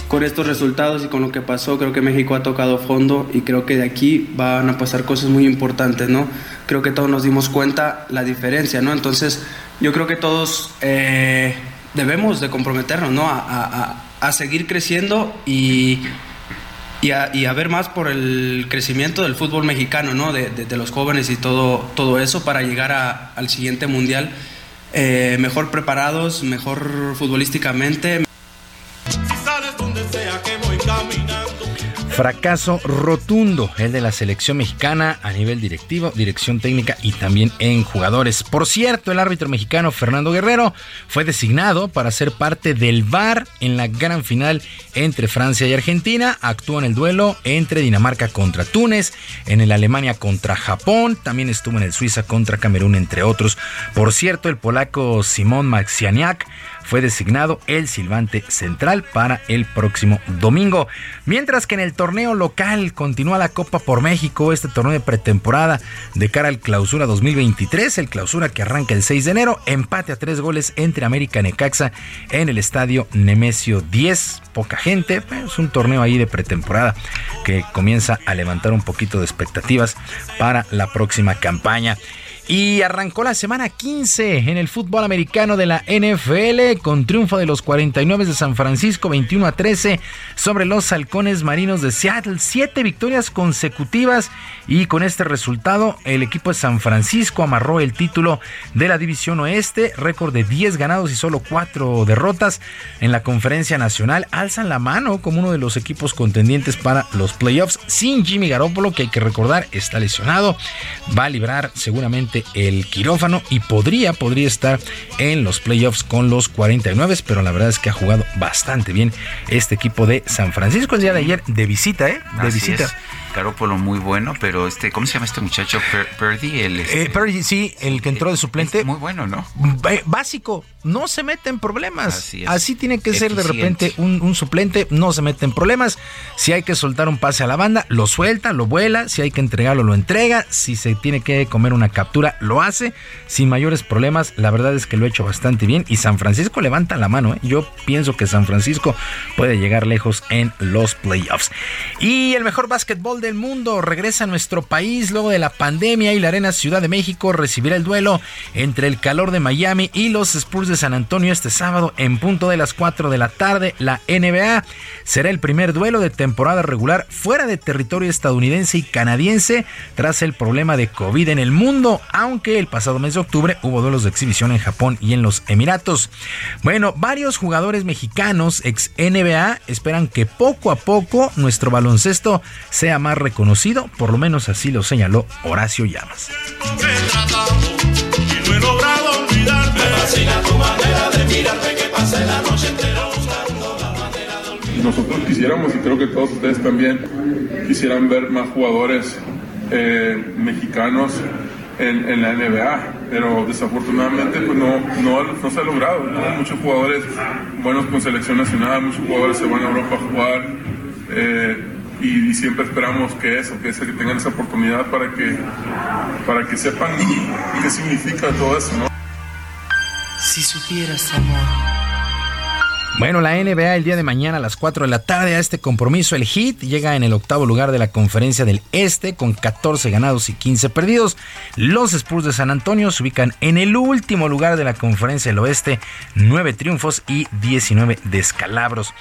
Con estos resultados y con lo que pasó, creo que México ha tocado fondo y creo que de aquí van a pasar cosas muy importantes, ¿no? Creo que todos nos dimos cuenta la diferencia, ¿no? Entonces, yo creo que todos eh, debemos de comprometernos, ¿no? A, seguir creciendo y, a, y a ver más por el crecimiento del fútbol mexicano, ¿no? De, de- los jóvenes y todo, todo eso para llegar al siguiente mundial eh, mejor preparados, mejor futbolísticamente. Fracaso rotundo, el de la selección mexicana a nivel directivo, dirección técnica y también en jugadores. Por cierto, el árbitro mexicano Fernando Guerrero fue designado para ser parte del VAR en la gran final entre Francia y Argentina. Actúa en el duelo entre Dinamarca contra Túnez, en el Alemania contra Japón, también estuvo en el Suiza contra Camerún, entre otros. Por cierto, el polaco Simón Maxianiak fue designado el silbante central para el próximo domingo. Mientras que en el torneo local continúa la Copa por México, este torneo de pretemporada de cara al clausura 2023, el clausura que arranca el 6 de enero, empate a tres goles entre América y Necaxa en el estadio Nemesio 10. Poca gente, es un torneo ahí de pretemporada que comienza a levantar un poquito de expectativas para la próxima campaña. Y arrancó la semana 15 en el fútbol americano de la NFL con triunfo de los 49 de San Francisco 21 a 13 sobre los halcones marinos de Seattle. Siete victorias consecutivas y con este resultado el equipo de San Francisco amarró el título de la división oeste, récord de 10 ganados y solo 4 derrotas en la conferencia nacional. Alzan la mano como uno de los equipos contendientes para los playoffs sin Jimmy Garoppolo que hay que recordar está lesionado. Va a librar seguramente el quirófano y podría, podría estar en los playoffs con los 49, pero la verdad es que ha jugado bastante bien este equipo de San Francisco el día de ayer de visita, ¿eh? De Así visita. es. Garópolo muy bueno, pero este, ¿cómo se llama este muchacho? Per- Purdy, el este, Eh, sí, el que entró de suplente. muy bueno, ¿no? Básico, no se mete en problemas. Así Así, es. tiene que ser de repente un, un suplente, no se mete en problemas. Si hay que soltar un pase a la banda, lo suelta, lo vuela. Si hay que entregarlo, lo entrega. Si se tiene que comer una captura, lo hace sin mayores problemas. La verdad es que lo ha hecho bastante bien. Y San Francisco levanta la mano. ¿eh? Yo pienso que San Francisco puede llegar lejos en los playoffs. Y el mejor básquetbol del mundo regresa a nuestro país luego de la pandemia y la Arena Ciudad de México recibirá el duelo entre el calor de Miami y los Spurs de San Antonio este sábado en punto de las 4 de la tarde. La NBA será el primer duelo de temporada regular fuera de territorio estadounidense y canadiense tras el problema de COVID en el mundo, aunque el pasado mes de octubre hubo duelos de exhibición en Japón y en los Emiratos. Bueno, varios jugadores mexicanos ex NBA esperan que poco a poco nuestro baloncesto sea más reconocido, por lo menos así lo señaló Horacio Llamas. Tu manera de que la noche entera Nosotros quisiéramos, y creo que todos ustedes también, quisieran ver más jugadores eh, mexicanos en, la NBA. pero desafortunadamente pues no, no, se ha logrado. Muchos jugadores buenos con selección nacional, muchos jugadores se van a Europa a jugar eh, y, siempre esperamos que eso, que, ese- que tengan esa oportunidad para que, para que sepan qué significa todo eso. Si supieras, amor. Bueno, la NBA el día de mañana a las 4 de la tarde a este compromiso. El Heat llega en el octavo lugar de la conferencia del Este con 14 ganados y 15 perdidos. Los Spurs de San Antonio se ubican en el último lugar de la conferencia del Oeste, 9 triunfos y 19 descalabros.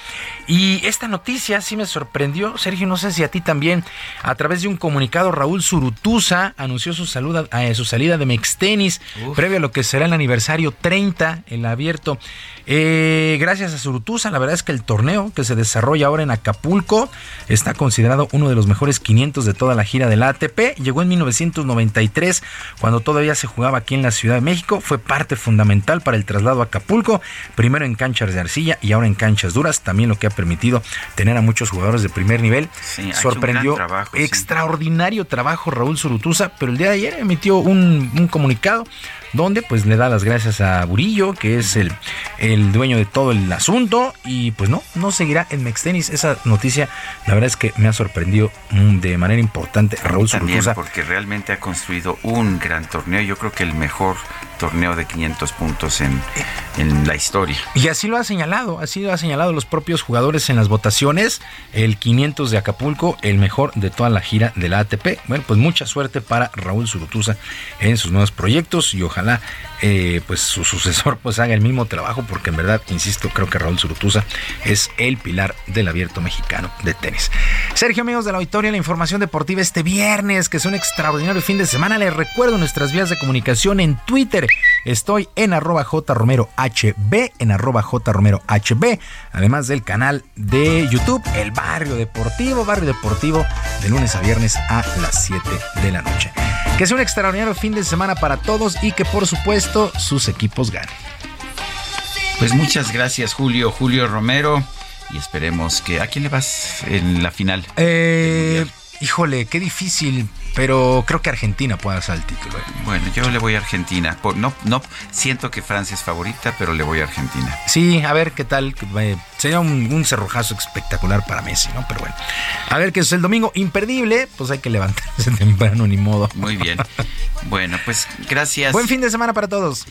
Y esta noticia sí me sorprendió, Sergio, no sé si a ti también. A través de un comunicado, Raúl Zurutuza anunció su, saluda- eh, su salida de Mextenis previo a lo que será el aniversario 30, el abierto. Eh, gracias a Zurutuza, la verdad es que el torneo que se desarrolla ahora en Acapulco está considerado uno de los mejores 500 de toda la gira del ATP. Llegó en 1993, cuando todavía se jugaba aquí en la Ciudad de México. Fue parte fundamental para el traslado a Acapulco, primero en canchas de arcilla y ahora en canchas duras, también lo que ha permitido tener a muchos jugadores de primer nivel. Sí, Sorprendió trabajo, sí. extraordinario trabajo Raúl Zurutuza, pero el día de ayer emitió un, un comunicado donde pues le da las gracias a Burillo, que es el, el dueño de todo el asunto, y pues no, no seguirá en Mextenis. Esa noticia, la verdad es que me ha sorprendido de manera importante Raúl También porque realmente ha construido un gran torneo. Yo creo que el mejor torneo de 500 puntos en, en la historia. Y así lo ha señalado, así lo ha señalado los propios jugadores en las votaciones. El 500 de Acapulco, el mejor de toda la gira de la ATP. Bueno, pues mucha suerte para Raúl Zurutuza en sus nuevos proyectos y ojalá eh, pues su sucesor pues haga el mismo trabajo porque en verdad, insisto, creo que Raúl Zurutuza es el pilar del abierto mexicano de tenis. Sergio, amigos de la auditoria, la información deportiva este viernes, que es un extraordinario fin de semana. Les recuerdo nuestras vías de comunicación en Twitter. Estoy en arroba jromerohb, en arroba jromerohb, además del canal de YouTube, El Barrio Deportivo, Barrio Deportivo, de lunes a viernes a las 7 de la noche. Que sea un extraordinario fin de semana para todos y que por supuesto sus equipos ganen. Pues muchas gracias, Julio, Julio Romero. Y esperemos que. ¿A quién le vas en la final? Eh, híjole, qué difícil, pero creo que Argentina puede hacer el título. eh. Bueno, yo le voy a Argentina. No, no siento que Francia es favorita, pero le voy a Argentina. Sí, a ver qué tal. eh, sería un, un cerrojazo espectacular para Messi, ¿no? Pero bueno. A ver qué es el domingo imperdible, pues hay que levantarse (laughs) temprano, ni modo. Muy bien. (laughs) Bueno, pues gracias. Buen fin de semana para todos.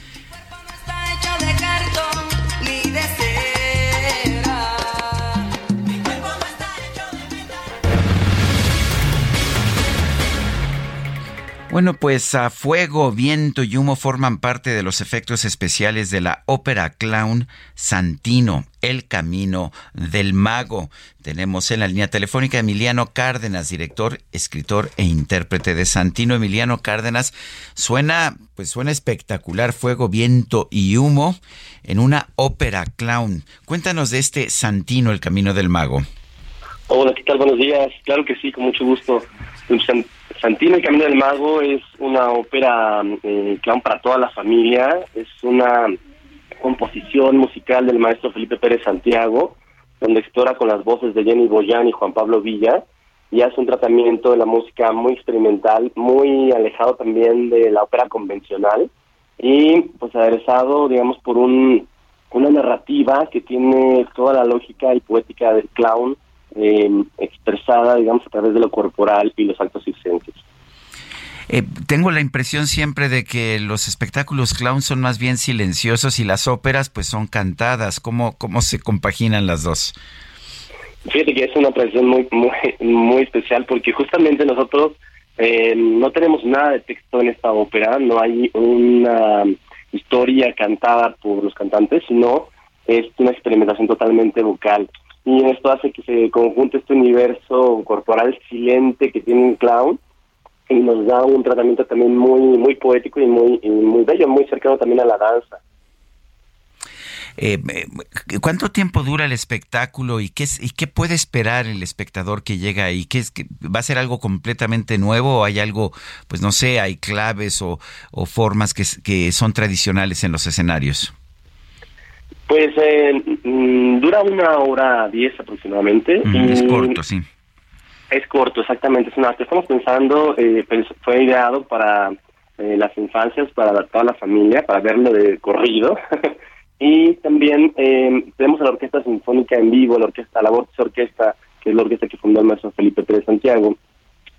Bueno, pues a fuego, viento y humo forman parte de los efectos especiales de la ópera clown Santino, El Camino del Mago. Tenemos en la línea telefónica Emiliano Cárdenas, director, escritor e intérprete de Santino. Emiliano Cárdenas, suena, pues suena espectacular, fuego, viento y humo en una ópera clown. Cuéntanos de este Santino, El Camino del Mago. Hola, ¿qué tal? Buenos días. Claro que sí, con mucho gusto. San- Santino el Camino del Mago es una ópera eh, clown para toda la familia. Es una composición musical del maestro Felipe Pérez Santiago, donde explora con las voces de Jenny Boyan y Juan Pablo Villa y hace un tratamiento de la música muy experimental, muy alejado también de la ópera convencional y pues aderezado, digamos, por un, una narrativa que tiene toda la lógica y poética del clown eh, expresada, digamos, a través de lo corporal y los actos circenses. Eh, tengo la impresión siempre de que los espectáculos clown son más bien silenciosos y las óperas pues son cantadas. ¿Cómo, cómo se compaginan las dos? Fíjate que es una tradición muy, muy, muy especial porque justamente nosotros eh, no tenemos nada de texto en esta ópera, no hay una historia cantada por los cantantes, sino es una experimentación totalmente vocal. Y esto hace que se conjunte este universo corporal silente que tiene un clown y nos da un tratamiento también muy muy poético y muy muy bello, muy cercano también a la danza. Eh, eh, ¿Cuánto tiempo dura el espectáculo y qué, y qué puede esperar el espectador que llega ahí? ¿Qué es, que ¿Va a ser algo completamente nuevo o hay algo, pues no sé, hay claves o, formas que son tradicionales en los escenarios? Pues eh, mm, dura una hora diez aproximadamente. Mm, es corto, sí. Es corto, exactamente. Es una, estamos pensando, eh, pues, fue ideado para eh, las infancias para toda la familia, para verlo de corrido. (laughs) y también eh, tenemos a la Orquesta Sinfónica en vivo, la orquesta, la voz Orquesta, que es la orquesta que fundó el maestro Felipe Pérez Santiago,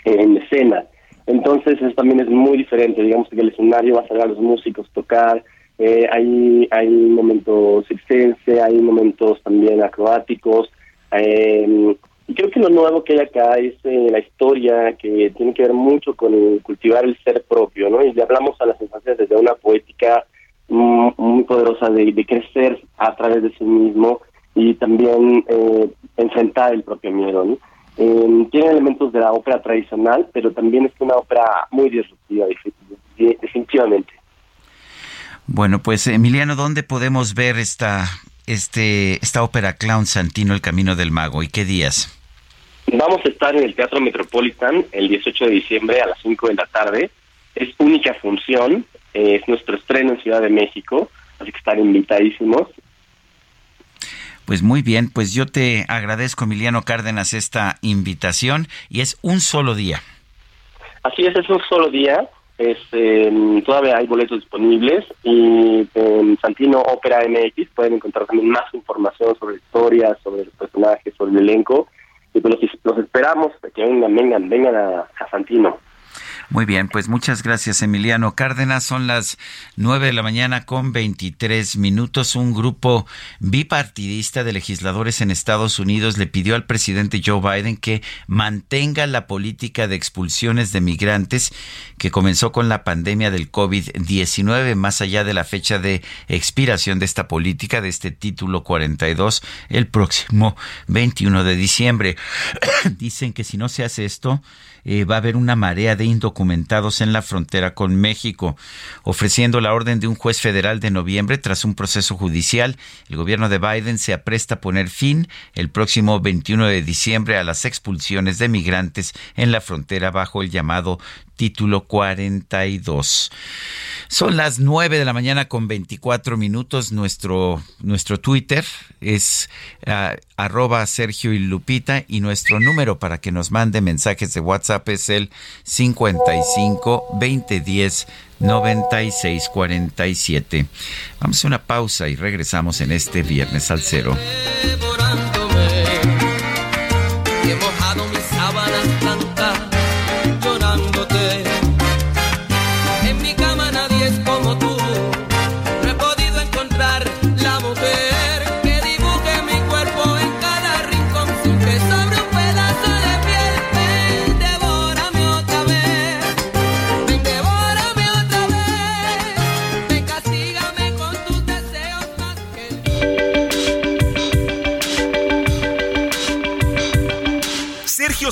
en escena. Entonces eso también es muy diferente, digamos que el escenario va a salir a los músicos tocar, eh, hay, momentos circense, hay momentos también acrobáticos, eh, y creo que lo nuevo que hay acá es eh, la historia que tiene que ver mucho con cultivar el ser propio, ¿no? Y le hablamos a las infancias desde una poética mm, muy poderosa de, crecer a través de sí mismo y también eh, enfrentar el propio miedo, ¿no? Eh, tiene elementos de la ópera tradicional, pero también es una ópera muy disruptiva, definitivamente. Bueno, pues Emiliano, ¿dónde podemos ver esta, este, esta ópera Clown Santino, El Camino del Mago? ¿Y qué días? Vamos a estar en el Teatro Metropolitan el 18 de diciembre a las 5 de la tarde. Es única función, eh, es nuestro estreno en Ciudad de México, así que están invitadísimos. Pues muy bien, pues yo te agradezco, Emiliano Cárdenas, esta invitación y es un solo día. Así es, es un solo día. Es, eh, todavía hay boletos disponibles y en Santino Ópera MX pueden encontrar también más información sobre historias, sobre los personajes, sobre el elenco. Y pues los, los esperamos, que vengan, vengan, vengan a Santino. Muy bien, pues muchas gracias Emiliano Cárdenas. Son las nueve de la mañana con 23 minutos. Un grupo bipartidista de legisladores en Estados Unidos le pidió al presidente Joe Biden que mantenga la política de expulsiones de migrantes que comenzó con la pandemia del COVID-19, más allá de la fecha de expiración de esta política, de este título 42, el próximo 21 de diciembre. (coughs) Dicen que si no se hace esto, eh, va a haber una marea de indocumentados en la frontera con México, ofreciendo la orden de un juez federal de noviembre tras un proceso judicial. El gobierno de Biden se apresta a poner fin el próximo 21 de diciembre a las expulsiones de migrantes en la frontera bajo el llamado título 42. Son las 9 de la mañana con 24 minutos. Nuestro, nuestro Twitter es uh, arroba Sergio y Lupita y nuestro número para que nos mande mensajes de WhatsApp es el 55 2010 9647. Vamos a una pausa y regresamos en este viernes al cero.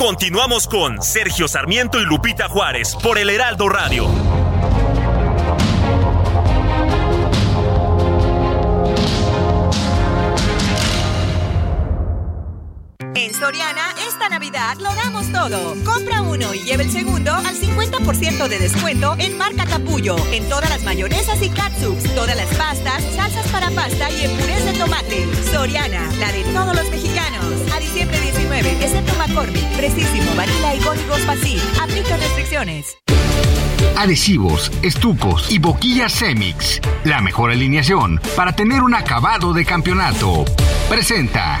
Continuamos con Sergio Sarmiento y Lupita Juárez por el Heraldo Radio. En Soriana, Navidad lo damos todo. Compra uno y lleve el segundo al 50% de descuento en marca Capullo, en todas las mayonesas y catsups, todas las pastas, salsas para pasta y en de tomate. Soriana, la de todos los mexicanos. A diciembre 19, excepto McCormick, Precisísimo, Vanilla y Códigos Facil. Aplica restricciones. Adhesivos, estucos y boquillas Cemix. La mejor alineación para tener un acabado de campeonato. Presenta.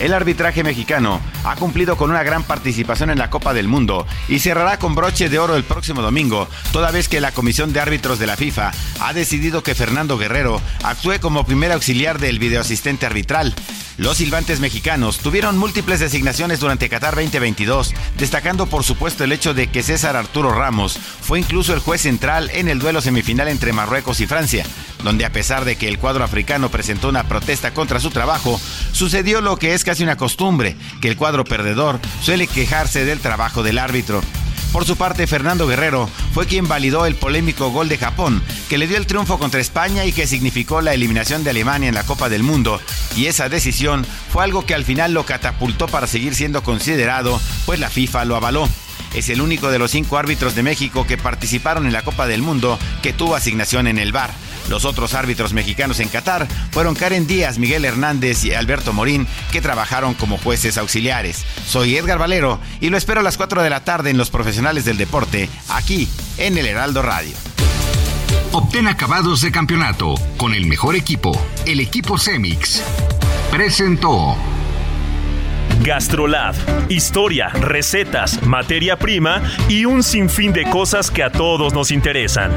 El arbitraje mexicano ha cumplido con una gran participación en la Copa del Mundo y cerrará con broche de oro el próximo domingo, toda vez que la Comisión de Árbitros de la FIFA ha decidido que Fernando Guerrero actúe como primer auxiliar del videoasistente arbitral. Los silbantes mexicanos tuvieron múltiples designaciones durante Qatar 2022, destacando por supuesto el hecho de que César Arturo Ramos fue incluso el juez central en el duelo semifinal entre Marruecos y Francia, donde a pesar de que el cuadro africano presentó una protesta contra su trabajo, sucedió lo que es casi una costumbre, que el cuadro perdedor suele quejarse del trabajo del árbitro. Por su parte, Fernando Guerrero fue quien validó el polémico gol de Japón, que le dio el triunfo contra España y que significó la eliminación de Alemania en la Copa del Mundo. Y esa decisión fue algo que al final lo catapultó para seguir siendo considerado, pues la FIFA lo avaló. Es el único de los cinco árbitros de México que participaron en la Copa del Mundo que tuvo asignación en el VAR. Los otros árbitros mexicanos en Qatar fueron Karen Díaz, Miguel Hernández y Alberto Morín, que trabajaron como jueces auxiliares. Soy Edgar Valero y lo espero a las 4 de la tarde en Los Profesionales del Deporte, aquí en el Heraldo Radio. Obtén acabados de campeonato con el mejor equipo, el equipo Cemix. Presentó. Gastrolab. Historia, recetas, materia prima y un sinfín de cosas que a todos nos interesan.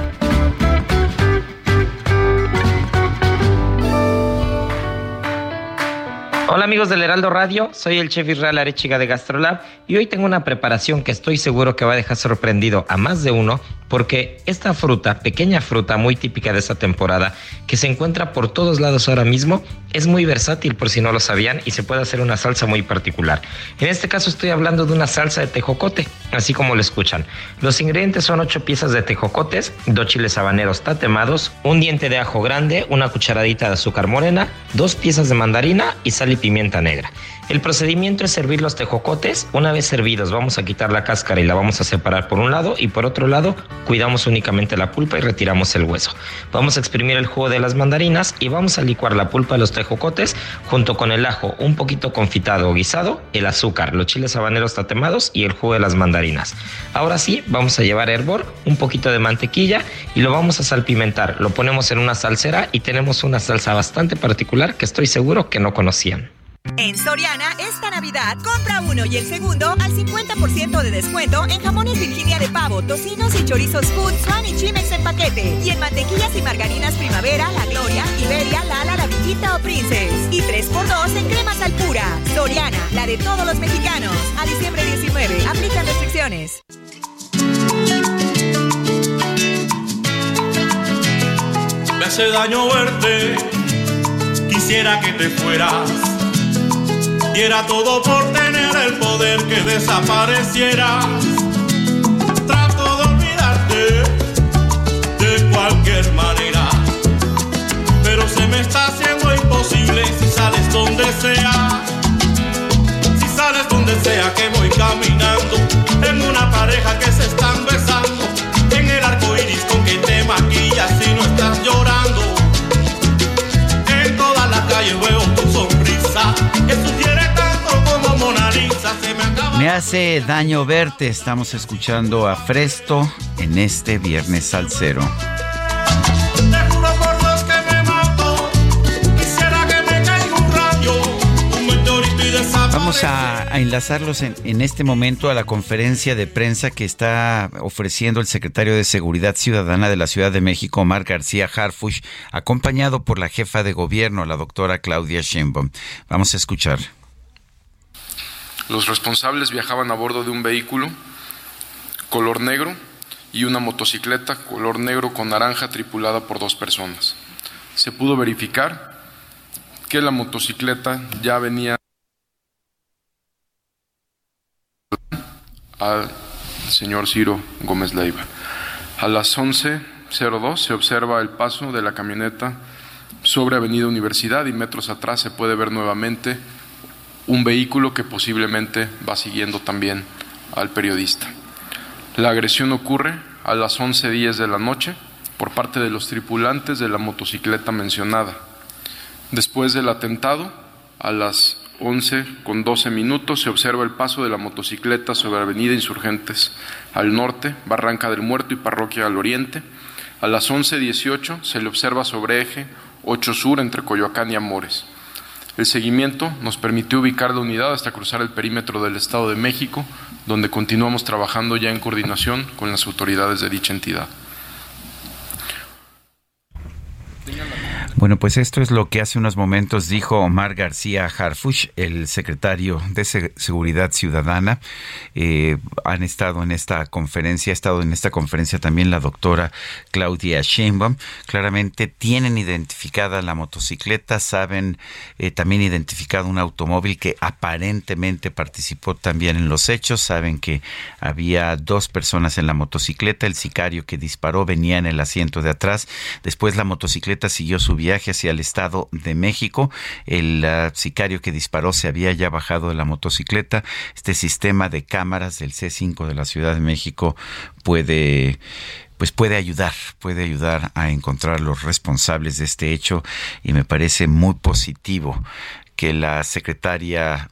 Hola amigos del Heraldo Radio, soy el chef Israel Arechiga de Gastrolab y hoy tengo una preparación que estoy seguro que va a dejar sorprendido a más de uno porque esta fruta, pequeña fruta muy típica de esta temporada, que se encuentra por todos lados ahora mismo, es muy versátil por si no lo sabían y se puede hacer una salsa muy particular. En este caso estoy hablando de una salsa de tejocote, así como lo escuchan. Los ingredientes son 8 piezas de tejocotes, 2 chiles habaneros tatemados, un diente de ajo grande, una cucharadita de azúcar morena, 2 piezas de mandarina y sal y pimienta negra. El procedimiento es servir los tejocotes. Una vez servidos, vamos a quitar la cáscara y la vamos a separar por un lado y por otro lado, cuidamos únicamente la pulpa y retiramos el hueso. Vamos a exprimir el jugo de las mandarinas y vamos a licuar la pulpa de los tejocotes junto con el ajo un poquito confitado o guisado, el azúcar, los chiles habaneros tatemados y el jugo de las mandarinas. Ahora sí, vamos a llevar hervor, un poquito de mantequilla y lo vamos a salpimentar. Lo ponemos en una salsera y tenemos una salsa bastante particular que estoy seguro que no conocían. En Soriana, esta Navidad, compra uno y el segundo al 50% de descuento en jamones Virginia de pavo, tocinos y chorizos Food, Swan y Chimex en paquete. Y en mantequillas y margarinas Primavera, La Gloria, Iberia, Lala, La Villita o Princess. Y 3x2 en cremas al pura. Soriana, la de todos los mexicanos. A diciembre 19, aplican restricciones. Me hace daño verte, quisiera que te fueras diera todo por tener el poder que desaparecieras. Trato de olvidarte de cualquier manera, pero se me está haciendo imposible si sales donde sea. Si sales donde sea que voy caminando, me hace daño verte. Estamos escuchando a Fresto en este viernes salsero. Vamos a, a enlazarlos en, en este momento a la conferencia de prensa que está ofreciendo el secretario de Seguridad Ciudadana de la Ciudad de México, Omar García Harfush, acompañado por la jefa de gobierno, la doctora Claudia Sheinbaum. Vamos a escuchar. Los responsables viajaban a bordo de un vehículo color negro y una motocicleta color negro con naranja tripulada por dos personas. Se pudo verificar que la motocicleta ya venía al señor Ciro Gómez Leiva. A las 11.02 se observa el paso de la camioneta sobre Avenida Universidad y metros atrás se puede ver nuevamente un vehículo que posiblemente va siguiendo también al periodista. La agresión ocurre a las 11.10 de la noche por parte de los tripulantes de la motocicleta mencionada. Después del atentado, a las 11 con 12 minutos se observa el paso de la motocicleta sobre Avenida Insurgentes al norte, Barranca del Muerto y Parroquia al oriente. A las 11.18 se le observa sobre eje 8 Sur entre Coyoacán y Amores. El seguimiento nos permitió ubicar la unidad hasta cruzar el perímetro del Estado de México, donde continuamos trabajando ya en coordinación con las autoridades de dicha entidad. Bueno, pues esto es lo que hace unos momentos dijo Omar García Harfush, el secretario de Seguridad Ciudadana. Eh, han estado en esta conferencia, ha estado en esta conferencia también la doctora Claudia Sheinbaum. Claramente tienen identificada la motocicleta, saben eh, también identificado un automóvil que aparentemente participó también en los hechos, saben que había dos personas en la motocicleta, el sicario que disparó venía en el asiento de atrás, después la motocicleta siguió subiendo viaje hacia el Estado de México. El uh, sicario que disparó se había ya bajado de la motocicleta. Este sistema de cámaras del C5 de la Ciudad de México puede pues puede ayudar, puede ayudar a encontrar los responsables de este hecho y me parece muy positivo que la secretaria,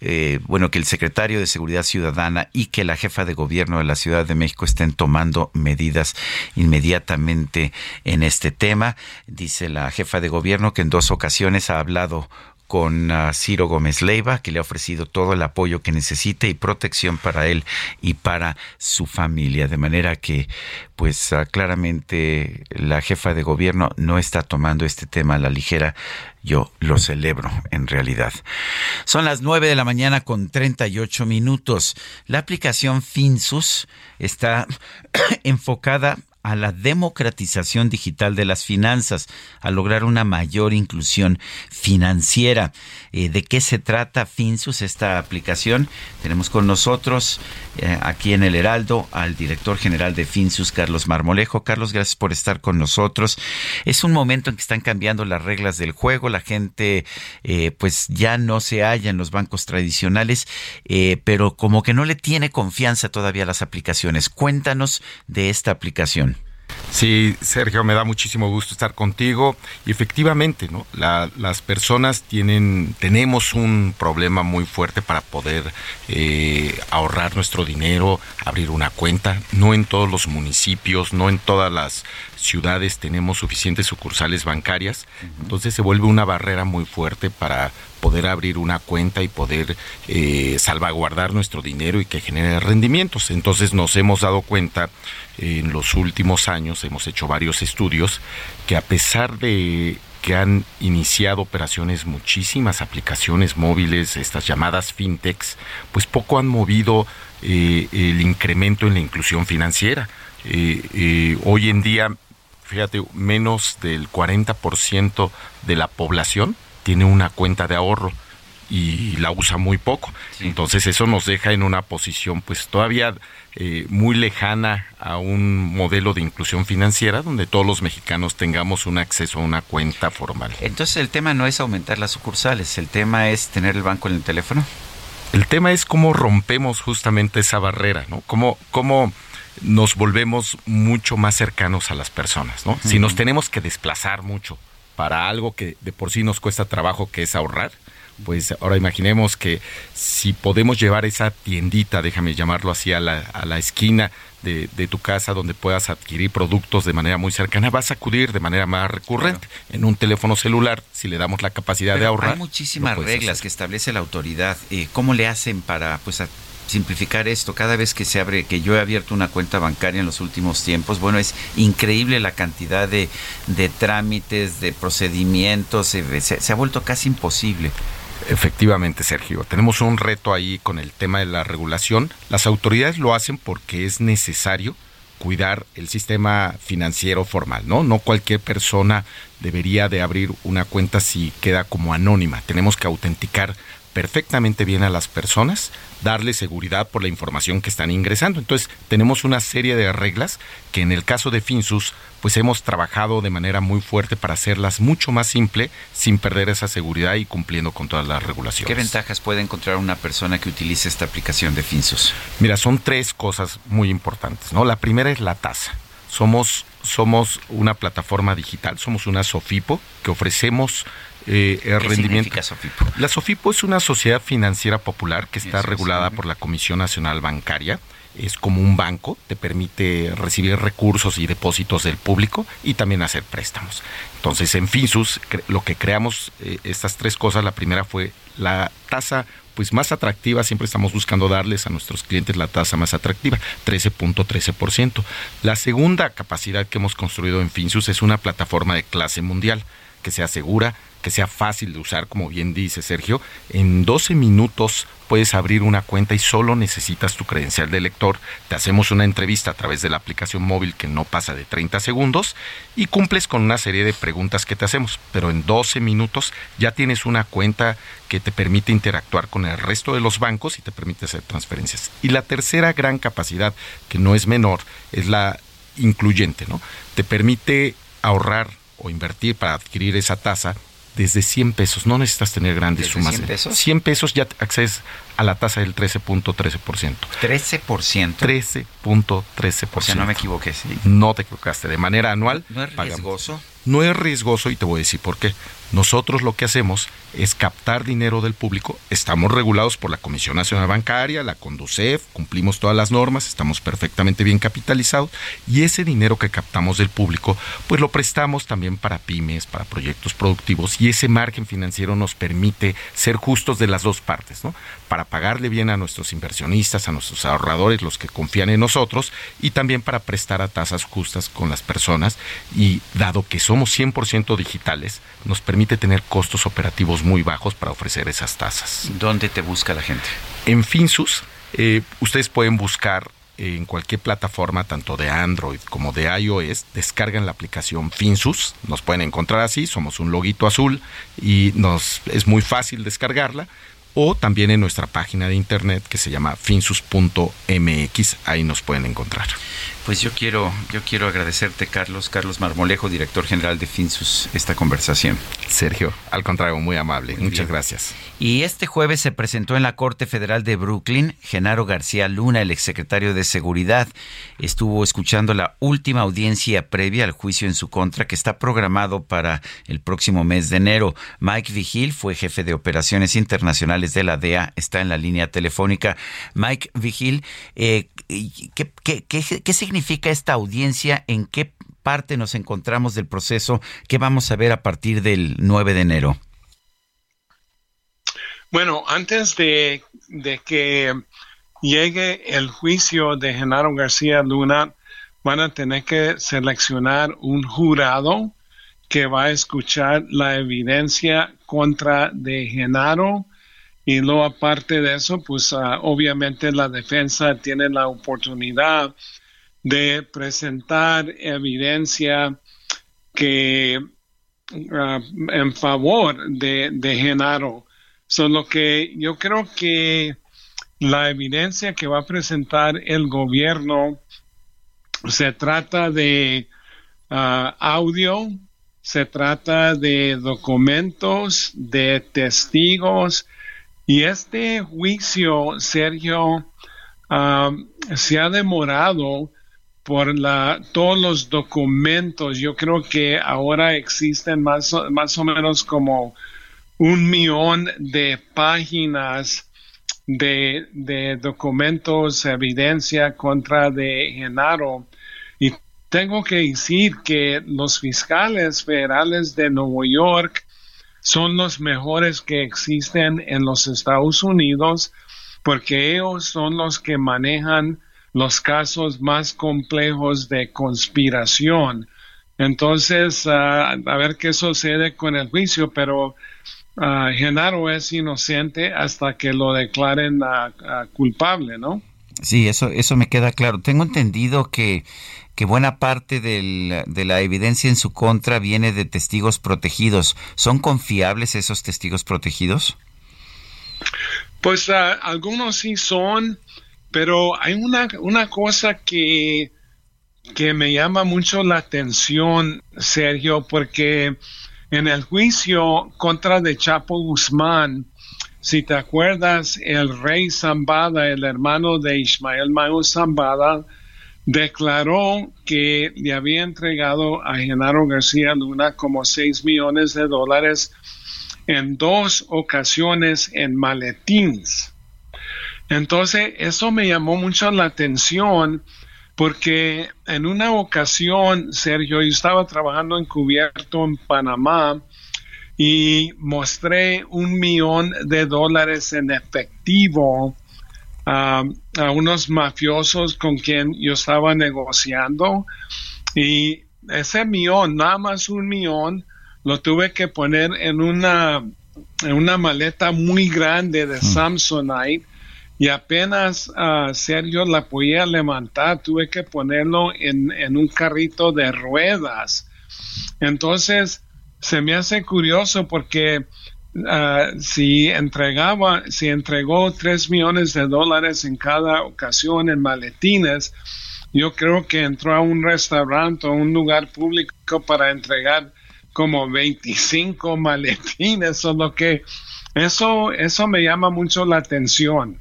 eh, bueno, que el secretario de Seguridad Ciudadana y que la jefa de gobierno de la Ciudad de México estén tomando medidas inmediatamente en este tema. Dice la jefa de gobierno que en dos ocasiones ha hablado con uh, Ciro Gómez Leiva, que le ha ofrecido todo el apoyo que necesite y protección para él y para su familia. De manera que, pues uh, claramente la jefa de gobierno no está tomando este tema a la ligera. Yo lo celebro en realidad. Son las nueve de la mañana con 38 minutos. La aplicación Finsus está (clears throat) enfocada a la democratización digital de las finanzas, a lograr una mayor inclusión financiera. Eh, ¿De qué se trata Finsus, esta aplicación? Tenemos con nosotros eh, aquí en el Heraldo al director general de Finsus, Carlos Marmolejo. Carlos, gracias por estar con nosotros. Es un momento en que están cambiando las reglas del juego, la gente eh, pues ya no se halla en los bancos tradicionales, pero como que no le tiene confianza todavía a las aplicaciones. Cuéntanos de esta aplicación. Sí, Sergio, me da muchísimo gusto estar contigo. Y efectivamente, ¿no? las personas tienen, tenemos un problema muy fuerte para poder eh, ahorrar nuestro dinero, abrir una cuenta. No en todos los municipios, no en todas las ciudades tenemos suficientes sucursales bancarias. Entonces se vuelve una barrera muy fuerte para poder abrir una cuenta y poder eh, salvaguardar nuestro dinero y que genere rendimientos. Entonces nos hemos dado cuenta en los últimos años, hemos hecho varios estudios, que a pesar de que han iniciado operaciones muchísimas aplicaciones móviles, estas llamadas fintechs, pues poco han movido eh, el incremento en la inclusión financiera. Eh, hoy en día, fíjate, menos del 40% de la población tiene una cuenta de ahorro y la usa muy poco. Entonces eso nos deja en una posición pues todavía eh, muy lejana a un modelo de inclusión financiera donde todos los mexicanos tengamos un acceso a una cuenta formal. Entonces el tema no es aumentar las sucursales, el tema es tener el banco en el teléfono. El tema es cómo rompemos justamente esa barrera, ¿no? Cómo, cómo nos volvemos mucho más cercanos a las personas, ¿no? Si nos tenemos que desplazar mucho para algo que de por sí nos cuesta trabajo, que es ahorrar, pues ahora imaginemos que si podemos llevar esa tiendita, déjame llamarlo así, a la, a la esquina de, tu casa donde puedas adquirir productos de manera muy cercana, vas a acudir de manera más recurrente. En un teléfono celular, si le damos la capacidad de ahorrar. Hay muchísimas reglas que establece la autoridad. Eh, ¿Cómo le hacen para pues simplificar esto. Cada vez que se abre, que yo he abierto una cuenta bancaria en los últimos tiempos, bueno, es increíble la cantidad de, de trámites, de procedimientos, se, se ha vuelto casi imposible. Efectivamente, Sergio. Tenemos un reto ahí con el tema de la regulación. Las autoridades lo hacen porque es necesario cuidar el sistema financiero formal, ¿no? No cualquier persona debería de abrir una cuenta si queda como anónima. Tenemos que autenticar perfectamente bien a las personas, darle seguridad por la información que están ingresando. Entonces, tenemos una serie de reglas que en el caso de Finsus, pues hemos trabajado de manera muy fuerte para hacerlas mucho más simple, sin perder esa seguridad y cumpliendo con todas las regulaciones. ¿Qué ventajas puede encontrar una persona que utilice esta aplicación de Finsus? Mira, son tres cosas muy importantes, ¿no? La primera es la tasa. Somos, somos una plataforma digital, somos una Sofipo que ofrecemos eh, el ¿Qué rendimiento. Sofipo? La Sofipo es una sociedad financiera popular que está regulada por la Comisión Nacional Bancaria. Es como un banco, te permite recibir recursos y depósitos del público y también hacer préstamos. Entonces, en Finsus, lo que creamos eh, estas tres cosas, la primera fue la tasa pues más atractiva, siempre estamos buscando darles a nuestros clientes la tasa más atractiva, 13.13%. La segunda capacidad que hemos construido en Finsus es una plataforma de clase mundial que sea segura, que sea fácil de usar, como bien dice Sergio. En 12 minutos puedes abrir una cuenta y solo necesitas tu credencial de lector. Te hacemos una entrevista a través de la aplicación móvil que no pasa de 30 segundos y cumples con una serie de preguntas que te hacemos. Pero en 12 minutos ya tienes una cuenta que te permite interactuar con el resto de los bancos y te permite hacer transferencias. Y la tercera gran capacidad, que no es menor, es la incluyente, ¿no? Te permite ahorrar o invertir para adquirir esa tasa desde 100 pesos. No necesitas tener grandes ¿Desde sumas. 100 pesos? 100 pesos ya accedes a la tasa del 13.13%. 13%. 13.13%. O sea, no me equivoqué, sí. No te equivocaste. De manera anual. ¿No es pagamos. riesgoso? No es riesgoso y te voy a decir por qué. Nosotros lo que hacemos es captar dinero del público. Estamos regulados por la Comisión Nacional Bancaria, la Conducef, cumplimos todas las normas, estamos perfectamente bien capitalizados y ese dinero que captamos del público, pues lo prestamos también para pymes, para proyectos productivos y ese margen financiero nos permite ser justos de las dos partes, ¿no? Para pagarle bien a nuestros inversionistas, a nuestros ahorradores, los que confían en nosotros y también para prestar a tasas justas con las personas y dado que somos 100% digitales, nos permite tener costos operativos muy bajos para ofrecer esas tasas. ¿Dónde te busca la gente? En Finsus, eh, ustedes pueden buscar en cualquier plataforma, tanto de Android como de iOS, descargan la aplicación Finsus, nos pueden encontrar así, somos un loguito azul y nos es muy fácil descargarla, o también en nuestra página de internet que se llama finsus.mx, ahí nos pueden encontrar. Pues yo quiero, yo quiero agradecerte, Carlos, Carlos Marmolejo, director general de Finsus, esta conversación. Sergio, al contrario, muy amable. Muchas gracias. Y este jueves se presentó en la Corte Federal de Brooklyn Genaro García Luna, el exsecretario de Seguridad. Estuvo escuchando la última audiencia previa al juicio en su contra que está programado para el próximo mes de enero. Mike Vigil fue jefe de operaciones internacionales de la DEA, está en la línea telefónica. Mike Vigil, eh, ¿qué, significa esta audiencia? ¿En qué parte nos encontramos del proceso? ¿Qué vamos a ver a partir del 9 de enero? Bueno, antes de, de que llegue el juicio de Genaro García Luna, van a tener que seleccionar un jurado que va a escuchar la evidencia contra de Genaro y luego aparte de eso, pues uh, obviamente la defensa tiene la oportunidad de presentar evidencia que uh, en favor de, de Genaro. So, lo que yo creo que la evidencia que va a presentar el gobierno se trata de uh, audio, se trata de documentos, de testigos, y este juicio, Sergio, se ha demorado por la, todos los documentos. Yo creo que ahora existen más, más o menos como un millón de páginas de, de documentos, evidencia contra de Genaro. Y tengo que decir que los fiscales federales de Nueva York son los mejores que existen en los Estados Unidos porque ellos son los que manejan los casos más complejos de conspiración. Entonces, uh, a ver qué sucede con el juicio, pero uh, Genaro es inocente hasta que lo declaren uh, culpable, ¿no? Sí, eso, eso me queda claro. Tengo entendido que, que buena parte de la evidencia en su contra viene de testigos protegidos. ¿Son confiables esos testigos protegidos? Pues uh, algunos sí son, pero hay una, una cosa que, que me llama mucho la atención, Sergio, porque en el juicio contra de Chapo Guzmán, si te acuerdas, el rey Zambada, el hermano de Ismael Mayo Zambada, declaró que le había entregado a Genaro García Luna como 6 millones de dólares en dos ocasiones en maletines. Entonces, eso me llamó mucho la atención porque en una ocasión, Sergio, yo estaba trabajando encubierto en Panamá y mostré un millón de dólares en efectivo a unos mafiosos con quien yo estaba negociando y ese millón, nada más un millón, lo tuve que poner en una, en una maleta muy grande de Samsonite y apenas uh, Sergio la podía levantar, tuve que ponerlo en, en un carrito de ruedas. Entonces, se me hace curioso porque uh, si entregaba, si entregó tres millones de dólares en cada ocasión en maletines, yo creo que entró a un restaurante o un lugar público para entregar como 25 (laughs) maletines, solo que eso, eso me llama mucho la atención.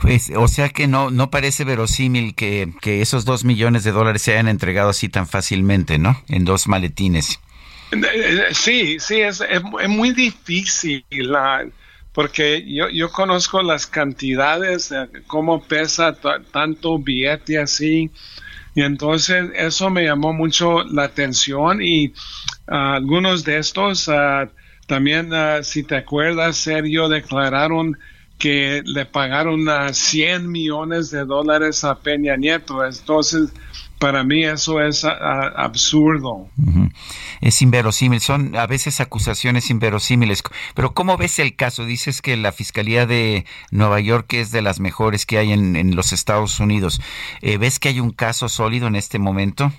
Pues, o sea que no, no parece verosímil que, que esos dos millones de dólares se hayan entregado así tan fácilmente, ¿no? En dos maletines. Sí, sí, es, es, muy difícil, la, porque yo, yo conozco las cantidades, de cómo pesa tanto billete así, y entonces eso me llamó mucho la atención y uh, algunos de estos uh, también, uh, si te acuerdas, Sergio, declararon que le pagaron a 100 millones de dólares a Peña Nieto. Entonces, para mí eso es absurdo. Es inverosímil, son a veces acusaciones inverosímiles. Pero ¿cómo ves el caso? Dices que la Fiscalía de Nueva York es de las mejores que hay en, los Estados Unidos. Eh, ¿Ves que hay un caso sólido en este momento?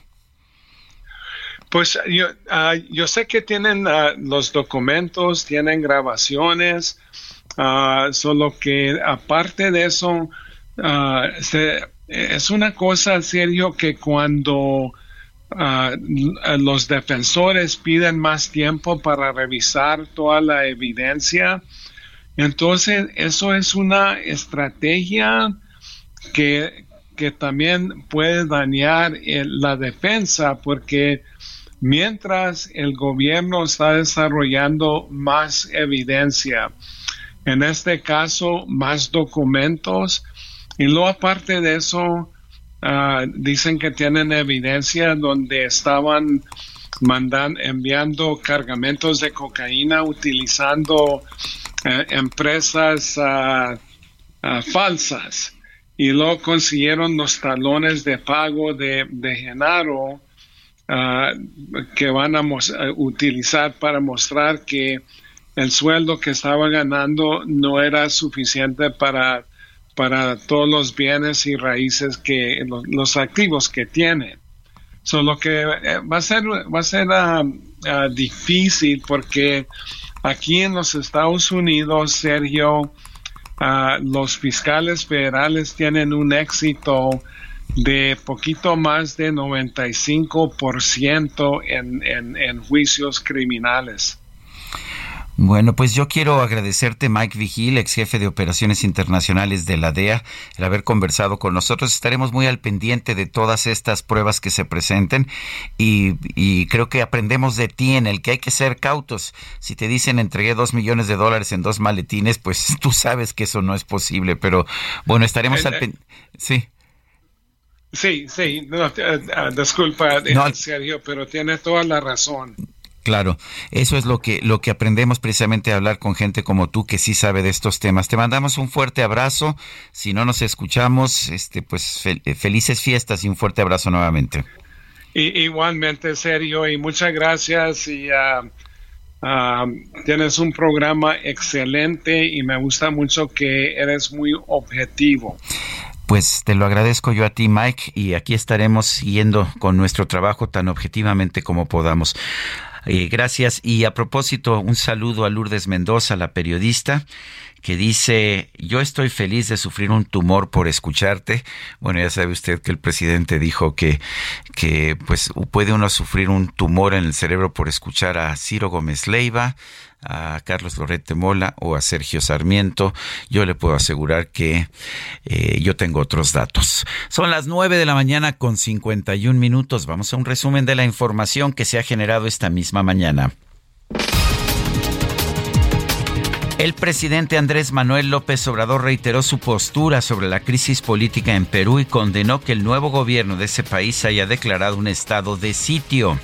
Pues yo, ah, yo sé que tienen ah, los documentos, tienen grabaciones, uh, solo que aparte de eso, se, es una cosa serio que cuando los defensores piden más tiempo para revisar toda la evidencia, entonces eso es una estrategia que, que también puede dañar la defensa porque mientras el gobierno está desarrollando más evidencia, en este caso más documentos, y luego aparte de eso, uh, dicen que tienen evidencia donde estaban mandando, enviando cargamentos de cocaína utilizando uh, empresas uh, falsas. Y luego consiguieron los talones de pago de, de Genaro que van a utilizar para mostrar que el sueldo que estaba ganando no era suficiente para para todos los bienes y raíces que los, activos que tiene. Solo que eh, va a ser va a ser ah, ah, difícil porque aquí en los Estados Unidos, Sergio, ah, los fiscales federales tienen un éxito de poquito más de 95% en, en, en juicios criminales. Bueno, pues yo quiero agradecerte, Mike Vigil, ex jefe de operaciones internacionales de la DEA, el haber conversado con nosotros. Estaremos muy al pendiente de todas estas pruebas que se presenten y, creo que aprendemos de ti en el que hay que ser cautos. Si te dicen entregué dos millones de dólares en dos maletines, pues (laughs) tú sabes que eso no es posible. Pero bueno, estaremos al pendiente. Sí. Sí, sí, no, uh, disculpa, no, Sergio, pero tiene toda la razón. Claro, eso es lo que lo que aprendemos precisamente a hablar con gente como tú que sí sabe de estos temas. Te mandamos un fuerte abrazo. Si no nos escuchamos, este pues eh, felices fiestas y un fuerte abrazo nuevamente. igualmente, Sergio, y muchas gracias y ah, tienes un programa excelente y me gusta mucho que eres muy objetivo. Pues te lo agradezco yo a ti, Mike, y aquí estaremos siguiendo con nuestro trabajo tan objetivamente como podamos. Eh, gracias. Y a propósito, un saludo a Lourdes Mendoza, la periodista, que dice, yo estoy feliz de sufrir un tumor por escucharte. Bueno, ya sabe usted que el presidente dijo que, que pues puede uno sufrir un tumor en el cerebro por escuchar a Ciro Gómez Leiva, a Carlos Lorete Mola o a Sergio Sarmiento, yo le puedo asegurar que eh, yo tengo otros datos. Son las 9 de la mañana con 51 minutos. Vamos a un resumen de la información que se ha generado esta misma mañana. El presidente Andrés Manuel López Obrador reiteró su postura sobre la crisis política en Perú y condenó que el nuevo gobierno de ese país haya declarado un estado de sitio.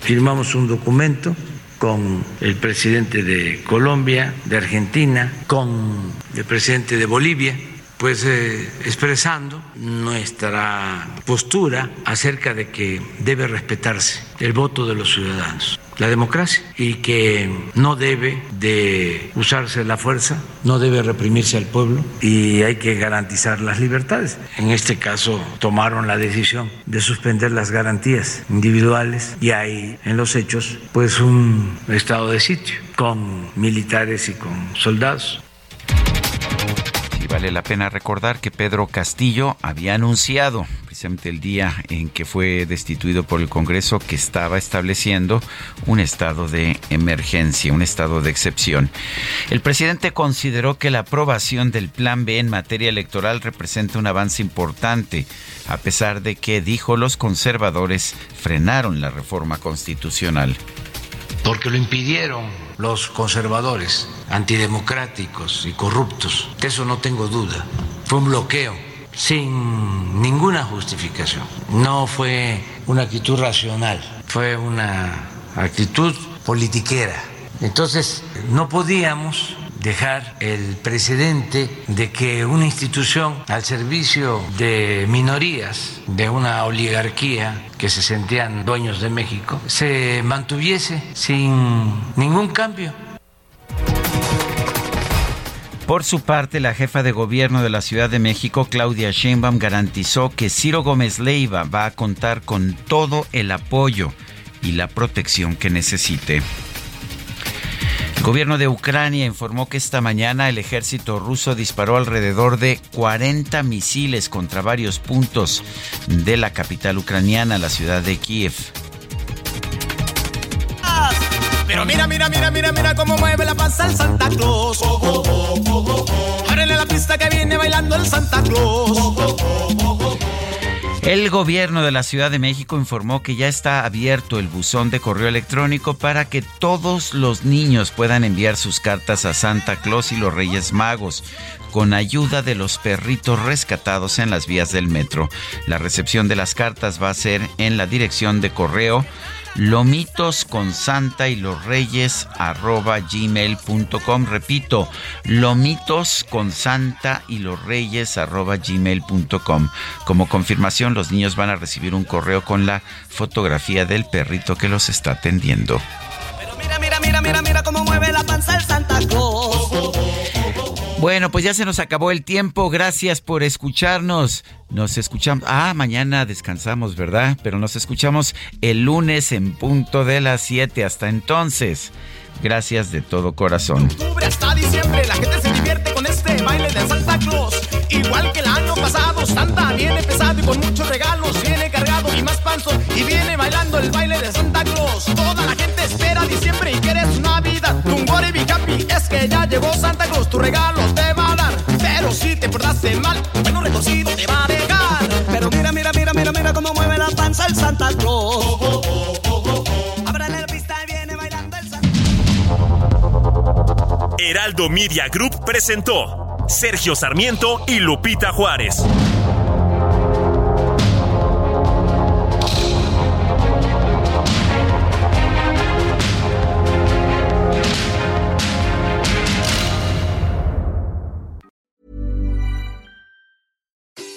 Firmamos un documento con el presidente de Colombia, de Argentina, con el presidente de Bolivia, pues eh, expresando nuestra postura acerca de que debe respetarse el voto de los ciudadanos la democracia y que no debe de usarse la fuerza, no debe reprimirse al pueblo y hay que garantizar las libertades. En este caso tomaron la decisión de suspender las garantías individuales y hay en los hechos pues un estado de sitio con militares y con soldados. Vale la pena recordar que Pedro Castillo había anunciado precisamente el día en que fue destituido por el Congreso que estaba estableciendo un estado de emergencia, un estado de excepción. El presidente consideró que la aprobación del Plan B en materia electoral representa un avance importante, a pesar de que, dijo, los conservadores frenaron la reforma constitucional. Porque lo impidieron los conservadores, antidemocráticos y corruptos. De eso no tengo duda. Fue un bloqueo sin ninguna justificación. No fue una actitud racional, fue una actitud politiquera. Entonces, no podíamos dejar el precedente de que una institución al servicio de minorías, de una oligarquía que se sentían dueños de México, se mantuviese sin ningún cambio por su parte, la jefa de gobierno de la Ciudad de México, Claudia Sheinbaum, garantizó que Ciro Gómez Leiva va a contar con todo el apoyo y la protección que necesite. El gobierno de Ucrania informó que esta mañana el ejército ruso disparó alrededor de 40 misiles contra varios puntos de la capital ucraniana, la ciudad de Kiev. Pero mira, mira, mira, mira, mira cómo mueve la panza el Santa Claus. Ábrele la pista que viene bailando el Santa Claus. El gobierno de la Ciudad de México informó que ya está abierto el buzón de correo electrónico para que todos los niños puedan enviar sus cartas a Santa Claus y los Reyes Magos con ayuda de los perritos rescatados en las vías del metro. La recepción de las cartas va a ser en la dirección de correo lomitos con santa y los reyes arroba gmail.com. Repito, lomitos con santa y los reyes arroba gmail.com. Como confirmación, los niños van a recibir un correo con la fotografía del perrito que los está atendiendo. mira, mira, mira, mira, mira cómo mueve la panza el Santa Claus. Bueno, pues ya se nos acabó el tiempo. Gracias por escucharnos. Nos escuchamos. Ah, mañana descansamos, ¿verdad? Pero nos escuchamos el lunes en punto de las 7. Hasta entonces. Gracias de todo corazón. hasta diciembre la gente se divierte con este baile de Santa Claus. Igual que el año pasado, Santa viene pesado y con muchos regalos. Viene y más panzo y viene bailando el baile de Santa Claus. Toda la gente espera diciembre y quieres Navidad. Tu be happy es que ya llegó Santa Claus. Tu regalo te va a dar, pero si te portaste mal, bueno retorcido te va a dejar. Pero mira, mira, mira, mira, mira cómo mueve la panza el Santa Claus. Heraldo Media Group presentó Sergio Sarmiento y Lupita Juárez.